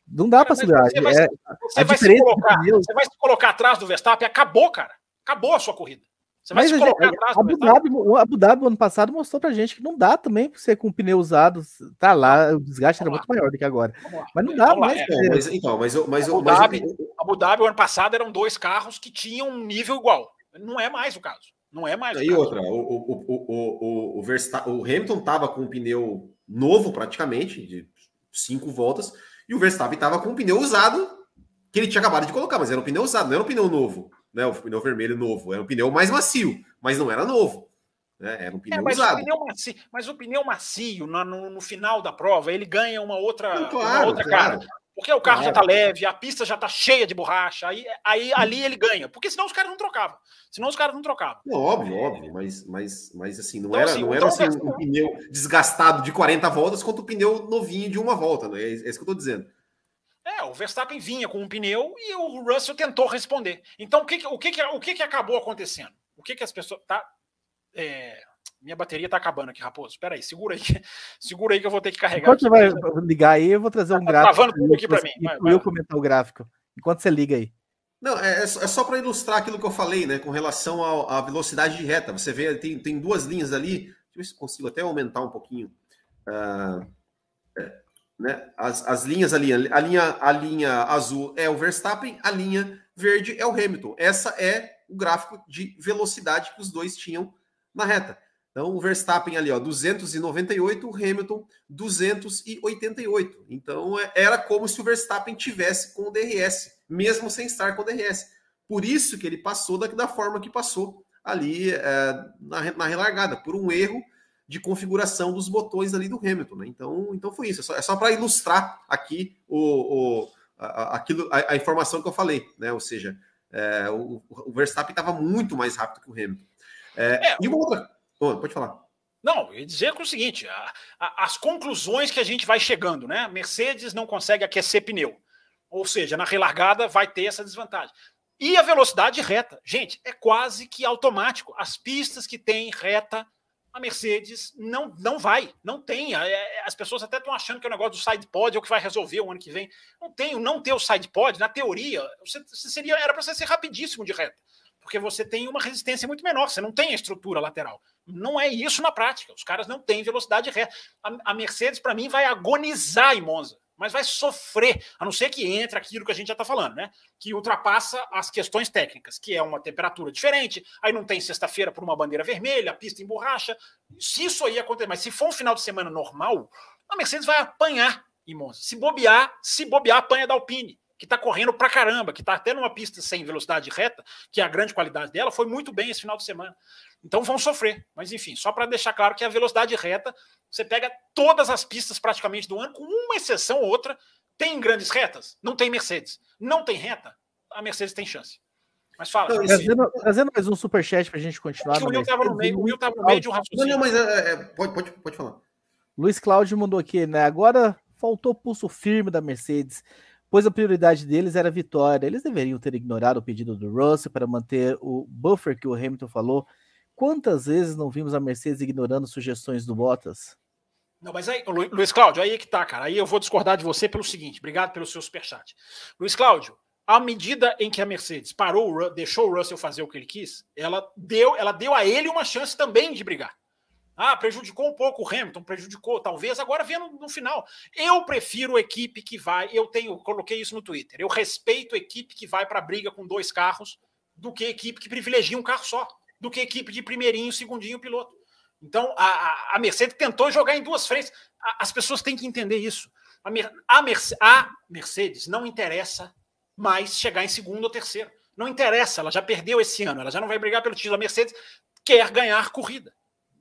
não dá para segurar. Você, vai, é, você, vai se colocar, você vai se colocar atrás do Verstappen, acabou, cara. Acabou a sua corrida. Você vai Mas se colocar gente, atrás Abu Dhabi, o Abu Dhabi ano passado mostrou pra gente que não dá também pra você com pneu usado. Tá lá, o desgaste era muito maior do que agora. Mas não dá mais. É, mas, então, mas, mas, Abu, mas, Dhabi, mas... Abu Dhabi, o ano passado, eram dois carros que tinham um nível igual. Não é mais o caso. Não é mais. E outra, o, o, o, o, o, Verstappen, o Hamilton tava com um pneu novo, praticamente, de cinco voltas, e o Verstappen tava com um pneu usado que ele tinha acabado de colocar, mas era um pneu usado, não era um pneu novo né, o pneu vermelho novo. Era um pneu mais macio, mas não era novo. Né? Era um pneu é, mas usado. O pneu macio, mas o pneu macio, no, no, no final da prova, ele ganha uma outra, não, claro, uma outra claro. cara. Porque o carro claro. já tá leve, a pista já tá cheia de borracha, aí, aí ali ele ganha. Porque senão os caras não trocavam. Senão os caras não trocavam. Não, óbvio, óbvio, mas, mas, mas assim, não então, era, assim, não era assim, um, um pneu desgastado de 40 voltas quanto o pneu novinho de uma volta, né? É isso que eu tô dizendo. É, o Verstappen vinha com um pneu e o Russell tentou responder. Então, o que, o que, o que, que acabou acontecendo? O que, que as pessoas. Tá, é, minha bateria tá acabando aqui, Raposo. Espera aí, segura aí. Segura aí que eu vou ter que carregar. Enquanto você vai ligar aí, eu vou trazer tá um tá gráfico. travando tudo aqui para mim. Vai, eu comentar o gráfico. Enquanto você liga aí. Não, é, é só é para ilustrar aquilo que eu falei, né? Com relação à velocidade de reta. Você vê, tem, tem duas linhas ali. Deixa eu ver se consigo até aumentar um pouquinho. Uh, né? As, as linhas ali, a linha, a linha azul é o Verstappen, a linha verde é o Hamilton. Essa é o gráfico de velocidade que os dois tinham na reta. Então, o Verstappen ali, ó, 298, o Hamilton 288. Então, é, era como se o Verstappen tivesse com o DRS, mesmo sem estar com o DRS. Por isso que ele passou da, da forma que passou ali é, na, na relargada, por um erro de configuração dos botões ali do Hamilton. Né? Então, então foi isso. É só, é só para ilustrar aqui o, o, a, aquilo, a, a, informação que eu falei. Né? Ou seja, é, o, o, Verstappen estava muito mais rápido que o Hamilton. É, é, e uma outra. Oh, pode falar. Não, eu ia dizer o seguinte: a, a, as conclusões que a gente vai chegando, né? Mercedes não consegue aquecer pneu. Ou seja, na relargada vai ter essa desvantagem. E a velocidade reta. Gente, é quase que automático. As pistas que têm reta a Mercedes não, não vai, não tem. É, é, as pessoas até estão achando que o negócio do side pod é o que vai resolver o ano que vem. Não tem, não ter o side pod, na teoria, você seria, era para você ser rapidíssimo de reta, porque você tem uma resistência muito menor, você não tem a estrutura lateral. Não é isso na prática. Os caras não têm velocidade reta. A, a Mercedes, para mim, vai agonizar em Monza mas vai sofrer, a não ser que entre aquilo que a gente já está falando, né? Que ultrapassa as questões técnicas, que é uma temperatura diferente, aí não tem sexta-feira por uma bandeira vermelha, a pista emborracha. Se isso aí acontecer, mas se for um final de semana normal, a Mercedes vai apanhar em Monza. Se bobear, se bobear, apanha da Alpine, que está correndo pra caramba, que está até numa pista sem velocidade reta, que é a grande qualidade dela, foi muito bem esse final de semana. Então vão sofrer. Mas enfim, só para deixar claro que a velocidade reta você pega todas as pistas praticamente do ano, com uma exceção ou outra, tem grandes retas? Não tem Mercedes. Não tem reta? A Mercedes tem chance. Mas fala. Não, trazendo, trazendo, mais um superchat para a gente continuar. o Will estava no meio, o Will no meio de um raciocínio. Não, não, mas é, é, pode, pode, pode falar. Luiz Cláudio mandou aqui, né? Agora faltou pulso firme da Mercedes, pois a prioridade deles era a vitória. Eles deveriam ter ignorado o pedido do Russell para manter o buffer que o Hamilton falou. Quantas vezes não vimos a Mercedes ignorando sugestões do Bottas? Não, mas aí, Luiz Cláudio, aí é que tá, cara. Aí eu vou discordar de você pelo seguinte. Obrigado pelo seu superchat. Luiz Cláudio, à medida em que a Mercedes parou, deixou o Russell fazer o que ele quis, ela deu, ela deu a ele uma chance também de brigar. Ah, prejudicou um pouco o Hamilton, prejudicou, talvez, agora vendo no final. Eu prefiro equipe que vai, eu tenho, coloquei isso no Twitter, eu respeito equipe que vai para a briga com dois carros do que equipe que privilegia um carro só, do que equipe de primeirinho, segundinho piloto. Então, a, a Mercedes tentou jogar em duas frentes. As pessoas têm que entender isso. A, a Mercedes não interessa mais chegar em segundo ou terceiro. Não interessa, ela já perdeu esse ano, ela já não vai brigar pelo título. A Mercedes quer ganhar corrida.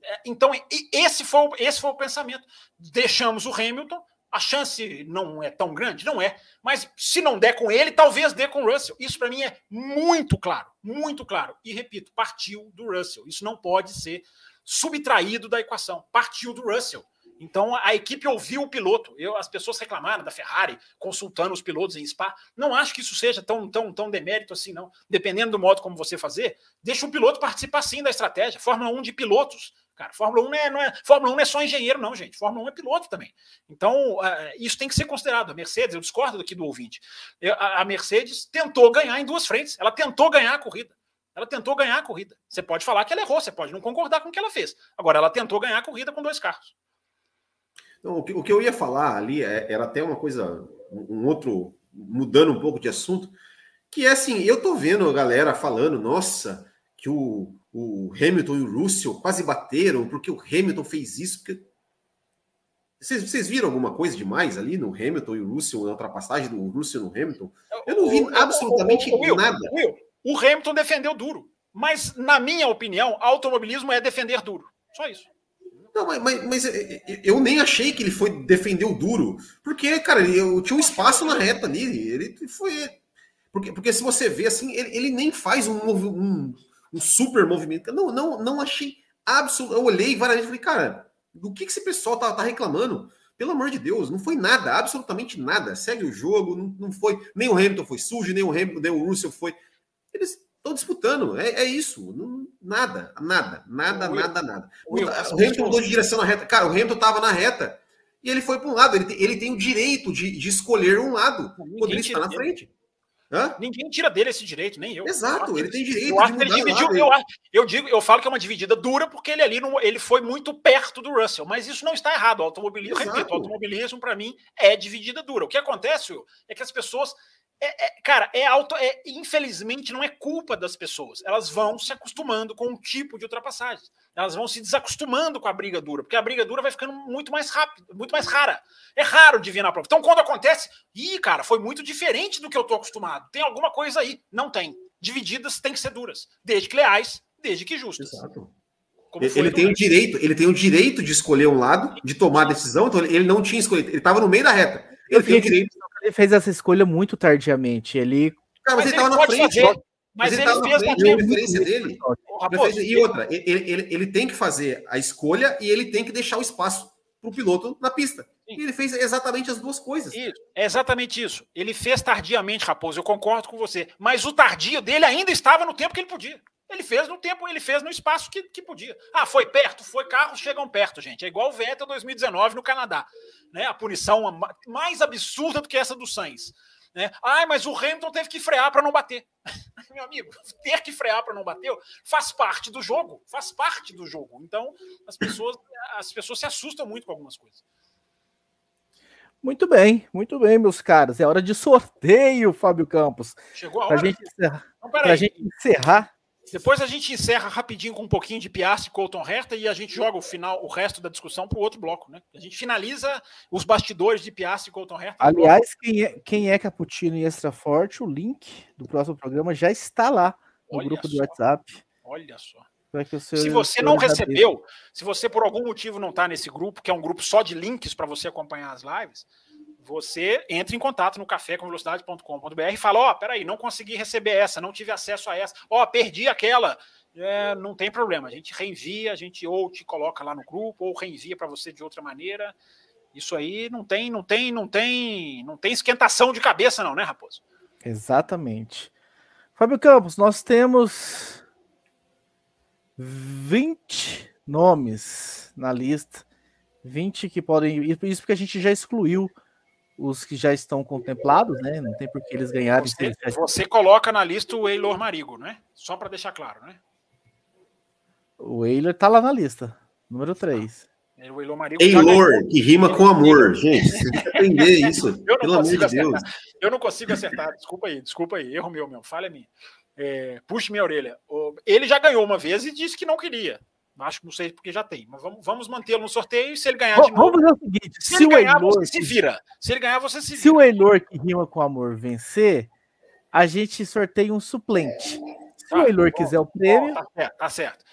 É, então, esse foi, esse foi o pensamento. Deixamos o Hamilton, a chance não é tão grande? Não é. Mas se não der com ele, talvez dê com o Russell. Isso para mim é muito claro, muito claro. E repito, partiu do Russell. Isso não pode ser subtraído da equação. Partiu do Russell. Então a equipe ouviu o piloto. Eu, as pessoas reclamaram da Ferrari consultando os pilotos em Spa. Não acho que isso seja tão, tão, tão demérito assim, não. Dependendo do modo como você fazer, deixa o piloto participar sim da estratégia. Fórmula 1 de pilotos. Cara, Fórmula 1 não é, não é, Fórmula 1 não é só engenheiro, não, gente. Fórmula 1 é piloto também. Então, uh, isso tem que ser considerado. A Mercedes, eu discordo aqui do ouvinte. A, a Mercedes tentou ganhar em duas frentes. Ela tentou ganhar a corrida. Ela tentou ganhar a corrida. Você pode falar que ela errou, você pode não concordar com o que ela fez. Agora, ela tentou ganhar a corrida com dois carros. Então, o, que, o que eu ia falar ali é, era até uma coisa, um outro, mudando um pouco de assunto, que é assim, eu tô vendo a galera falando, nossa, que o, o Hamilton e o Russell quase bateram porque o Hamilton fez isso. Porque... Vocês, vocês viram alguma coisa demais ali no Hamilton e o Russell, na ultrapassagem do Russell no Hamilton? Eu não vi absolutamente o, nada. Will, o Hamilton defendeu duro. Mas, na minha opinião, automobilismo é defender duro. Só isso. Não, mas, mas, mas, é, é, eu nem achei que ele foi defender o duro, porque, cara, eu tinha um espaço na reta ali. Ele foi. Porque, porque se você vê assim, ele, ele nem faz um, um, um, super movimento. Não, não, não achei absoluto. Eu olhei várias vezes e falei, cara, do que, que esse pessoal tá, tá reclamando? Pelo amor de Deus, não foi nada, absolutamente nada. Segue o jogo, não, não foi. Nem o Hamilton foi sujo, nem o Hamilton, nem o Russell foi. Eles estão disputando. É, é isso. Não, nada, nada, nada, Will, nada, nada. Will, o Hamilton mudou de direção na reta. Cara, o Hamilton estava na reta e ele foi para um lado. Ele tem, ele tem o direito de, de escolher um lado Ninguém quando ele está na frente. Hã? Ninguém tira dele esse direito, nem eu. Exato, eu ele tem direito eu de ele dividiu, eu, eu, digo, eu falo que é uma dividida dura porque ele ali não, ele foi muito perto do Russell, mas isso não está errado. O automobilismo, repito, o automobilismo para mim é dividida dura. O que acontece Will, é que as pessoas é, é, cara, é auto. É, infelizmente, não é culpa das pessoas. Elas vão se acostumando com um tipo de ultrapassagem. Elas vão se desacostumando com a briga dura, porque a briga dura vai ficando muito mais rápido, muito mais rara. É raro de vir na prova. Então, quando acontece, ih, cara, foi muito diferente do que eu tô acostumado. Tem alguma coisa aí? Não tem. Divididas têm que ser duras, desde que leais, desde que justas. Exato. ele tem o direito, ele tem o direito de escolher um lado, de tomar a decisão. Então ele não tinha escolhido, ele estava no meio da reta. Ele direito ele fez essa escolha muito tardiamente. Ele. Cara, mas, mas ele estava na frente. Fazer, mas, ele, ele fez na dele. Raposo, e outra, ele, ele, ele tem que fazer a escolha e ele tem que deixar o espaço para o piloto na pista. Sim. E ele fez exatamente as duas coisas. Isso, é exatamente isso. Ele fez tardiamente, Raposo, eu concordo com você. Mas o tardio dele ainda estava no tempo que ele podia. Ele fez no tempo, ele fez no espaço que, que podia. Ah, foi perto? Foi, carros chegam perto, gente. É igual o Vettel 2019 no Canadá. Né? A punição mais absurda do que essa do Sainz. Né? Ah, mas o Hamilton teve que frear para não bater. Meu amigo, ter que frear para não bater faz parte do jogo, faz parte do jogo. Então, as pessoas, as pessoas se assustam muito com algumas coisas. Muito bem, muito bem, meus caros. É hora de sorteio, Fábio Campos. Chegou a hora. Para gente encerrar, então, gente encerrar depois a gente encerra rapidinho com um pouquinho de Piastri e Colton Herta e a gente joga o final, o resto da discussão para o outro bloco, né? A gente finaliza os bastidores de Piastri e Colton Herta. Aliás, quem é, quem é Cappuccino e Extra Forte, o link do próximo programa já está lá no Olha grupo só. do WhatsApp. Olha só. se você não recebeu, se você por algum motivo não está nesse grupo, que é um grupo só de links para você acompanhar as lives, você entra em contato no cafécomvelocidade.com.br e fala: Ó, oh, peraí, não consegui receber essa, não tive acesso a essa, ó, oh, perdi aquela. É, não tem problema, a gente reenvia, a gente ou te coloca lá no grupo, ou reenvia para você de outra maneira. Isso aí não tem, não tem, não tem, não tem esquentação de cabeça, não, né, Raposo? Exatamente. Fábio Campos, nós temos 20 nomes na lista. 20 que podem. Isso porque a gente já excluiu os que já estão contemplados, né? Não tem por que eles ganharem. Você, você coloca na lista o Eilor Marigo, né? Só para deixar claro, né? O Eilor tá lá na lista, número 3. Ah, o Eilor Marigo. Eilor, que rima com amor, gente. Você tem que aprender isso. Eu pelo amor de Deus. Eu não consigo acertar, desculpa aí, desculpa aí, erro meu, meu, falha minha. É, puxe minha orelha. Ele já ganhou uma vez e disse que não queria. Acho que não sei porque já tem, mas vamos, vamos mantê-lo no sorteio se ele ganhar de novo. Vamos fazer o seguinte: se, se ele ganhar, você se vira. Se ele ganhar, você se vira. Se o Eilor que rima com amor vencer, a gente sorteia um suplente. Se o Eilor quiser o prêmio. Tá certo, tá certo.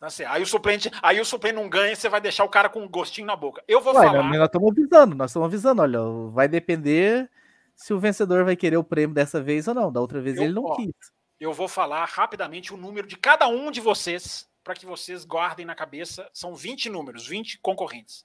Tá certo. Aí o suplente, aí o suplente não ganha, você vai deixar o cara com um gostinho na boca. Eu vou Ué, falar. Nós estamos avisando, nós estamos avisando, olha, vai depender se o vencedor vai querer o prêmio dessa vez ou não. Da outra vez Eu- ele não ó, quis. Eu vou falar rapidamente o número de cada um de vocês para que vocês guardem na cabeça. São 20 números, 20 concorrentes.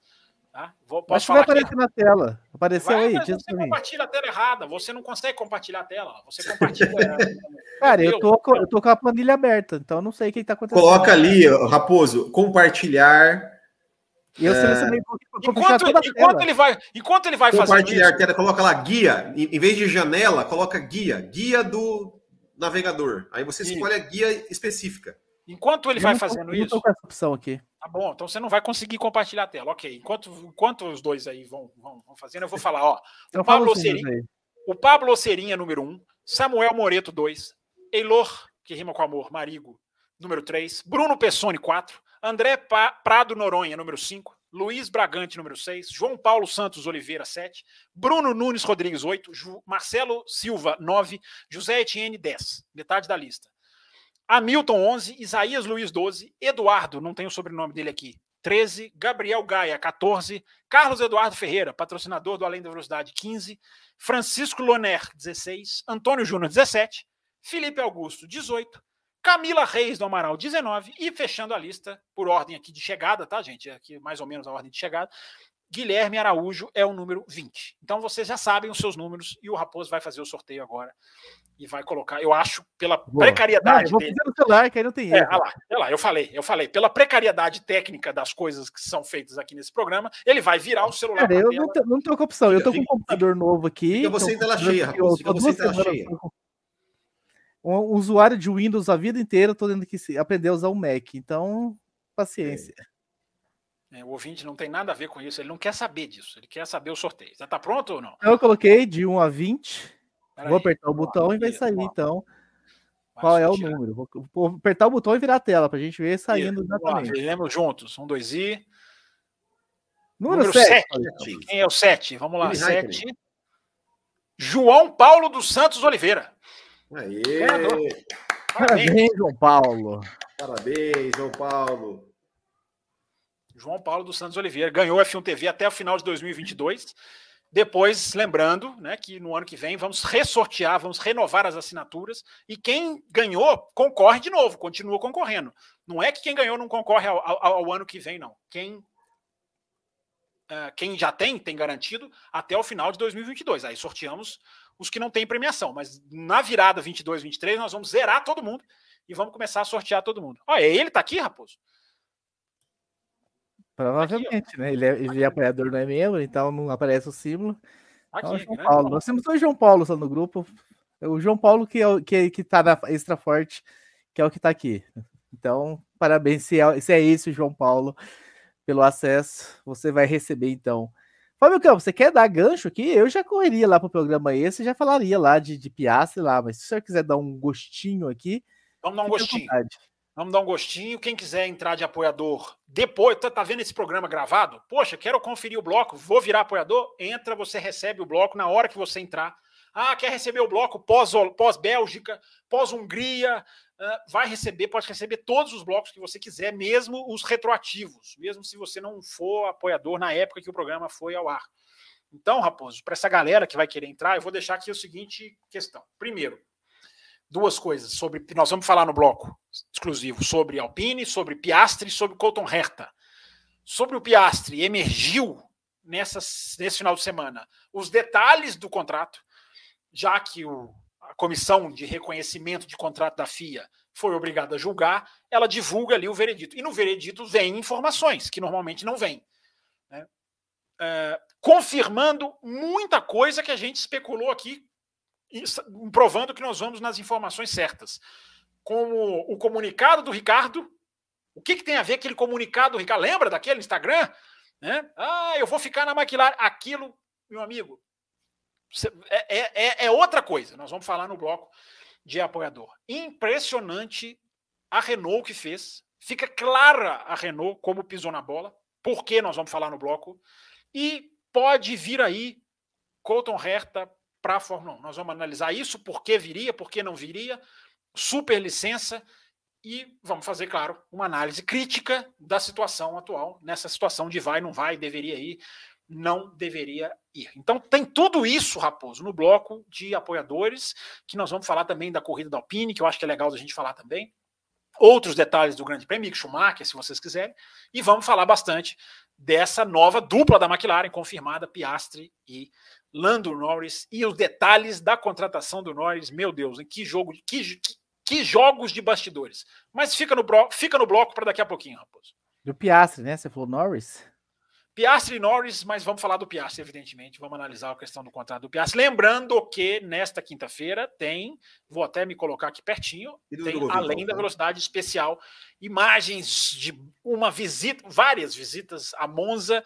Tá? Vou, Acho posso que vai falar aqui? aparecer na tela. Apareceu Vai, aí, mas você compartilha a tela errada. Você não consegue compartilhar a tela. Você compartilha. Cara, eu tô, eu tô com a planilha aberta, então eu não sei o que tá acontecendo. Coloca ali, Raposo, compartilhar, eu É. selecionei enquanto, enquanto ele vai, enquanto ele vai fazendo compartilhar isso, tela, coloca lá guia, em vez de janela, coloca guia, guia do navegador. Aí você Isso. escolhe a guia específica. Enquanto ele Eu vai fazendo eu isso, tô com essa opção aqui. Tá bom, então você não vai conseguir compartilhar a tela. Ok, enquanto, enquanto os dois aí vão, vão, vão fazendo, eu vou falar, ó. Então O Pablo aí. O Pablo Ocerinha, número 1. Um, Samuel Moreto, 2. Eilor, que rima com amor, Marigo, número 3. Bruno Pessoni, 4. André Pa- Prado Noronha, número 5. Luiz Bragante, número 6. João Paulo Santos Oliveira, 7. Bruno Nunes Rodrigues, 8. Ju- Marcelo Silva, 9. José Etienne, 10. Metade da lista. Hamilton, 11. Isaías Luiz, 12. Eduardo, não tem o sobrenome dele aqui, 13. Gabriel Gaia, 14. Carlos Eduardo Ferreira, patrocinador do Além da Velocidade, 15. Francisco Loner, 16. Antônio Júnior, 17. Felipe Augusto, 18. Camila Reis do Amaral, 19. E fechando a lista, por ordem aqui de chegada, tá, gente? É Aqui mais ou menos a ordem de chegada. Guilherme Araújo é o número 20. Então vocês já sabem os seus números e o Raposo vai fazer o sorteio agora e vai colocar, eu acho, pela Boa. precariedade Ah, eu vou dele. no celular, que aí não tem É, erro. olha lá, olha lá, eu falei, eu falei, pela precariedade técnica das coisas que são feitas aqui nesse programa, ele vai virar o celular Cara, eu tela. não tô, não tô com opção. Eu tô com um Fica- computador novo aqui. fica você é em tela cheia, Raposo, eu fica você em tela cheia. Um usuário de Windows a vida inteira, tô tendo que se- aprender a usar o Mac. Então, paciência. É, o ouvinte não tem nada a ver com isso, ele não quer saber disso, ele quer saber o sorteio. Já tá pronto ou não? Eu coloquei de 1 a 20. Pera vou aí, apertar o vamos lá, botão e vai sair, lá, então, vai qual é o número. Vou, vou apertar o botão e virar a tela pra gente ver saindo exatamente. Veremos juntos. Um, dois e. Número, Número 7. 7. Quem é o 7? Vamos lá, Jimmy Raikkonen. 7. João Paulo dos Santos Oliveira. Aê! Parabéns. Parabéns, João Paulo. Parabéns, João Paulo. João Paulo dos Santos Oliveira ganhou o F1 TV até o final de 2022. Depois, lembrando né, que no ano que vem vamos ressortear, vamos renovar as assinaturas e quem ganhou concorre de novo, continua concorrendo. Não é que quem ganhou não concorre ao, ao- ao ano que vem, não. Quem, ah, quem já tem, tem garantido até o final de 2022. Aí sorteamos os que não têm premiação, mas na virada 22, 23 nós vamos zerar todo mundo e vamos começar a sortear todo mundo. Olha, ele tá aqui, Raposo? Provavelmente, né? Ele é, ele é apoiador, não é membro, então não aparece o símbolo. Aqui, Então, João grande Paulo. Nós temos dois João Paulo só no grupo. O João Paulo que, é, o- que, que tá na extra forte, que é o que tá aqui. Então, parabéns se é, se é esse o João Paulo pelo acesso. Você vai receber então. Fábio Campos, você quer dar gancho aqui? Eu já correria lá pro programa esse, já falaria lá de, de Piastre lá, mas se o senhor quiser dar um gostinho aqui, Vamos dar um gostinho. vontade. Vamos dar um gostinho. Quem quiser entrar de apoiador depois, tá, tá vendo esse programa gravado? Poxa, quero conferir o bloco, vou virar apoiador. Entra, você recebe o bloco na hora que você entrar. Ah, quer receber o bloco pós- pós-Bélgica, pós-Hungria? ah, vai receber, pode receber todos os blocos que você quiser, mesmo os retroativos, mesmo se você não for apoiador na época que o programa foi ao ar. Então, Raposo, para essa galera que vai querer entrar, eu vou deixar aqui o seguinte questão. Primeiro, duas coisas sobre. Nós vamos falar no bloco exclusivo sobre Alpine, sobre Piastre sobre Colton Herta. Sobre o Piastre, emergiu nessas, nesse final de semana os detalhes do contrato, já que o, a comissão de reconhecimento de contrato da FIA foi obrigada a julgar, ela divulga ali o veredito. E no veredito vem informações que normalmente não vêm. né? É, confirmando muita coisa que a gente especulou aqui provando que nós vamos nas informações certas. Como o comunicado do Ricardo. O que, que tem a ver aquele comunicado do Ricardo? Lembra daquele Instagram? Né? Ah, eu vou ficar na McLaren. Aquilo, meu amigo, é, é- é- é outra coisa. Nós vamos falar no bloco de apoiador. Impressionante a Renault que fez. Fica clara a Renault como pisou na bola. Por que nós vamos falar no bloco? E pode vir aí Colton Herta para a Fórmula 1. Nós vamos analisar isso, por que viria, por que não viria, super licença e vamos fazer, claro, uma análise crítica da situação atual, nessa situação de vai, não vai, deveria ir, não deveria ir. Então tem tudo isso, Raposo, no bloco de apoiadores, que nós vamos falar também da corrida da Alpine, que eu acho que é legal a gente falar também. Outros detalhes do Grande Prêmio, Schumacher, se vocês quiserem, e vamos falar bastante dessa nova dupla da McLaren, confirmada, Piastri e Lando Norris, e os detalhes da contratação do Norris, meu Deus, em que jogo, que, que, que jogos de bastidores. Mas fica no, fica no bloco para daqui a pouquinho, Raposo. Do Piastri, né? Você falou Norris? Piastri e Norris, mas vamos falar do Piastri, evidentemente. Vamos analisar a questão do contrato do Piastri. Lembrando que nesta quinta-feira tem, vou até me colocar aqui pertinho, tem além da velocidade especial, imagens de uma visita, várias visitas a Monza,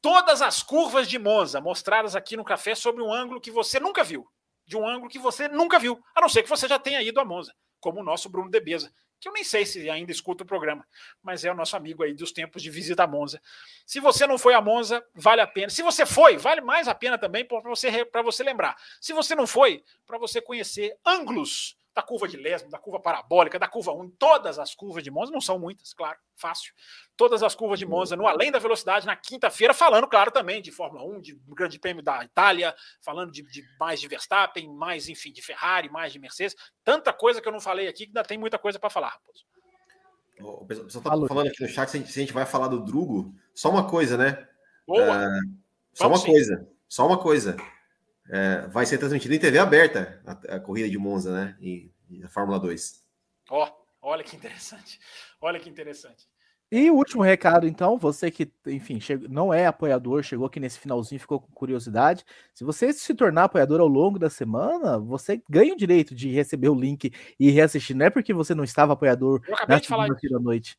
todas as curvas de Monza mostradas aqui no café sobre um ângulo que você nunca viu, de um ângulo que você nunca viu, a não ser que você já tenha ido a Monza, como o nosso Bruno Debeza que eu nem sei se ainda escuta o programa, mas é o nosso amigo aí dos tempos de visita a Monza. Se você não foi a Monza, vale a pena. Se você foi, vale mais a pena também para você, você lembrar. Se você não foi, para você conhecer ângulos da curva de Lesmo, da curva parabólica, da curva 1, todas as curvas de Monza, não são muitas, claro, fácil. Todas as curvas de Monza, no Além da Velocidade, na quinta-feira, falando, claro, também de Fórmula 1, de Grande Prêmio da Itália, falando de, de, mais de Verstappen, mais, enfim, de Ferrari, mais de Mercedes. Tanta coisa que eu não falei aqui, que ainda tem muita coisa para falar, Raposo. O pessoal está falando aqui no chat se a, gente, se a, gente, vai falar do Drugo. Só uma coisa, né? Boa. É, só Vamos uma sim. coisa. Só uma coisa é, vai ser transmitido em TV aberta a, a corrida de Monza, né? E, e a Fórmula 2. Ó, oh, olha que interessante. Olha que interessante. E o último recado, então, você que, enfim, chegou, não é apoiador, chegou aqui nesse finalzinho, ficou com curiosidade. Se você se tornar apoiador ao longo da semana, você ganha o direito de receber o link e reassistir. Não é porque você não estava apoiador Eu acabei na de falar da noite.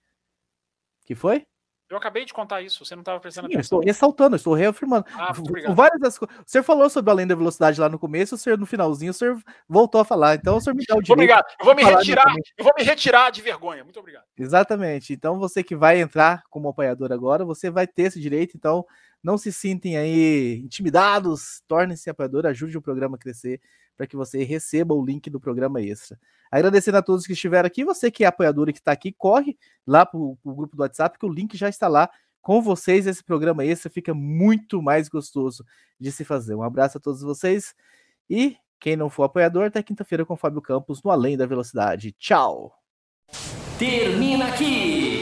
Que foi? Eu acabei de contar isso, você não estava prestando Sim, atenção. Eu estou ressaltando, estou reafirmando. Ah, Várias das coisas. O senhor falou sobre além da velocidade lá no começo, o senhor no finalzinho, o senhor voltou a falar. Então o senhor me dá o direito. Obrigado. Eu vou me retirar, eu vou me retirar de vergonha. Muito obrigado. Exatamente. Então você que vai entrar como apoiador agora, você vai ter esse direito. Então não se sintem aí intimidados, tornem-se apoiador, ajude o programa a crescer para que você receba o link do programa extra. Agradecendo a todos que estiveram aqui, você que é apoiador e que está aqui, corre lá para o grupo do WhatsApp, que o link já está lá com vocês. Esse programa extra fica muito mais gostoso de se fazer. Um abraço a todos vocês e quem não for apoiador, até quinta-feira com o Fábio Campos no Além da Velocidade. Tchau! Termina aqui